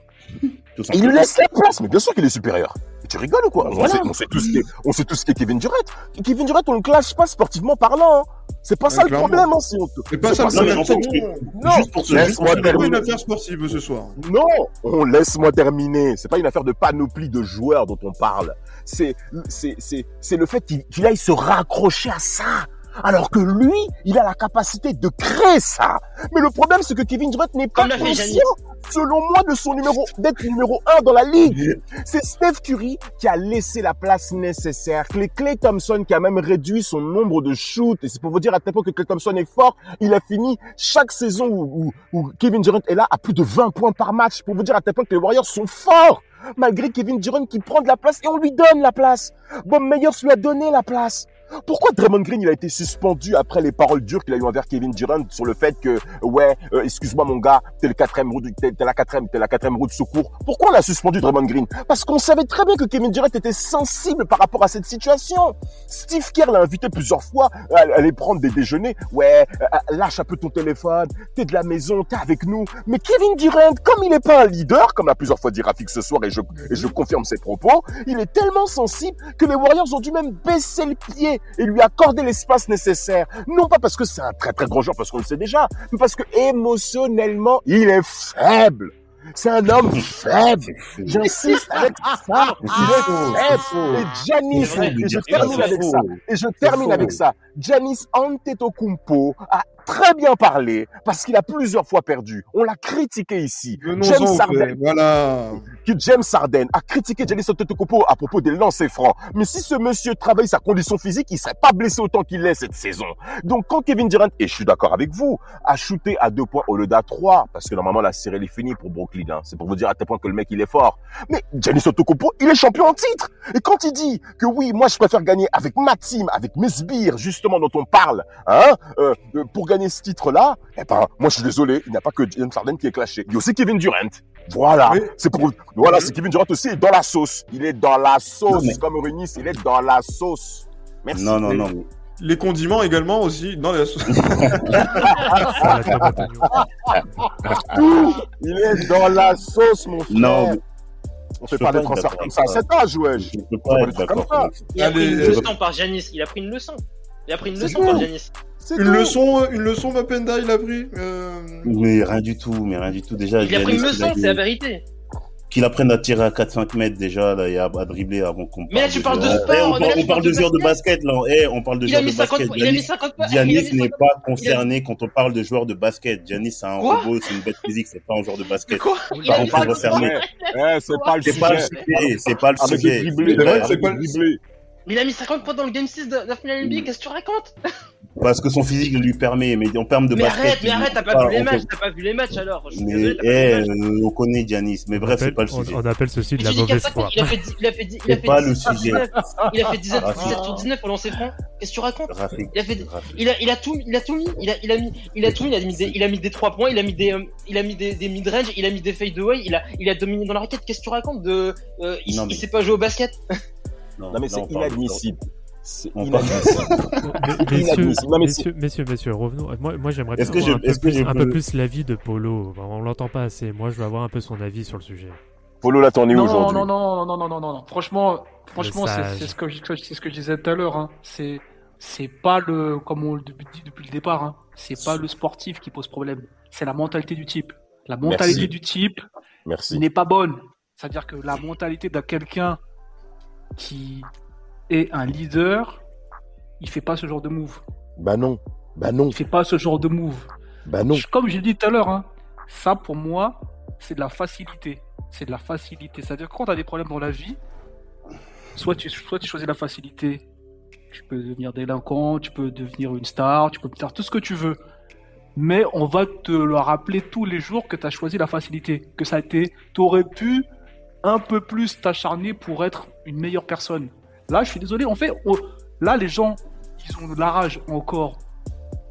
Tout il lui laisse la place, mais bien sûr qu'il est supérieur. Tu rigoles ou quoi? On, Voilà. sait, on, sait tous qui est, on sait tous qui est Kevin Durant. Kevin Durant, on le clash pas sportivement parlant. hein. C'est pas ça le problème. Hein, si on te- C'est pas ça le problème. Non, laisse-moi C'est pas une terminer. affaire sportive ce soir. Non, on laisse-moi terminer. C'est pas une affaire de panoplie de joueurs dont on parle. C'est, c'est, c'est, c'est le fait qu'il, qu'il aille se raccrocher à ça. Alors que lui, il a la capacité de créer ça. Mais le problème, c'est que Kevin Durant n'est pas conscient, selon moi, de son numéro, d'être numéro un dans la ligue. C'est Steph Curry qui a laissé la place nécessaire. Clay, Clay Thompson qui a même réduit son nombre de shoots. Et c'est pour vous dire à tel point que Clay Thompson est fort. Il a fini chaque saison où, où, où Kevin Durant est là à plus de 20 points par match. Pour vous dire à tel point que les Warriors sont forts. Malgré Kevin Durant qui prend de la place et on lui donne la place. Bob Myers lui a donné la place. Pourquoi Draymond Green il a été suspendu après les paroles dures qu'il a eu envers Kevin Durant sur le fait que ouais, euh, excuse-moi mon gars, t'es le quatrième roue, t'es la quatrième, t'es la quatrième roue de secours. Pourquoi on a suspendu Draymond Green? Parce qu'on savait très bien que Kevin Durant était sensible par rapport à cette situation. Steve Kerr l'a invité plusieurs fois à aller prendre des déjeuners. Ouais, euh, lâche un peu ton téléphone, t'es de la maison, t'es avec nous. Mais Kevin Durant, comme il n'est pas un leader, comme l'a plusieurs fois dit Rafik ce soir, et je, et je confirme ses propos, il est tellement sensible que les Warriors ont dû même baisser le pied et lui accorder l'espace nécessaire. Non pas parce que c'est un très très grand joueur, parce qu'on le sait déjà, mais parce que émotionnellement, il est faible. C'est un homme faible. J'insiste avec ça. Il est faible. Et et je termine avec ça. Et je termine avec ça. Giannis Antetokounmpo a très bien parlé parce qu'il a plusieurs fois perdu. On l'a critiqué ici. James frère. Voilà. que James Harden a critiqué Giannis Antetokounmpo à propos des lancers francs. Mais si ce monsieur travaille sa condition physique, il serait pas blessé autant qu'il l'est cette saison. Donc quand Kevin Durant, et je suis d'accord avec vous, a shooté à deux points au lieu d'à trois, parce que normalement la série est finie pour Brooklyn, hein. c'est pour vous dire à tel point que le mec il est fort. Mais Giannis Antetokounmpo, il est champion en titre. Et quand il dit que oui, moi je préfère gagner avec ma team, avec mes sbires justement dont on parle, hein, euh, euh, pour gagner ce titre-là, eh ben moi je suis désolé, il n'y a pas que James Harden qui est clashé, il y a aussi Kevin Durant. Voilà, Oui. c'est pour voilà, c'est Kevin Durant aussi est dans la sauce. Il est dans la sauce Non, mais- comme Reunis, il est dans la sauce. Merci. Non, non, non. Les condiments également aussi dans la sauce. Il est dans la sauce, mon frère. Non, mais on je fait pas des transferts comme ça à cet âge, ouais. je peux pas pas être d'accord. Il a pris une leçon par Janis. Il a pris une leçon. Il a pris une leçon par Janis. C'est Une tout. leçon, une leçon, Mapenda, il a pris. Euh... Mais rien du tout, mais rien du tout. Déjà, Il a pris une leçon, c'est la vérité. Qu'il apprenne à tirer à 4-5 mètres déjà, là, et à, à dribbler avant qu'on Mais là, tu parles de sport, Eh, on parle, on de joueurs de basket, là. Eh, on parle de joueurs de 50 basket. points. Il a mis Giannis, 50 points. Il a Giannis n'est 50 pas concerné quand on parle de joueurs de basket. Giannis, c'est un Quoi robot, c'est une bête physique, c'est pas un joueur de basket. Quoi Il Par a mis contre, 50 refermé. points. C'est pas le C'est pas le sujet. c'est pas le sujet. Mais il a mis 50 points dans le Game 6 de la finale NBA. Qu'est-ce que tu racontes Parce que son physique le lui permet, mais en termes de Mais basket. arrête, mais arrête, t'as pas vu les on- matchs. T'as pas vu les matchs alors. Je suis Mais, désolé, t'as pas vu eh, les matchs. euh, on connaît Giannis, mais bref, c'est pas le sujet. on appelle ceci de la mauvaise 4 foi. il a fait 10 il a fait 10 il a C'est fait pas 10 le sujet. 19. Il a fait 17 Rafik. 17 sur 19 au lancer franc. Qu'est-ce que tu racontes Rafik, Il a fait il a, il a tout, il a tout mis, il a, il a mis, il a tout mis, il a mis des, il a mis des 3 points, il a mis des, euh, il a mis des, des mid-range, il a mis des fade away, il a, il a dominé dans la raquette. Qu'est-ce que tu racontes de, euh, il, Non, il mais- sait pas jouer au basket Non, mais c'est inadmissible. C'est inadmissible. Messieurs, messieurs, messieurs, messieurs, revenons. Moi, moi j'aimerais bien avoir je- un, peu plus, je un peu peux- plus l'avis de Polo. On l'entend pas assez. Moi, je veux avoir un peu son avis sur le sujet. Polo, là, t'en es où Non, aujourd'hui non, non, non, non, non, non, non. Franchement, franchement, c'est ce que je, c'est ce que je disais tout à l'heure. Hein. C'est, c'est pas le, comme on le dit depuis le départ, hein. C'est pas le sportif qui pose problème. C'est la mentalité du type. La mentalité Merci. du type n'est pas bonne. C'est-à-dire que la mentalité de quelqu'un qui est un leader, il fait pas ce genre de move. Bah non. Bah non. Il fait pas ce genre de move. Bah non. Je- Comme j'ai dit tout à l'heure, hein, ça pour moi, c'est de la facilité. C'est de la facilité. C'est-à-dire que quand tu as des problèmes dans la vie, soit tu, soit tu choisis la facilité, tu peux devenir délinquant, tu peux devenir une star, tu peux faire tout ce que tu veux. Mais on va te le rappeler tous les jours que tu as choisi la facilité, que ça a été, tu aurais pu un peu plus t'acharner pour être une meilleure personne. Là, je suis désolé, en fait, on- là, les gens, ils ont de la rage encore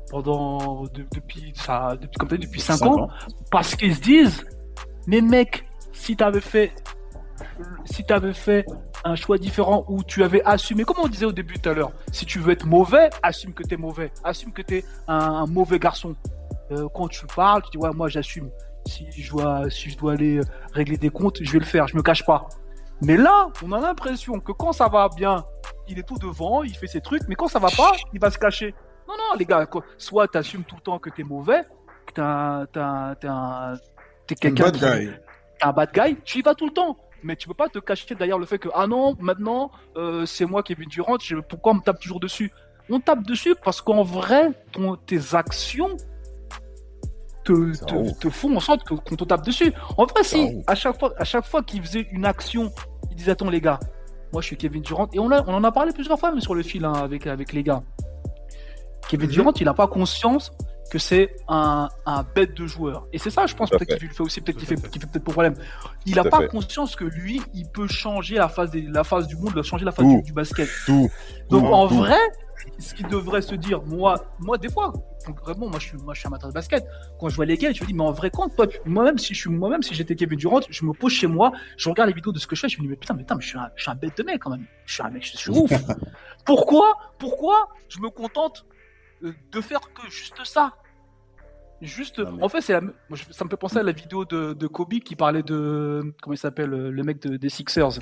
pendant de- depuis ça depuis comme depuis 5 Cinq ans, parce qu'ils se disent mais mec si t'avais fait si t'avais fait un choix différent où tu avais assumé comme on disait au début tout à l'heure si tu veux être mauvais assume que t'es mauvais. Assume que t'es un, un mauvais garçon. Euh, quand tu parles tu dis ouais moi j'assume si je dois si je dois aller euh, régler des comptes je vais le faire je me cache pas. Mais là on a l'impression que quand ça va bien il est tout devant il fait ses trucs mais quand ça va pas il va se cacher. Non, non, les gars, soit tu assumes tout le temps que t'es mauvais, que t'es un, un, un, t'es quelqu'un Bad qui- un bad guy, tu y vas tout le temps. Mais tu peux pas te cacher derrière le fait que, ah non, maintenant, euh, c'est moi qui ai vu Durant, je- pourquoi on me tape toujours dessus? On tape dessus parce qu'en vrai, ton, tes actions te, font en sorte qu'on te tape dessus. En vrai, si, à chaque fois, à chaque fois qu'il faisait une action, il disait, attends les gars, moi je suis Kevin Durant, et on, a- on en a parlé plusieurs fois même sur le fil hein, avec, avec les gars. Kevin Mhm. Durant, il n'a pas conscience que c'est un, un bête de joueur. Et c'est ça, je pense, peut-être qu'il le fait aussi, peut-être qu'il fait, peut-être pour problème. Il n'a pas fait. conscience que lui, il peut changer la phase, des, la phase du monde, il changer la phase Tout. du, du basket. Tout. Donc Tout, en tout. vrai, ce qu'il devrait se dire, moi, moi des fois, vraiment, moi je suis, moi je suis amateur de basket. Quand je vois les gars, je me dis, mais en vrai, tu- moi-même si je suis, moi-même si j'étais Kevin Durant, je me pose chez moi, je regarde les vidéos de ce que je fais, je me dis, mais putain, mais putain, mais je suis un, je suis un bête de mec quand même. Je suis un mec, je suis ouf. Pourquoi, pourquoi je me contente euh, de faire que juste ça? Juste, Non, mais- en fait, c'est la, ça me fait penser à la vidéo de, de Kobe qui parlait de, comment il s'appelle, euh, le mec de- des Sixers,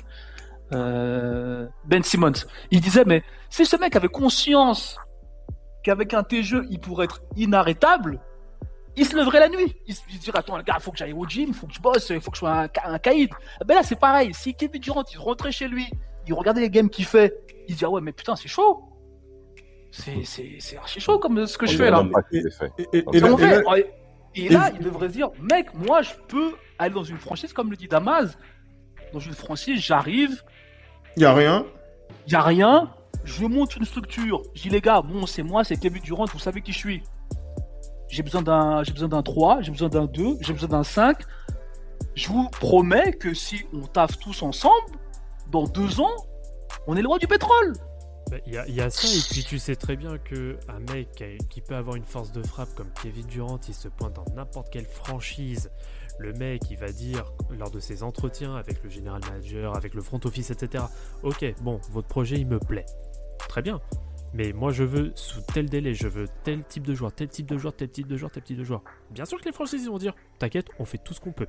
euh, Ben Simmons. Il disait, mais si ce mec avait conscience qu'avec un T-jeu, il pourrait être inarrêtable, il se leverait la nuit. Il se, il dirait, attends, les gars, faut que j'aille au gym, faut que je bosse, faut que je sois un, un caïd. Ben là, c'est pareil. Si Kevin Durant, il rentrait chez lui, il regardait les games qu'il fait, il se dit, ah ouais, mais putain, c'est chaud. C'est, c'est, c'est archi chaud comme ce que je fais là. Et, là- il devrait se dire, mec, moi, je peux aller dans une franchise, comme le dit Damas, dans une franchise, j'arrive, y a rien. il y a rien, je monte une structure. Je dis, les gars, bon, c'est moi, c'est Kevin Durant, vous savez qui je suis. J'ai besoin d'un, j'ai besoin d'un 3, j'ai besoin d'un 2, j'ai besoin d'un 5. Je vous promets que si on taffe tous ensemble, dans deux ans, on est le roi du pétrole. Bah, Il y, a- il y a ça, et puis tu sais très bien que un mec qui, qui peut avoir une force de frappe comme Kevin Durant, il se pointe dans n'importe quelle franchise. Le mec, il va dire lors de ses entretiens avec le général manager, avec le front office, etc. Ok, bon, votre projet, il me plaît. Très bien. Mais moi, je veux sous tel délai, je veux tel type de joueur, tel type de joueur, tel type de joueur, tel type de joueur. Bien sûr que les franchises vont dire, t'inquiète, on fait tout ce qu'on peut.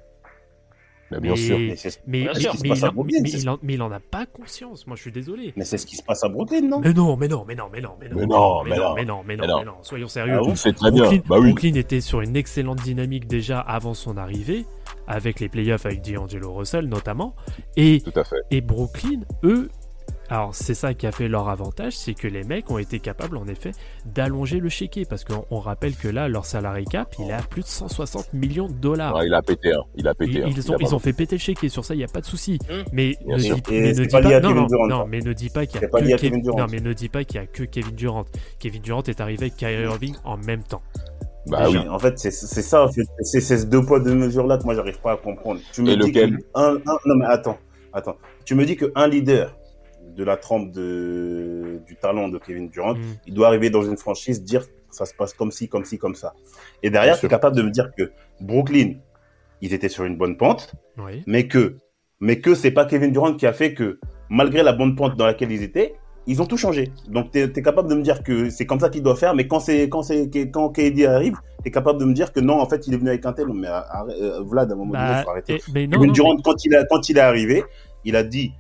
Mais bien Mais- sûr. Mais c'est Mais, Bien sûr. Ce qui se mais passe il à en- c'est- a pas conscience. Moi, je suis désolé. Mais c'est ce qui se passe à Brooklyn, non? Mais non, mais non, mais non, mais non, mais non, Mais non, mais non, non. mais non, mais Mais non, non. mais non, soyons sérieux. Ah sais très bien. Brooklyn, Bah oui. Brooklyn était sur une excellente dynamique déjà avant son arrivée, avec les playoffs avec D'Angelo Russell notamment. Et, Tout à fait. et Brooklyn, eux, alors c'est ça qui a fait leur avantage, c'est que les mecs ont été capables en effet d'allonger le chéquier, parce qu'on on rappelle que là, leur salary cap, il est à plus de 160 millions de dollars. Ouais, il a pété, hein. Il a pété. Ils, hein. ils Il ont, a ils ont fait péter le chéquier sur ça, il n'y a pas de souci. Mm. Mais ne mais pas non, non, non, mais ne dis pas qu'il y a que Kevin, Durant. non, mais ne dis pas qu'il y a que Kevin Durant. Kevin Durant est arrivé avec Kyrie Irving en même temps. Bah oui. En fait, c'est ça, c'est c'est ce deux poids deux mesures là que moi j'arrive pas à comprendre. Tu me Et dis lequel que un, un- non mais attends, attends. Tu me dis que un leader de la trempe de du talent de Kevin Durant, Mm. il doit arriver dans une franchise dire ça se passe comme ci, comme ci, comme ça. Et derrière, tu es capable de me dire que Brooklyn, ils étaient sur une bonne pente, Oui. mais que mais que c'est pas Kevin Durant qui a fait que malgré la bonne pente dans laquelle ils étaient, ils ont tout changé. Donc tu es, capable de me dire que c'est comme ça qu'il doit faire, mais quand c'est quand c'est quand KD arrive, tu es capable de me dire que non, en fait, il est venu avec un tel. Mais arrête, euh, Vlad, à un moment donné, Bah, faut arrêter. et- mais non, Kevin non, Durant, mais- quand il a quand il est arrivé, il a dit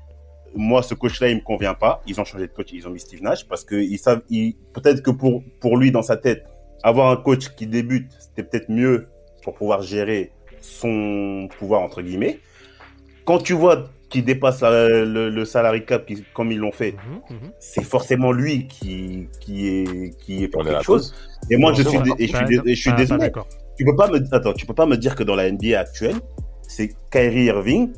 moi ce coach-là il me convient pas. Ils ont changé de coach, ils ont mis Steve Nash parce que ils savent, ils- peut-être que pour pour lui dans sa tête, avoir un coach qui débute, c'était peut-être mieux pour pouvoir gérer son pouvoir entre guillemets. Quand tu vois qu'il dépasse la- le, le salary cap qui- comme ils l'ont fait, Mhm, mhm. c'est forcément lui qui qui est qui est pour quelque chose. Et moi je suis et je suis et je désolé. Tu peux pas me attends, tu peux pas me dire que dans la NBA actuelle, c'est Kyrie Irving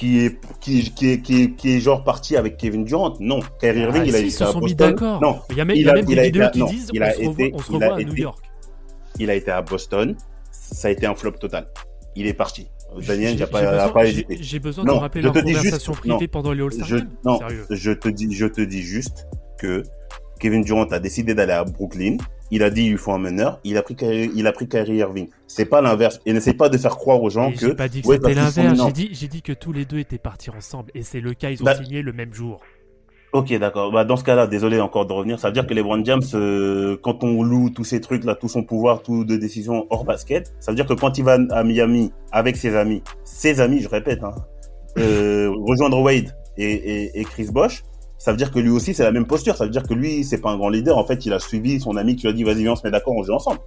qui est qui qui est, qui est, qui est genre parti avec Kevin Durant. Non, Kyrie Irving Ah, il a si, été ils se à sont mis Boston. d'accord. Non, Il y a même, il a il des a vidéos été- qui non, disent on se revoit, été- on se il revoit a à New York. il a été à Boston, ça a été un flop total. Il est parti. Daniel, J'ai- pas, pas j'ai- hésité. J'ai besoin Non, de rappeler leur conversation juste- privée non, pendant les All-Star non, Sérieux. je te dis, je te dis juste que Kevin Durant a décidé d'aller à Brooklyn. Il a dit il faut un meneur. Il a pris, Kyrie- il a pris Kyrie Irving. C'est pas l'inverse. Et n'essaye pas de faire croire aux gens Et que. J'ai pas dit que ouais, c'était l'inverse. J'ai dit, j'ai dit que tous les deux étaient partis ensemble. Et c'est le cas, ils ont Bah- signé le même jour. Ok, d'accord. Bah, dans ce cas-là, désolé encore de revenir. Ça veut dire que les Brown James, euh, quand on loue tous ces trucs là, tout son pouvoir, tout de décision hors basket, ça veut dire que quand il va à Miami avec ses amis, ses amis, je répète, hein, euh, rejoindre Wade et, et, et Chris Bosh, ça veut dire que lui aussi c'est la même posture. Ça veut dire que lui, c'est pas un grand leader. En fait, il a suivi son ami qui lui a dit vas-y viens, on se met d'accord, on joue ensemble.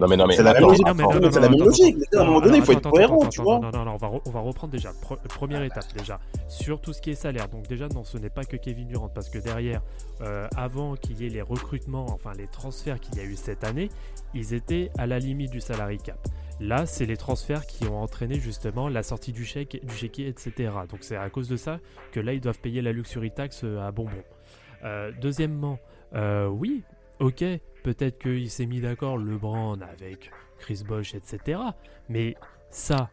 Non, mais non, mais C'est la même logique. C'est la même logique. À un moment donné, il faut être cohérent, tu vois. Non, non, non, on va, re- on va reprendre déjà. Pre- première étape déjà. Sur tout ce qui est salaire. Donc déjà, non, ce n'est pas que Kevin Durant. Parce que derrière, euh, avant qu'il y ait les recrutements, enfin les transferts qu'il y a eu cette année, ils étaient à la limite du salary cap. Là, c'est les transferts qui ont entraîné justement la sortie du chèque, du chéquier, etc. Donc c'est à cause de ça que là, ils doivent payer la luxury tax euh, à bonbon. Euh, deuxièmement, euh, oui, ok, peut-être qu'il s'est mis d'accord LeBron avec Chris Bosh, etc. Mais ça,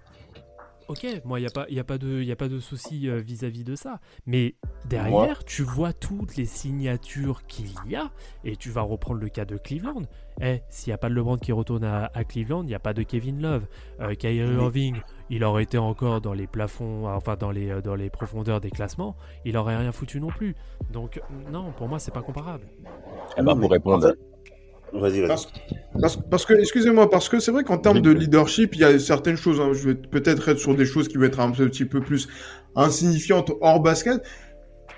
ok, moi, il n'y a, pas- y a pas de, y a pas de souci euh, vis-à-vis de ça. Mais derrière, tu vois toutes les signatures qu'il y a, et tu vas reprendre le cas de Cleveland. Eh, s'il n'y a pas de LeBron qui retourne à, à Cleveland, il n'y a pas de Kevin Love. Euh, Kyrie. Irving, il aurait été encore dans les plafonds, enfin dans les, euh, dans les profondeurs des classements, il aurait rien foutu non plus. Donc, non, pour moi, c'est pas comparable. Eh ben, pour répondre, Vas-y, vas-y. Parce, parce- parce que, excusez-moi, parce que c'est vrai qu'en termes de leadership, il y a certaines choses, hein, je vais peut-être être sur des choses qui vont être un petit peu plus insignifiantes hors basket.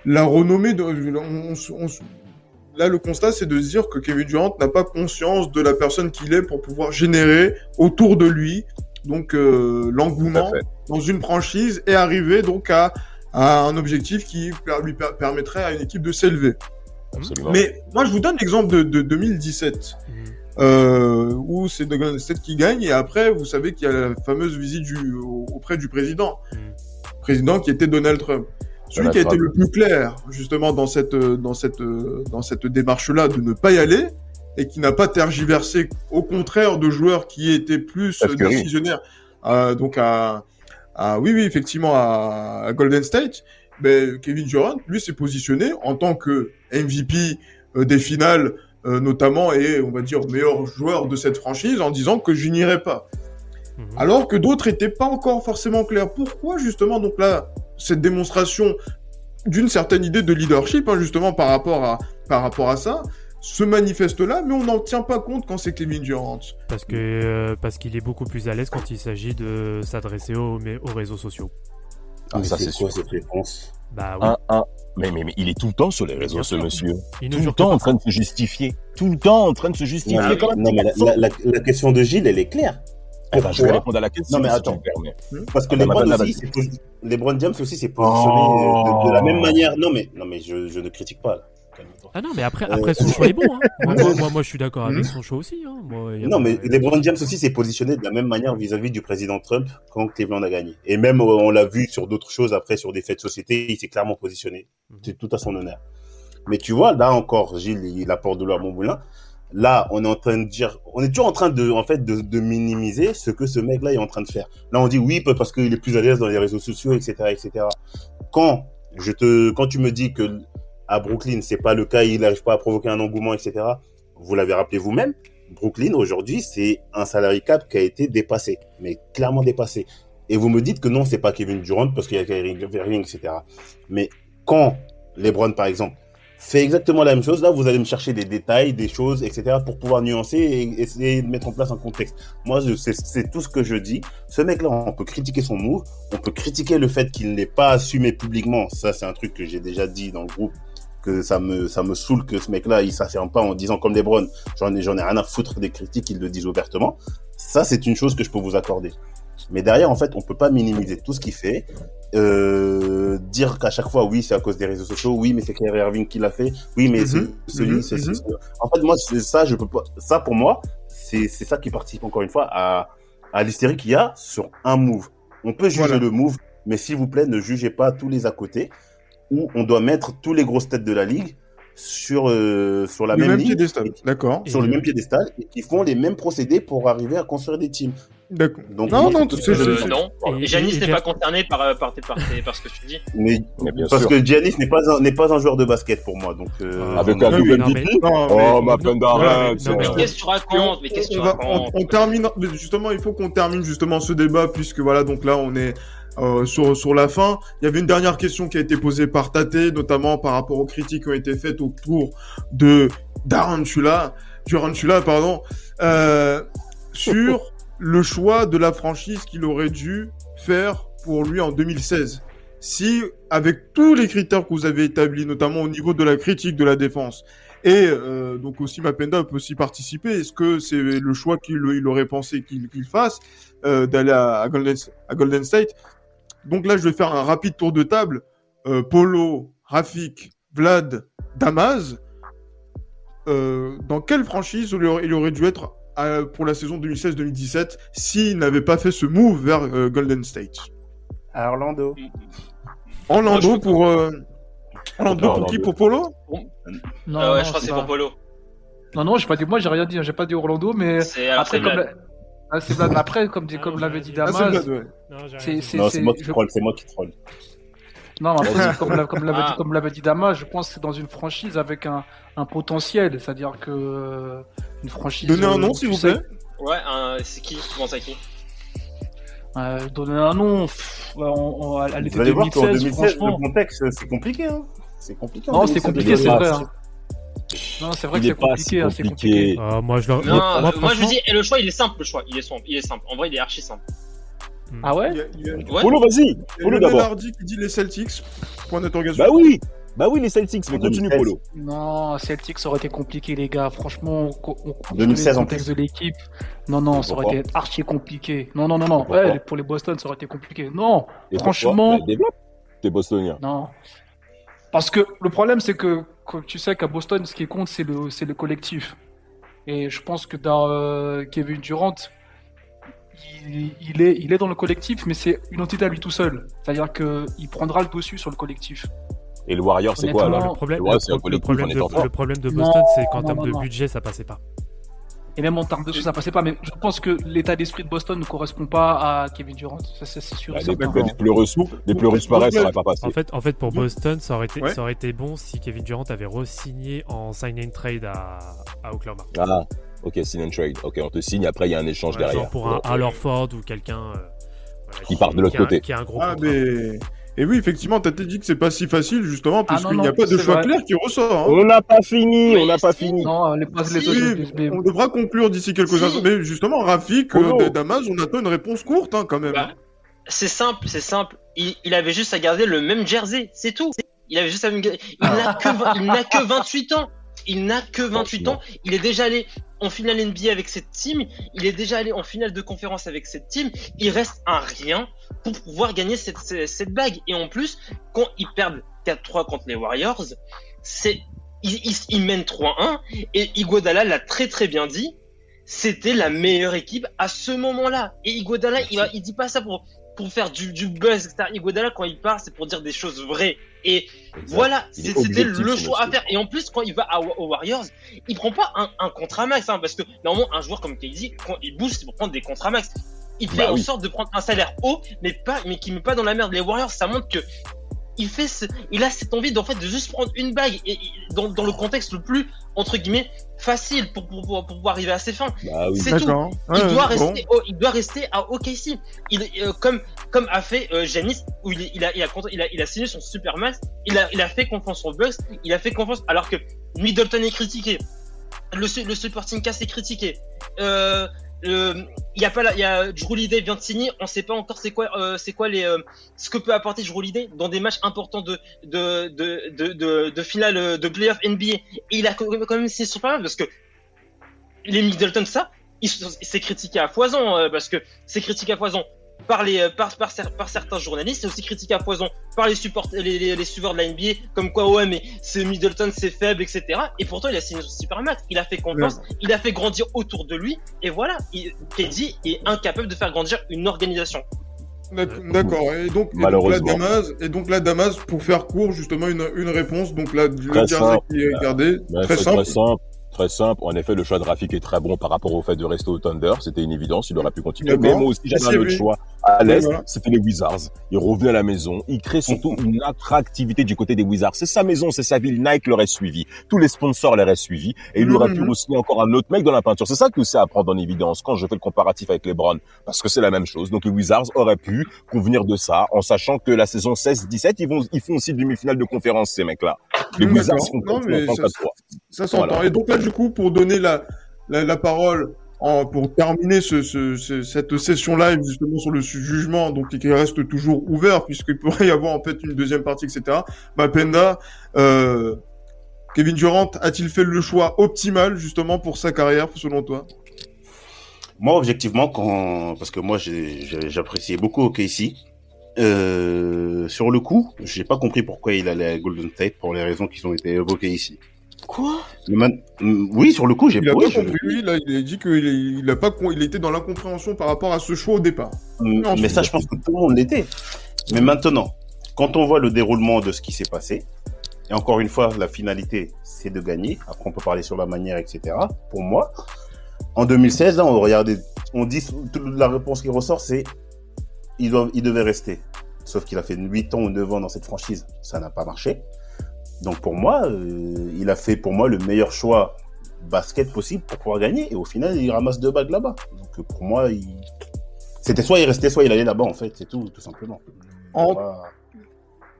La renommée, de, on- on- on- là, le constat, c'est de se dire que Kevin Durant n'a pas conscience de la personne qu'il est pour pouvoir générer autour de lui, donc, euh, l'engouement dans une franchise et arriver donc à, à un objectif qui lui per- permettrait à une équipe de s'élever. Absolument. Mais moi, je vous donne l'exemple de, de 2017 euh, où c'est de Golden State qui gagne et après vous savez qu'il y a la fameuse visite du, au- auprès du président, Mm. président qui était Donald Trump. Celui Donald qui a été le plus clair justement dans cette euh, dans cette euh, dans cette démarche-là de ne pas y aller et qui n'a pas tergiversé, au contraire de joueurs qui étaient plus décisionnaires, euh, donc à, à oui oui effectivement à, à Golden State. Ben, Kevin Durant, lui, s'est positionné en tant que MVP euh, des finales euh, notamment, et on va dire meilleur joueur de cette franchise, en disant que je n'irai pas. Mhm. Alors que d'autres étaient pas encore forcément clairs. Pourquoi justement donc là cette démonstration d'une certaine idée de leadership, hein, justement par rapport à par rapport à ça, se manifeste là, mais on n'en tient pas compte quand c'est Kevin Durant. Parce que euh, parce qu'il est beaucoup plus à l'aise quand il s'agit de s'adresser aux, aux réseaux sociaux. Ah, Mais ça, c'est c'est quoi sûr. cette réponse? Bah oui. Un, un. Mais, mais, mais il est tout le temps sur les réseaux, ce monsieur. il Tout le temps en train de se justifier. Tout le temps en train de se justifier. Non, mais, non, la, garçon. la- la- la question de Gilles, elle est claire. Eh ben, je vais répondre à la question. Non, mais si attends. tu me permets. Parce que Ah, bah, LeBron aussi, c'est James aussi s'est positionné euh, de, de la même manière. Non, mais, non, mais je, je ne critique pas. Là. Ah non, mais après, Euh, après son choix est bon. Hein. Moi, moi, je suis d'accord avec Mhm. son choix aussi. Hein. Moi, y a Non, pas mais LeBron James aussi s'est positionné de la même manière vis-à-vis du président Trump quand Cleveland a gagné. Et même, euh, on l'a vu sur d'autres choses après, sur des faits de société, il s'est clairement positionné. Mhm. C'est tout à son honneur. Mais tu vois, là encore, Gilles, il apporte de l'eau à mon moulin. Là, on est en train de dire, on est toujours en train de, en fait, de, de minimiser ce que ce mec-là est en train de faire. Là, on dit oui, parce qu'il est plus à l'aise dans les réseaux sociaux, etc., etc. Quand je te, quand tu me dis que à Brooklyn, c'est pas le cas, il n'arrive pas à provoquer un engouement, etc. Vous l'avez rappelé vous-même. Brooklyn, aujourd'hui, c'est un salary cap qui a été dépassé, mais clairement dépassé. Et vous me dites que non, c'est pas Kevin Durant parce qu'il y a Kyrie Irving, etc. Mais quand LeBron, par exemple, fait exactement la même chose, là, vous allez me chercher des détails, des choses, etc. pour pouvoir nuancer et essayer de mettre en place un contexte. Moi, c'est tout ce que je dis. Ce mec-là, on peut critiquer son move, on peut critiquer le fait qu'il n'ait pas assumé publiquement. Ça, c'est un truc que j'ai déjà dit dans le groupe que ça me ça me saoule que ce mec-là il s'affirme pas en disant comme LeBron j'en ai j'en ai rien à foutre des critiques qu'ils le disent ouvertement. Ça c'est une chose que je peux vous accorder. Mais derrière en fait on peut pas minimiser tout ce qu'il fait. Euh, dire qu'à chaque fois oui c'est à cause des réseaux sociaux oui mais c'est Kyrie Irving qui l'a fait oui mais Mhm, c'est celui mhm, c'est mhm. c'est- en fait moi c'est ça je peux pas ça pour moi c'est c'est ça qui participe encore une fois à à l'hystérie qu'il y a sur un move. On peut juger Voilà. le move mais s'il vous plaît ne jugez pas tous les à côté où on doit mettre tous les grosses têtes de la ligue sur euh, sur la Le même, même ligne, piédestal, d'accord. sur le même piédestal et qui font les mêmes procédés pour arriver à construire des teams. D'accord. Donc Non, non, c'est tout Euh, dis. non. Et- Et Janis et- n'est pas concerné par, euh, par, par, par ce que tu dis. Mais Mais bien parce sûr. que Giannis n'est pas un n'est pas un joueur de basket pour moi donc euh, Avec on- un double MVP. Non, Oh, ma peine non, mais- qu'est-ce que tu racontes? Mais qu'est-ce que tu racontes? on termine, mais justement, il faut qu'on termine justement ce débat puisque voilà, donc là, on est euh, sur sur la fin. Il y avait une dernière question qui a été posée par Tate, notamment par rapport aux critiques qui ont été faites autour de Darantula, Durantula, pardon, euh, sur le choix de la franchise qu'il aurait dû faire pour lui en 2016. Si, avec tous les critères que vous avez établis, notamment au niveau de la critique de la défense, et euh, donc aussi Mapenda peut aussi participer. Est-ce que c'est le choix qu'il il aurait pensé qu'il fasse euh, d'aller à, à Golden, à Golden State? Donc là, je vais faire un rapide tour de table. Euh, Polo, Rafik, Vlad, Damaz. Euh, dans quelle franchise il aurait, il aurait dû être euh, pour la saison 2016-2017 s'il n'avait pas fait ce move vers euh, Golden State? À Orlando. Orlando pour euh, Orlando pour qui? Pour Polo? Non, ouais, non, je crois que c'est pas- pour Polo. Non, non, j'ai pas dit, moi, j'ai rien dit, hein, j'ai pas dit Orlando, mais après, comme, la- Ah, c'est. Après, comme, dit- Ah, comme non, l'avait j'ai- dit Ah, c'est Damas, Vlad, ouais. Non, j'ai rien c'est, dit. c'est, Non, c'est- c'est moi qui je- troll, c'est moi qui troll. Non, mais après, c'est comme, l'a- comme l'avait Ah. dit, comme l'avait dit Damas, je pense que c'est dans une franchise avec un, un potentiel, c'est-à-dire que euh, une franchise. Donnez un euh, nom, s'il vous sais- plaît. Ouais, un- c'est qui? Tu penses à qui? Euh, donner un nom, pff, on, on- à l'été Vous allez voir qu'en 2016, 2016, franchement. le contexte, c'est compliqué. Hein. C'est compliqué. en Non, c'est 2016, compliqué, c'est vrai. hein. Non, c'est vrai Il que est c'est pas compliqué, si hein, c'est compliqué. compliqué. Ah, moi, je. Non, moi, euh, moi, je franchement- vous dis, et le choix, il est simple, le choix, il est simple, il est simple. En vrai, il est archi simple. Ah ouais. Polo, vas-y. Polo d'abord. Hardy qui dit les Celtics. Point d'interrogation. Bah oui. Bah oui, les Celtics. Mais continue, 2016. Polo. Non, Celtics, ça aurait été compliqué, les gars. Franchement, on, on, on 2016 connaît le en contexte de l'équipe. Non, non, ça aurait été archi compliqué. Non, non, non, non. Ouais, pour les Boston, ça aurait été compliqué. Non, Et franchement, Bah. T'es bostonien. non. Parce que le problème, c'est que, que tu sais qu'à Boston, ce qui compte, c'est le, c'est le collectif. Et je pense que dans euh, Kevin Durant, il, il est, il est dans le collectif, mais c'est une entité à lui tout seul. C'est-à-dire qu'il prendra le dessus sur le collectif. Et le Warrior, c'est quoi alors? Le problème, le problème de, le problème de Non, Boston, c'est qu'en termes de non. budget, ça passait pas. Et même en termes de sous, ça passait pas. Mais je pense que l'état d'esprit de Boston ne correspond pas à Kevin Durant. Ça, c'est sûr. et Bah, certain. Des des pleureux sous, des pleureux sous pareils, ça aurait pas passé. En fait, en fait, pour Donc- Boston, ça aurait été, Ouais. ça aurait été bon si Kevin Durant avait re-signé en sign and trade à, à Oklahoma. Ah, ok, sign and trade. Ok, on te signe, après il y a un échange Ouais, derrière. genre pour un Al Horford ou quelqu'un euh, voilà, Qui part de l'autre côté. Qui a un gros Ah, contrat. mais. Et oui, effectivement, t'as dit que c'est pas si facile, justement, Ah, puisqu'il n'y a pas de choix vrai. clair qui ressort. hein. On n'a pas fini, on n'a pas fini. Non, les passes, les Si. autres, on devra conclure d'ici quelques Si. instants. Mais justement, Rafik, Oh. euh, Damas, on attend une réponse courte hein, quand même. Bah, c'est simple, c'est simple. Il, il avait juste à garder le même jersey, c'est tout. Il avait juste à me garder- Il n'a que, vingt- il n'a que 28 ans. Il n'a que 28 ans. Il est déjà allé en finale NBA avec cette team. Il est déjà allé en finale de conférence avec cette team. Il reste un rien pour pouvoir gagner cette, cette, bague. Et en plus, quand ils perdent 4-3 contre les Warriors, c'est, ils, ils, ils mènent 3-1. Et Iguodala l'a très très bien dit. C'était la meilleure équipe à ce moment-là. Et Iguodala, il, il dit pas ça pour, pour faire du, du buzz, etc. Iguodala, quand il part, c'est pour dire des choses vraies. Et voilà, c'était le choix à faire. Et en plus, quand il va aux Warriors, il prend pas un, un contrat max, hein, parce que normalement, un joueur comme KD, quand il bouge, c'est pour prendre des contrats max. Il fait Bah en oui. sorte de prendre un salaire haut, mais pas, mais qui met pas dans la merde. Les Warriors, ça montre que il fait ce, il a cette envie d'en fait de juste prendre une bague et, et dans, dans le contexte le plus entre guillemets facile pour, pour, pour, pour pouvoir arriver à ses fins. Bah oui. C'est tout. Il Ouais, doit bon. rester, au- il doit rester à OKC. Il, euh, comme, comme a fait euh, Giannis, où il, il a, il a, il a, il a signé son super max. Il a, il a fait confiance aux Bucks. Il a fait confiance, alors que Middleton est critiqué. Le, le supporting cast est critiqué. Euh, il y a pas il y a Drew Holiday vient de signer. On sait pas encore c'est quoi, euh, c'est quoi les, euh, ce que peut apporter Drew Holiday dans des matchs importants de, de, de, de, de, finale euh, de playoff NBA. Et il a quand même signé son pas mal parce que les Middleton, ça, c'est critiqué à foison euh, parce que c'est critiqué à foison par les euh, par, par, cer- par certains journalistes, c'est aussi critiqué à foison par les support les, les, les suiveurs de la NBA comme quoi ouais mais c'est Middleton c'est faible etc. Et pourtant il a signé son super max, il a fait confiance, il a fait grandir autour de lui et voilà, il, KD est incapable de faire grandir une organisation. D'ac- D'accord. Et donc, et donc la Malheureusement. Damas, et donc la Damas, pour faire court, justement, une, une réponse. Donc là, le qui est gardé, très c'est simple. Très simple. Très simple. En effet, le choix de Rafik est très bon par rapport au fait de rester au Thunder. C'était une évidence. Il aurait pu continuer. Mais moi aussi, j'avais un autre lui. choix. À l'Est, voilà. c'était les Wizards. Il revenait à la maison. Il crée surtout une attractivité du côté des Wizards. C'est sa maison, c'est sa ville. Nike l'aurait suivi. Tous les sponsors l'auraient suivi. Et il aurait pu Mhm. re-signer encore un autre mec dans la peinture. C'est ça que c'est à prendre en évidence quand je fais le comparatif avec les Browns. Parce que c'est la même chose. Donc les Wizards auraient pu convenir de ça en sachant que la saison 16-17, ils vont, ils font aussi demi-finale de conférence, ces mecs-là. Les D'accord. Wizards font Non, mais ça- 4-3. Ça s'entend. Voilà. Et donc là, du coup, pour donner la, parole, pour terminer ce, ce, ce- cette session live justement sur le jugement, donc qui reste toujours ouvert puisqu'il pourrait y avoir en fait une deuxième partie, etc. Bah, Penda, euh, Kevin Durant a-t-il fait le choix optimal justement pour sa carrière, selon toi? Moi, objectivement, quand parce que moi, j'appréciais beaucoup OKC. Euh, sur le coup, j'ai pas compris pourquoi il allait à Golden State pour les raisons qui ont été évoquées ici. Quoi man- Mm, Oui, sur le coup, j'ai pas je- compris, lui, là, il a dit qu'il est- il a pas, con- il était dans l'incompréhension par rapport à ce choix au départ. Mm, Non, mais ça, je pense que tout le monde l'était. Mais maintenant, quand on voit le déroulement de ce qui s'est passé, Et encore une fois, la finalité, c'est de gagner. Après, on peut parler sur la manière, etc. Pour moi, en 2016, là, on regardait, on dit, la réponse qui ressort, c'est il, doit, il devait rester. Sauf qu'il a fait 8 ans ou 9 ans dans cette franchise. Ça n'a pas marché. Donc pour moi, euh, il a fait pour moi le meilleur choix basket possible pour pouvoir gagner. Et au final, il ramasse deux bagues là-bas. Donc pour moi, il... c'était soit il restait, soit il allait là-bas, en fait. C'est tout, tout simplement. En- Voilà.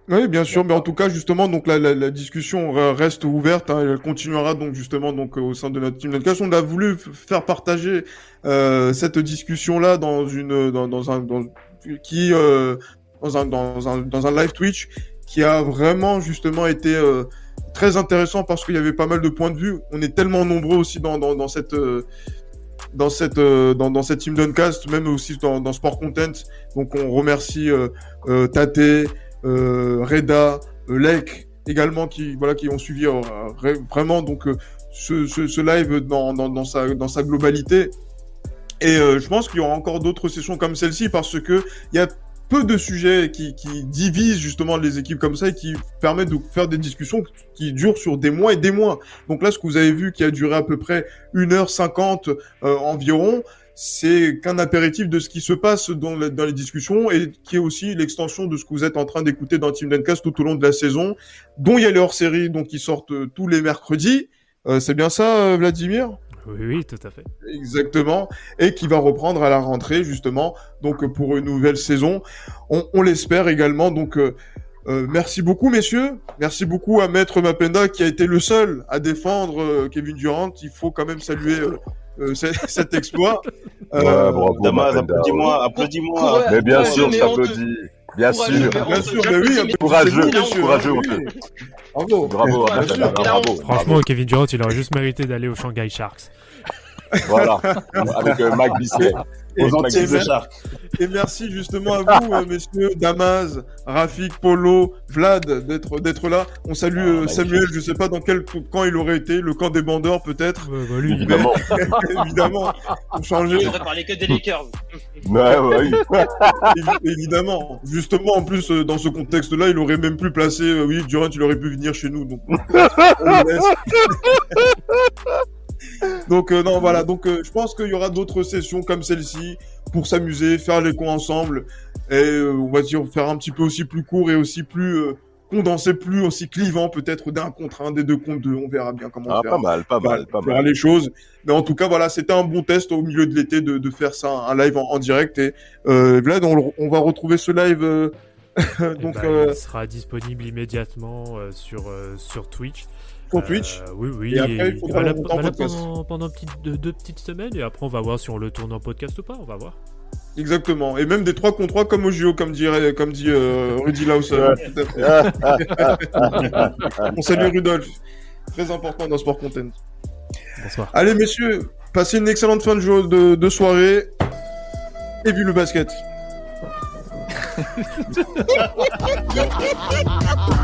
Oui, bien sûr, mais en tout cas, justement, donc la, la, la discussion re- reste ouverte, hein, elle continuera donc justement donc euh, au sein de notre team podcast. On a voulu faire partager euh, cette discussion-là dans une dans, dans un dans, qui euh, dans un dans un dans un live Twitch qui a vraiment justement été euh, très intéressant parce qu'il y avait pas mal de points de vue. On est tellement nombreux aussi dans dans, cette euh, dans cette euh, dans, cette team Duncast, même aussi dans, dans Sport Content. Donc on remercie euh, Tate, Reda, Lek également qui voilà qui ont suivi vraiment donc ce, ce, ce live dans, dans, sa dans sa globalité. Et je pense qu'il y aura encore d'autres sessions comme celle-ci parce que il y a peu de sujets qui, qui divisent justement les équipes comme ça et qui permettent de faire des discussions qui durent sur des mois et des mois. Donc là, ce que vous avez vu qui a duré à peu près 1h50 euh, environ, c'est qu'un apéritif de ce qui se passe dans, dans les discussions et qui est aussi l'extension de ce que vous êtes en train d'écouter dans Team Dencast tout au long de la saison, dont il y a les hors-séries donc qui sortent euh, tous les mercredis. Euh, c'est bien ça, euh, Vladimir? Oui, oui, tout à fait. Exactement, et qui va reprendre à la rentrée justement, donc pour une nouvelle saison. On, on l'espère également. Donc, euh, euh, merci beaucoup, messieurs. Merci beaucoup à Maître Mapenda qui a été le seul à défendre euh, Kevin Durant. Il faut quand même saluer euh, euh, ce- cet exploit. Euh, Ouais, bravo, Damas, Mapenda, applaudis-moi, ouais. applaudis-moi. Mais bien sûr, je t'applaudis. Bien sûr. Bien sûr, oui, mais- peu Courageux, c'est bien sûr. courageux, Oui. Bravo. Bravo, bravo. Franchement, Kevin Durant, il aurait juste mérité d'aller au Shanghai Sharks. Voilà. Avec euh, Mike Bisley. Et, Aux Antilles de Shark. et merci justement à vous, euh, messieurs Damas, Rafik, Polo, Vlad, d'être d'être là. On salue euh, magnifique. Samuel. Je sais pas dans quel camp il aurait été, le camp des bandeurs peut-être. Bah, lui, Évidemment. évidemment, pour changer. J'aurais parlé que des Lakers. Ouais, ouais, oui. Évi- évidemment. Justement, en plus, dans ce contexte-là, il aurait même pu placer, euh, oui, Durant, il aurait pu venir chez nous. Donc, on le laisse. donc euh, non, voilà. Donc, euh, je pense qu'il y aura d'autres sessions comme celle-ci pour s'amuser, faire les cons ensemble. Et euh, on va dire faire un petit peu aussi plus court et aussi plus euh, condensé, plus aussi clivant, peut-être d'un contre un, des deux contre deux. On verra bien comment Ah, faire pas mal, pas mal, pas mal. les choses. Mais en tout cas, voilà, c'était un bon test au milieu de l'été de, de faire ça, un live en, en direct. Et euh, Vlad, on, on va retrouver ce live. euh, eh donc, ben, euh, il sera disponible immédiatement euh, sur, euh, sur Twitch. Twitch. Euh, oui, oui. Et après, il faudra voilà, voilà podcast. pendant, pendant petite- deux, deux petites semaines et après on va voir si on le tourne en podcast ou pas. On va voir. Exactement. Et même des 3 contre 3 comme au JO, comme dirait, comme dit euh, Rudy Lauser. on salue Rudolf. Très important dans Sport Content. Bonsoir. Allez, messieurs, passez une excellente fin de, jour, de, de soirée. Et vive le basket.